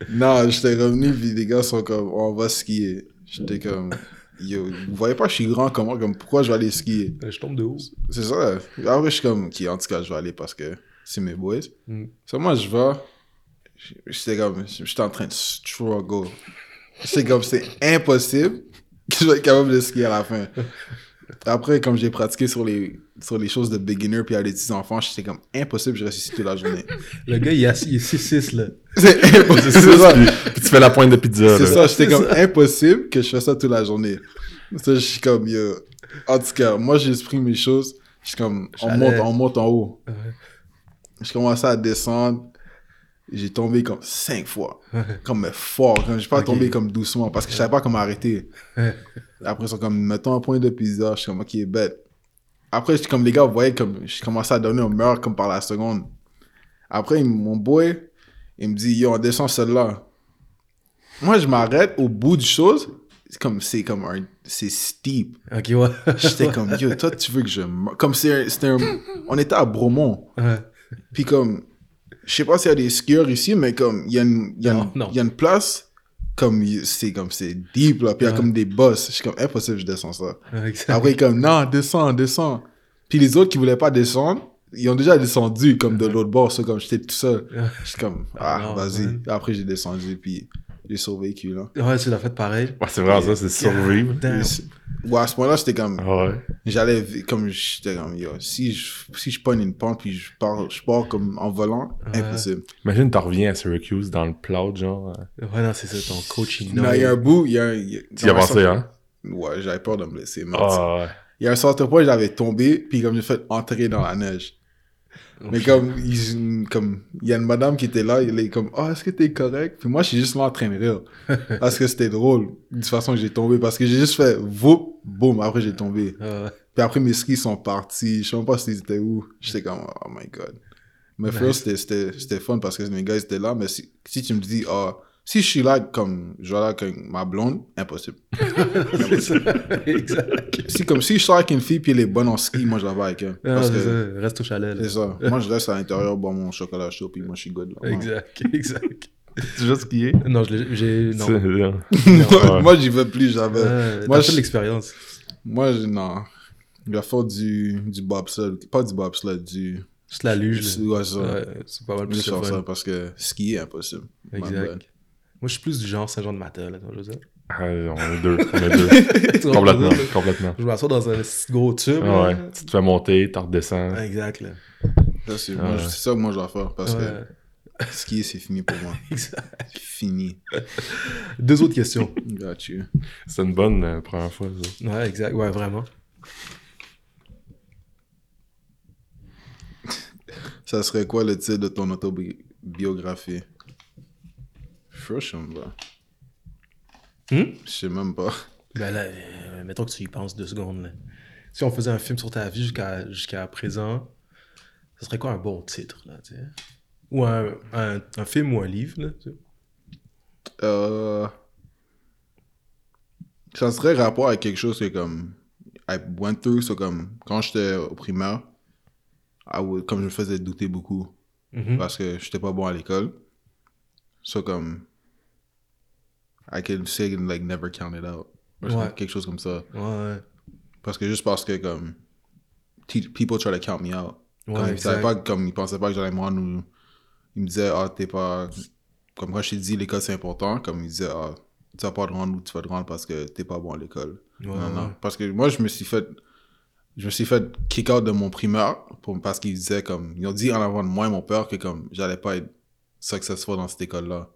[SPEAKER 3] non, j'étais revenu, puis les gars sont comme, on va skier. J'étais comme, yo, vous voyez pas, je suis grand, comment, comme, pourquoi je vais aller skier?
[SPEAKER 1] Je tombe de haut.
[SPEAKER 3] C'est ça. Après, je suis comme, ok, en tout cas, je vais aller parce que c'est mes boys.
[SPEAKER 1] Mm.
[SPEAKER 3] So, moi, je vais, j'étais comme, j'étais en train de struggle. J'étais comme, c'est impossible que je vais être capable de skier à la fin. Après, comme j'ai pratiqué sur les, sur les choses de beginner puis à les petits enfants, j'étais comme, impossible, je reste ici toute la journée.
[SPEAKER 1] Le gars, il est assis- il est 6-6, là.
[SPEAKER 3] C'est impossible. C'est ça.
[SPEAKER 2] puis, puis tu fais la pointe de pizza.
[SPEAKER 3] C'est ça, j'étais comme impossible que je fasse ça toute la journée. Ça, je suis comme, yo. En tout cas, moi, j'ai pris mes choses. Je suis comme, on monte, on monte en haut.
[SPEAKER 1] Ouais.
[SPEAKER 3] Je commençais à descendre. J'ai tombé comme cinq fois. Comme fort. Comme, j'ai pas tombé comme doucement parce que je savais pas comment arrêter. Après, ils sont comme, mettons un point de pizza. Je suis comme, ok, bête. Après, j'étais comme, les gars, vous voyez, comme, je commençais à donner au meilleur comme par la seconde. Après, mon boy, il me dit, yo, on descend celle-là. Moi, je m'arrête au bout du chose. C'est comme, c'est comme un, c'est steep.
[SPEAKER 1] Ok, ouais.
[SPEAKER 3] J'étais comme, yo, toi, tu veux que je? Comme, c'est un- c'était un, on était à Bromont. Puis comme, je sais pas s'il y a des skieurs ici, mais comme, il y a une, y a
[SPEAKER 1] Non,
[SPEAKER 3] une,
[SPEAKER 1] non.
[SPEAKER 3] il y a une place, comme, c'est comme, c'est deep, là. Puis il y a comme des bosses. Je suis comme, impossible, je descends ça.
[SPEAKER 1] Exact.
[SPEAKER 3] Après, il est comme, non, descends, descends. Puis les autres qui voulaient pas descendre, ils ont déjà descendu, comme de l'autre bord, ça, comme j'étais tout seul. Je suis comme,
[SPEAKER 1] Ah
[SPEAKER 3] ah, vas-y. Après, j'ai descendu, puis j'ai survécu, là.
[SPEAKER 1] Ouais, tu l'as fait pareil.
[SPEAKER 2] Ouais, c'est vraiment ça, c'est survivre.
[SPEAKER 3] Ouais, à ce moment-là, j'étais comme,
[SPEAKER 2] Ah Ouais.
[SPEAKER 3] j'allais, comme, j'étais comme, yo, si je, si je pogne une pente, puis je pars, je pars comme en volant,
[SPEAKER 1] Ouais.
[SPEAKER 3] impossible.
[SPEAKER 2] Imagine, t'en reviens à Syracuse dans le cloud, genre.
[SPEAKER 1] Ouais, non, c'est ça, ton coach, il
[SPEAKER 3] Non, il y a un bout, il y a un. il y a-
[SPEAKER 2] Tu y as pensé, hein?
[SPEAKER 3] Ouais, j'avais peur de me blesser. mais
[SPEAKER 2] Ah ouais.
[SPEAKER 3] Il y a un certain point, j'avais tombé, puis comme j'ai fait entrer dans la neige. Mais comme, il, comme, il y a une madame qui était là, elle est comme, oh, est-ce que t'es correct? Puis moi, je suis juste là en train de rire. Parce que c'était drôle, de toute façon j'ai tombé. Parce que j'ai juste fait, voup, boum, après j'ai tombé.
[SPEAKER 1] Ouais.
[SPEAKER 3] Puis après, mes skis sont partis. Je sais même pas s'ils étaient où. J'étais comme, oh my god. Mais
[SPEAKER 1] Nice.
[SPEAKER 3] first, c'était- fun parce que mes gars étaient là. Mais si, si tu me dis, ah, si je suis là comme, je vais là avec ma blonde, impossible.
[SPEAKER 1] ça. exact.
[SPEAKER 3] Si, comme si je sors avec une fille puis elle est bonne en ski, moi je la vais avec elle. Parce
[SPEAKER 1] c'est
[SPEAKER 3] que
[SPEAKER 1] ça. Reste au chalet.
[SPEAKER 3] c'est ça. Moi je reste à l'intérieur, boire mon chocolat chaud puis moi je suis good. Là.
[SPEAKER 1] Exact, exact.
[SPEAKER 2] Tu veux skier?
[SPEAKER 1] Non, je j'ai. Non.
[SPEAKER 3] Moi,
[SPEAKER 2] Ouais.
[SPEAKER 3] moi j'y vais plus.
[SPEAKER 1] Ouais,
[SPEAKER 3] Moi,
[SPEAKER 1] fait
[SPEAKER 3] je-
[SPEAKER 1] de l'expérience.
[SPEAKER 3] Moi, je, non. Je vais faire du, du bobsled. Pas du bobsled, du.
[SPEAKER 1] Juste la luge.
[SPEAKER 3] Ouais, ça.
[SPEAKER 1] Ouais, c'est pas mal
[SPEAKER 3] Je
[SPEAKER 1] plus le
[SPEAKER 3] ça parce que skier, impossible. My bad.
[SPEAKER 1] Exact. Moi, je suis plus du genre Saint-Jean-de-Matin, là, je veux dire.
[SPEAKER 2] Ah, on est deux. On est deux. Complètement. Complètement.
[SPEAKER 1] Je m'assois dans un gros tube.
[SPEAKER 2] Ah
[SPEAKER 1] là.
[SPEAKER 2] Tu te fais monter, tu redescends.
[SPEAKER 1] Exact, là.
[SPEAKER 3] C'est
[SPEAKER 2] Ah
[SPEAKER 3] moi,
[SPEAKER 2] ouais.
[SPEAKER 3] c'est ça que moi je dois faire parce
[SPEAKER 1] Ouais.
[SPEAKER 3] que skier, c'est fini pour moi.
[SPEAKER 1] Exact.
[SPEAKER 3] Fini.
[SPEAKER 1] Deux autres questions.
[SPEAKER 3] Got you.
[SPEAKER 2] C'est une bonne euh, première fois, ça.
[SPEAKER 1] Ouais, exact. Ouais, vraiment.
[SPEAKER 3] Ça serait quoi le titre de ton autobiographie? Pas.
[SPEAKER 1] Hmm?
[SPEAKER 3] Je sais même pas.
[SPEAKER 1] Ben là, euh, mettons que tu y penses deux secondes. Là. Si on faisait un film sur ta vie jusqu'à jusqu'à présent, ce serait quoi un bon titre, là, tu sais? Ou un, un, un film ou un livre, là, tu sais?
[SPEAKER 3] Euh, ça serait rapport avec quelque chose que comme I went through, so comme quand j'étais au primaire, I would- comme je me faisais douter beaucoup
[SPEAKER 1] Mhm.
[SPEAKER 3] parce que j'étais pas bon à l'école. So comme I can say like never count it out. Ou
[SPEAKER 1] Ouais.
[SPEAKER 3] Quelque chose comme ça.
[SPEAKER 1] Ouais,
[SPEAKER 3] Parce que juste parce que comme people try to count me out. Comme,
[SPEAKER 1] ouais,
[SPEAKER 3] ils savaient
[SPEAKER 1] exact.
[SPEAKER 3] pas, comme ils pensaient pas que j'allais me rendre ou ils me disaient ah t'es pas comme quand je t'ai dit l'école c'est important comme ils disaient ah tu vas pas te rendre où tu vas te rendre parce que t'es pas bon à l'école
[SPEAKER 1] Ouais,
[SPEAKER 3] non non parce que moi je me suis fait je me suis fait kick out de mon primaire pour, parce qu'ils disaient comme ils ont dit en avant de moi et mon père que comme j'allais pas être successful dans cette école là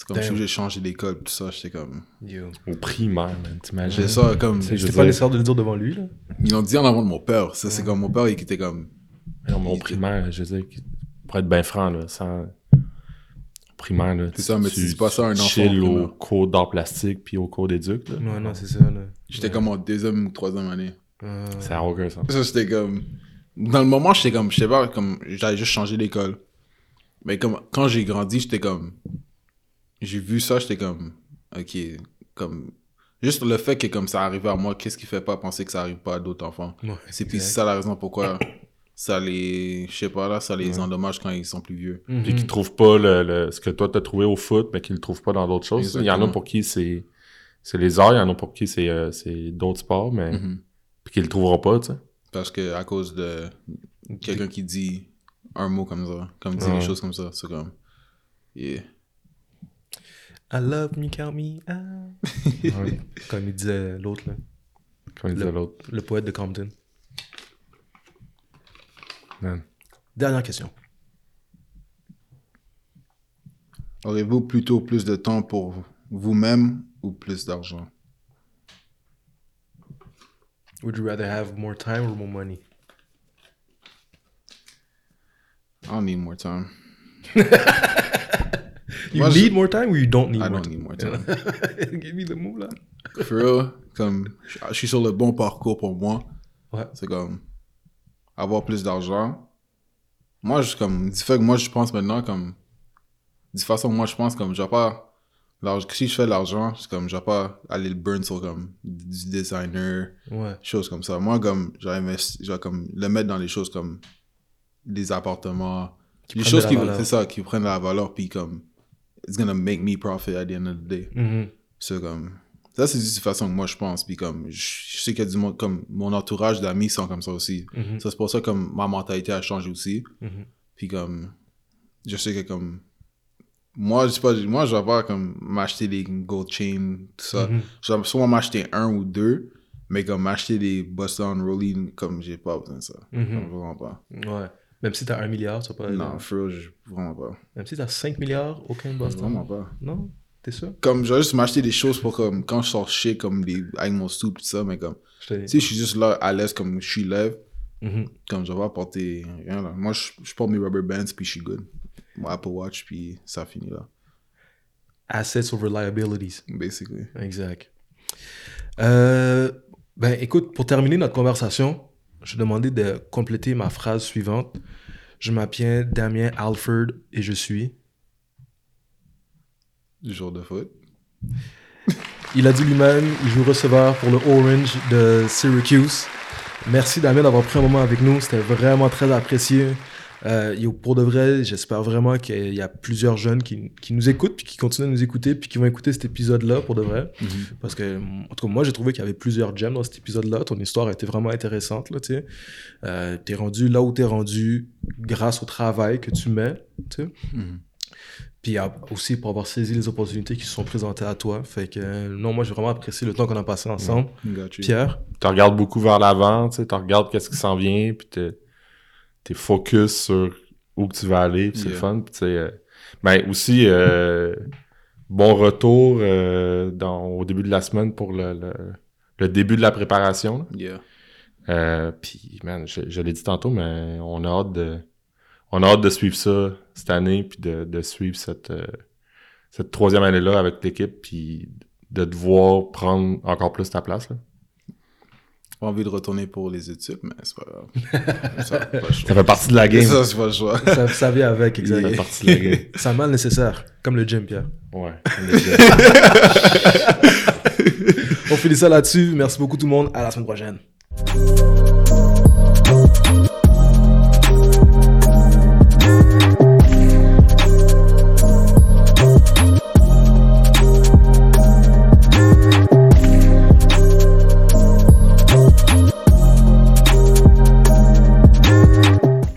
[SPEAKER 3] c'est comme si j'ai changé d'école tout ça j'étais comme
[SPEAKER 1] Yo.
[SPEAKER 2] Au primaire, man, t'imagines?
[SPEAKER 3] j'ai ça comme
[SPEAKER 2] C'est- veux
[SPEAKER 1] pas
[SPEAKER 2] dire-
[SPEAKER 1] nécessaire de le dire devant lui, là?
[SPEAKER 3] ils l'ont dit en avant de mon père ça c'est comme mon père il était comme
[SPEAKER 2] Mais non, mais au
[SPEAKER 3] Il était-
[SPEAKER 2] primaire, je veux dire, pour être bien franc, là, sans... au primaire, là,
[SPEAKER 3] C'est ça, mais tu dis pas ça à un enfant
[SPEAKER 2] chill
[SPEAKER 3] au
[SPEAKER 2] cours d'art plastique puis au cours d'éduc, là.
[SPEAKER 1] Ouais, non, c'est ça, là.
[SPEAKER 3] j'étais
[SPEAKER 1] Ouais.
[SPEAKER 3] comme en deuxième ou troisième année
[SPEAKER 1] Euh,
[SPEAKER 2] Ça n'a aucun sens.
[SPEAKER 3] Ça, c'était comme. Dans le moment, j'étais comme. Je sais pas, comme. J'avais juste changé d'école. Mais comme. Quand j'ai grandi, j'étais comme. J'ai vu ça, j'étais comme. Ok. Comme. Juste le fait que, comme ça arrivait à moi, qu'est-ce qui fait pas penser que ça arrive pas à d'autres enfants?
[SPEAKER 1] Ouais,
[SPEAKER 3] C'est puis ça la raison pourquoi ça les. Je sais pas, là, ça les endommage quand ils sont plus vieux.
[SPEAKER 1] Mhm.
[SPEAKER 2] Puis qu'ils trouvent pas le, le- ce que toi t'as trouvé au foot, mais qu'ils le trouvent pas dans d'autres choses. Il y en a pour qui c'est c'est les arts, il y en a pour qui c'est euh, c'est d'autres sports, mais puis qu'ils le trouveront pas, tu sais.
[SPEAKER 3] Parce que, à cause de. Quelqu'un qui dit un mot comme ça, comme dit
[SPEAKER 2] Ouais.
[SPEAKER 3] des choses comme ça, c'est comme. Yeah.
[SPEAKER 1] I love me, count me out.
[SPEAKER 2] Ouais.
[SPEAKER 1] Comme il disait l'autre, là.
[SPEAKER 2] Comme il disait l'autre.
[SPEAKER 1] Le poète de Compton.
[SPEAKER 2] Man.
[SPEAKER 1] Dernière question.
[SPEAKER 3] Aurez-vous plutôt plus de temps pour vous-même ou plus d'argent?
[SPEAKER 1] Would you rather have more time or more money?
[SPEAKER 3] I don't need more time.
[SPEAKER 1] You
[SPEAKER 3] Moi, je-
[SPEAKER 1] need more time or you don't need
[SPEAKER 3] I
[SPEAKER 1] more
[SPEAKER 3] don't
[SPEAKER 1] time?
[SPEAKER 3] need more time.
[SPEAKER 1] Give me the move, là.
[SPEAKER 3] For real, comme je je suis sur le bon parcours pour moi.
[SPEAKER 1] Ouais.
[SPEAKER 3] C'est comme avoir plus d'argent. Moi, je comme du fait que moi je pense maintenant comme de façon moi je pense comme je vais pas si je fais de l'argent, c'est comme je vais pas aller le burn sur comme du designer,
[SPEAKER 1] Ouais.
[SPEAKER 3] choses comme ça. Moi comme j'ai investi, je vais comme le mettre dans les choses comme des appartements, les
[SPEAKER 1] prennent
[SPEAKER 3] choses qui c'est ça qui prennent la valeur puis comme it's gonna make me profit at the end of the day.
[SPEAKER 1] Mhm.
[SPEAKER 3] C'est comme. Ça, c'est juste une façon que moi je pense. Puis comme, je, je sais qu'il y a du monde, comme mon entourage d'amis sont comme ça aussi.
[SPEAKER 1] Mhm.
[SPEAKER 3] Ça, c'est pour ça que ma mentalité a changé aussi.
[SPEAKER 1] Mhm.
[SPEAKER 3] Puis comme, je sais que comme, moi, je sais pas, moi, je vais pas comme m'acheter des gold chains, tout ça.
[SPEAKER 1] Mhm.
[SPEAKER 3] Je vais soit m'acheter un ou deux, mais comme m'acheter des Boston Rolling, comme j'ai pas besoin de ça. Comme, vraiment pas.
[SPEAKER 1] Ouais. Même si t'as un milliard, tu vas pas.
[SPEAKER 3] Non, for real, vraiment pas.
[SPEAKER 1] Même si t'as 5 milliards, aucun Boston.
[SPEAKER 3] Vraiment pas.
[SPEAKER 1] Non? T'es sûr?
[SPEAKER 3] Comme, je vais juste m'acheter des choses pour comme, quand je sors chez, comme des, avec mon soupe, tout ça, mais comme, Tu sais, je suis juste là à l'aise comme je suis lève,
[SPEAKER 1] Mhm.
[SPEAKER 3] comme je vais pas apporter rien là. Moi, je, je porte mes rubber bands puis je suis good. Mon Apple Watch puis ça finit là,
[SPEAKER 1] Assets over liabilities.
[SPEAKER 3] basically.
[SPEAKER 1] Exact. Euh, ben, écoute, pour terminer notre conversation, je demander de compléter ma phrase suivante. Je m'appelle Damien Alford et je suis.
[SPEAKER 3] Du jour de foot.
[SPEAKER 1] Il a dit lui-même, il joue receveur pour le Orange de Syracuse. Merci Damien d'avoir pris un moment avec nous, c'était vraiment très apprécié. Euh, yo, pour de vrai, j'espère vraiment qu'il y a plusieurs jeunes qui, qui nous écoutent, puis qui continuent de nous écouter, puis qui vont écouter cet épisode-là pour de vrai. Parce que, en tout cas, moi, j'ai trouvé qu'il y avait plusieurs gems dans cet épisode-là. Ton histoire a été vraiment intéressante, là, tu sais. Euh, t'es rendu là où t'es rendu grâce au travail que tu mets, tu sais.
[SPEAKER 3] Mhm.
[SPEAKER 1] Puis euh, aussi pour avoir saisi les opportunités qui se sont présentées à toi. Fait que, non, moi, j'ai vraiment apprécié le temps qu'on a passé ensemble. Pierre,
[SPEAKER 2] Tu regardes beaucoup vers l'avant, tu sais, tu regardes qu'est-ce qui s'en vient, puis t'es focus sur où que tu vas aller, c'est le fun. Sais, euh, ben aussi, euh, bon retour euh, dans, au début de la semaine pour le, le, le début de la préparation.
[SPEAKER 3] Yeah.
[SPEAKER 2] Euh, puis, man, je, je l'ai dit tantôt, mais on a hâte de, on a hâte de suivre ça cette année, puis de, de suivre cette, cette troisième année-là avec l'équipe, puis de devoir prendre encore plus ta place. Là.
[SPEAKER 3] Pas envie de retourner pour les études, mais c'est pas grave. ça, pas le choix.
[SPEAKER 2] Ça fait partie de la game.
[SPEAKER 3] Ça, c'est pas le choix.
[SPEAKER 1] ça, ça vient avec,
[SPEAKER 2] Ça
[SPEAKER 1] exact.
[SPEAKER 2] fait partie de la game.
[SPEAKER 1] Ça m'a le nécessaire. Comme le gym, Pierre.
[SPEAKER 2] Ouais.
[SPEAKER 1] On finit ça là-dessus. Merci beaucoup tout le monde. À la semaine prochaine.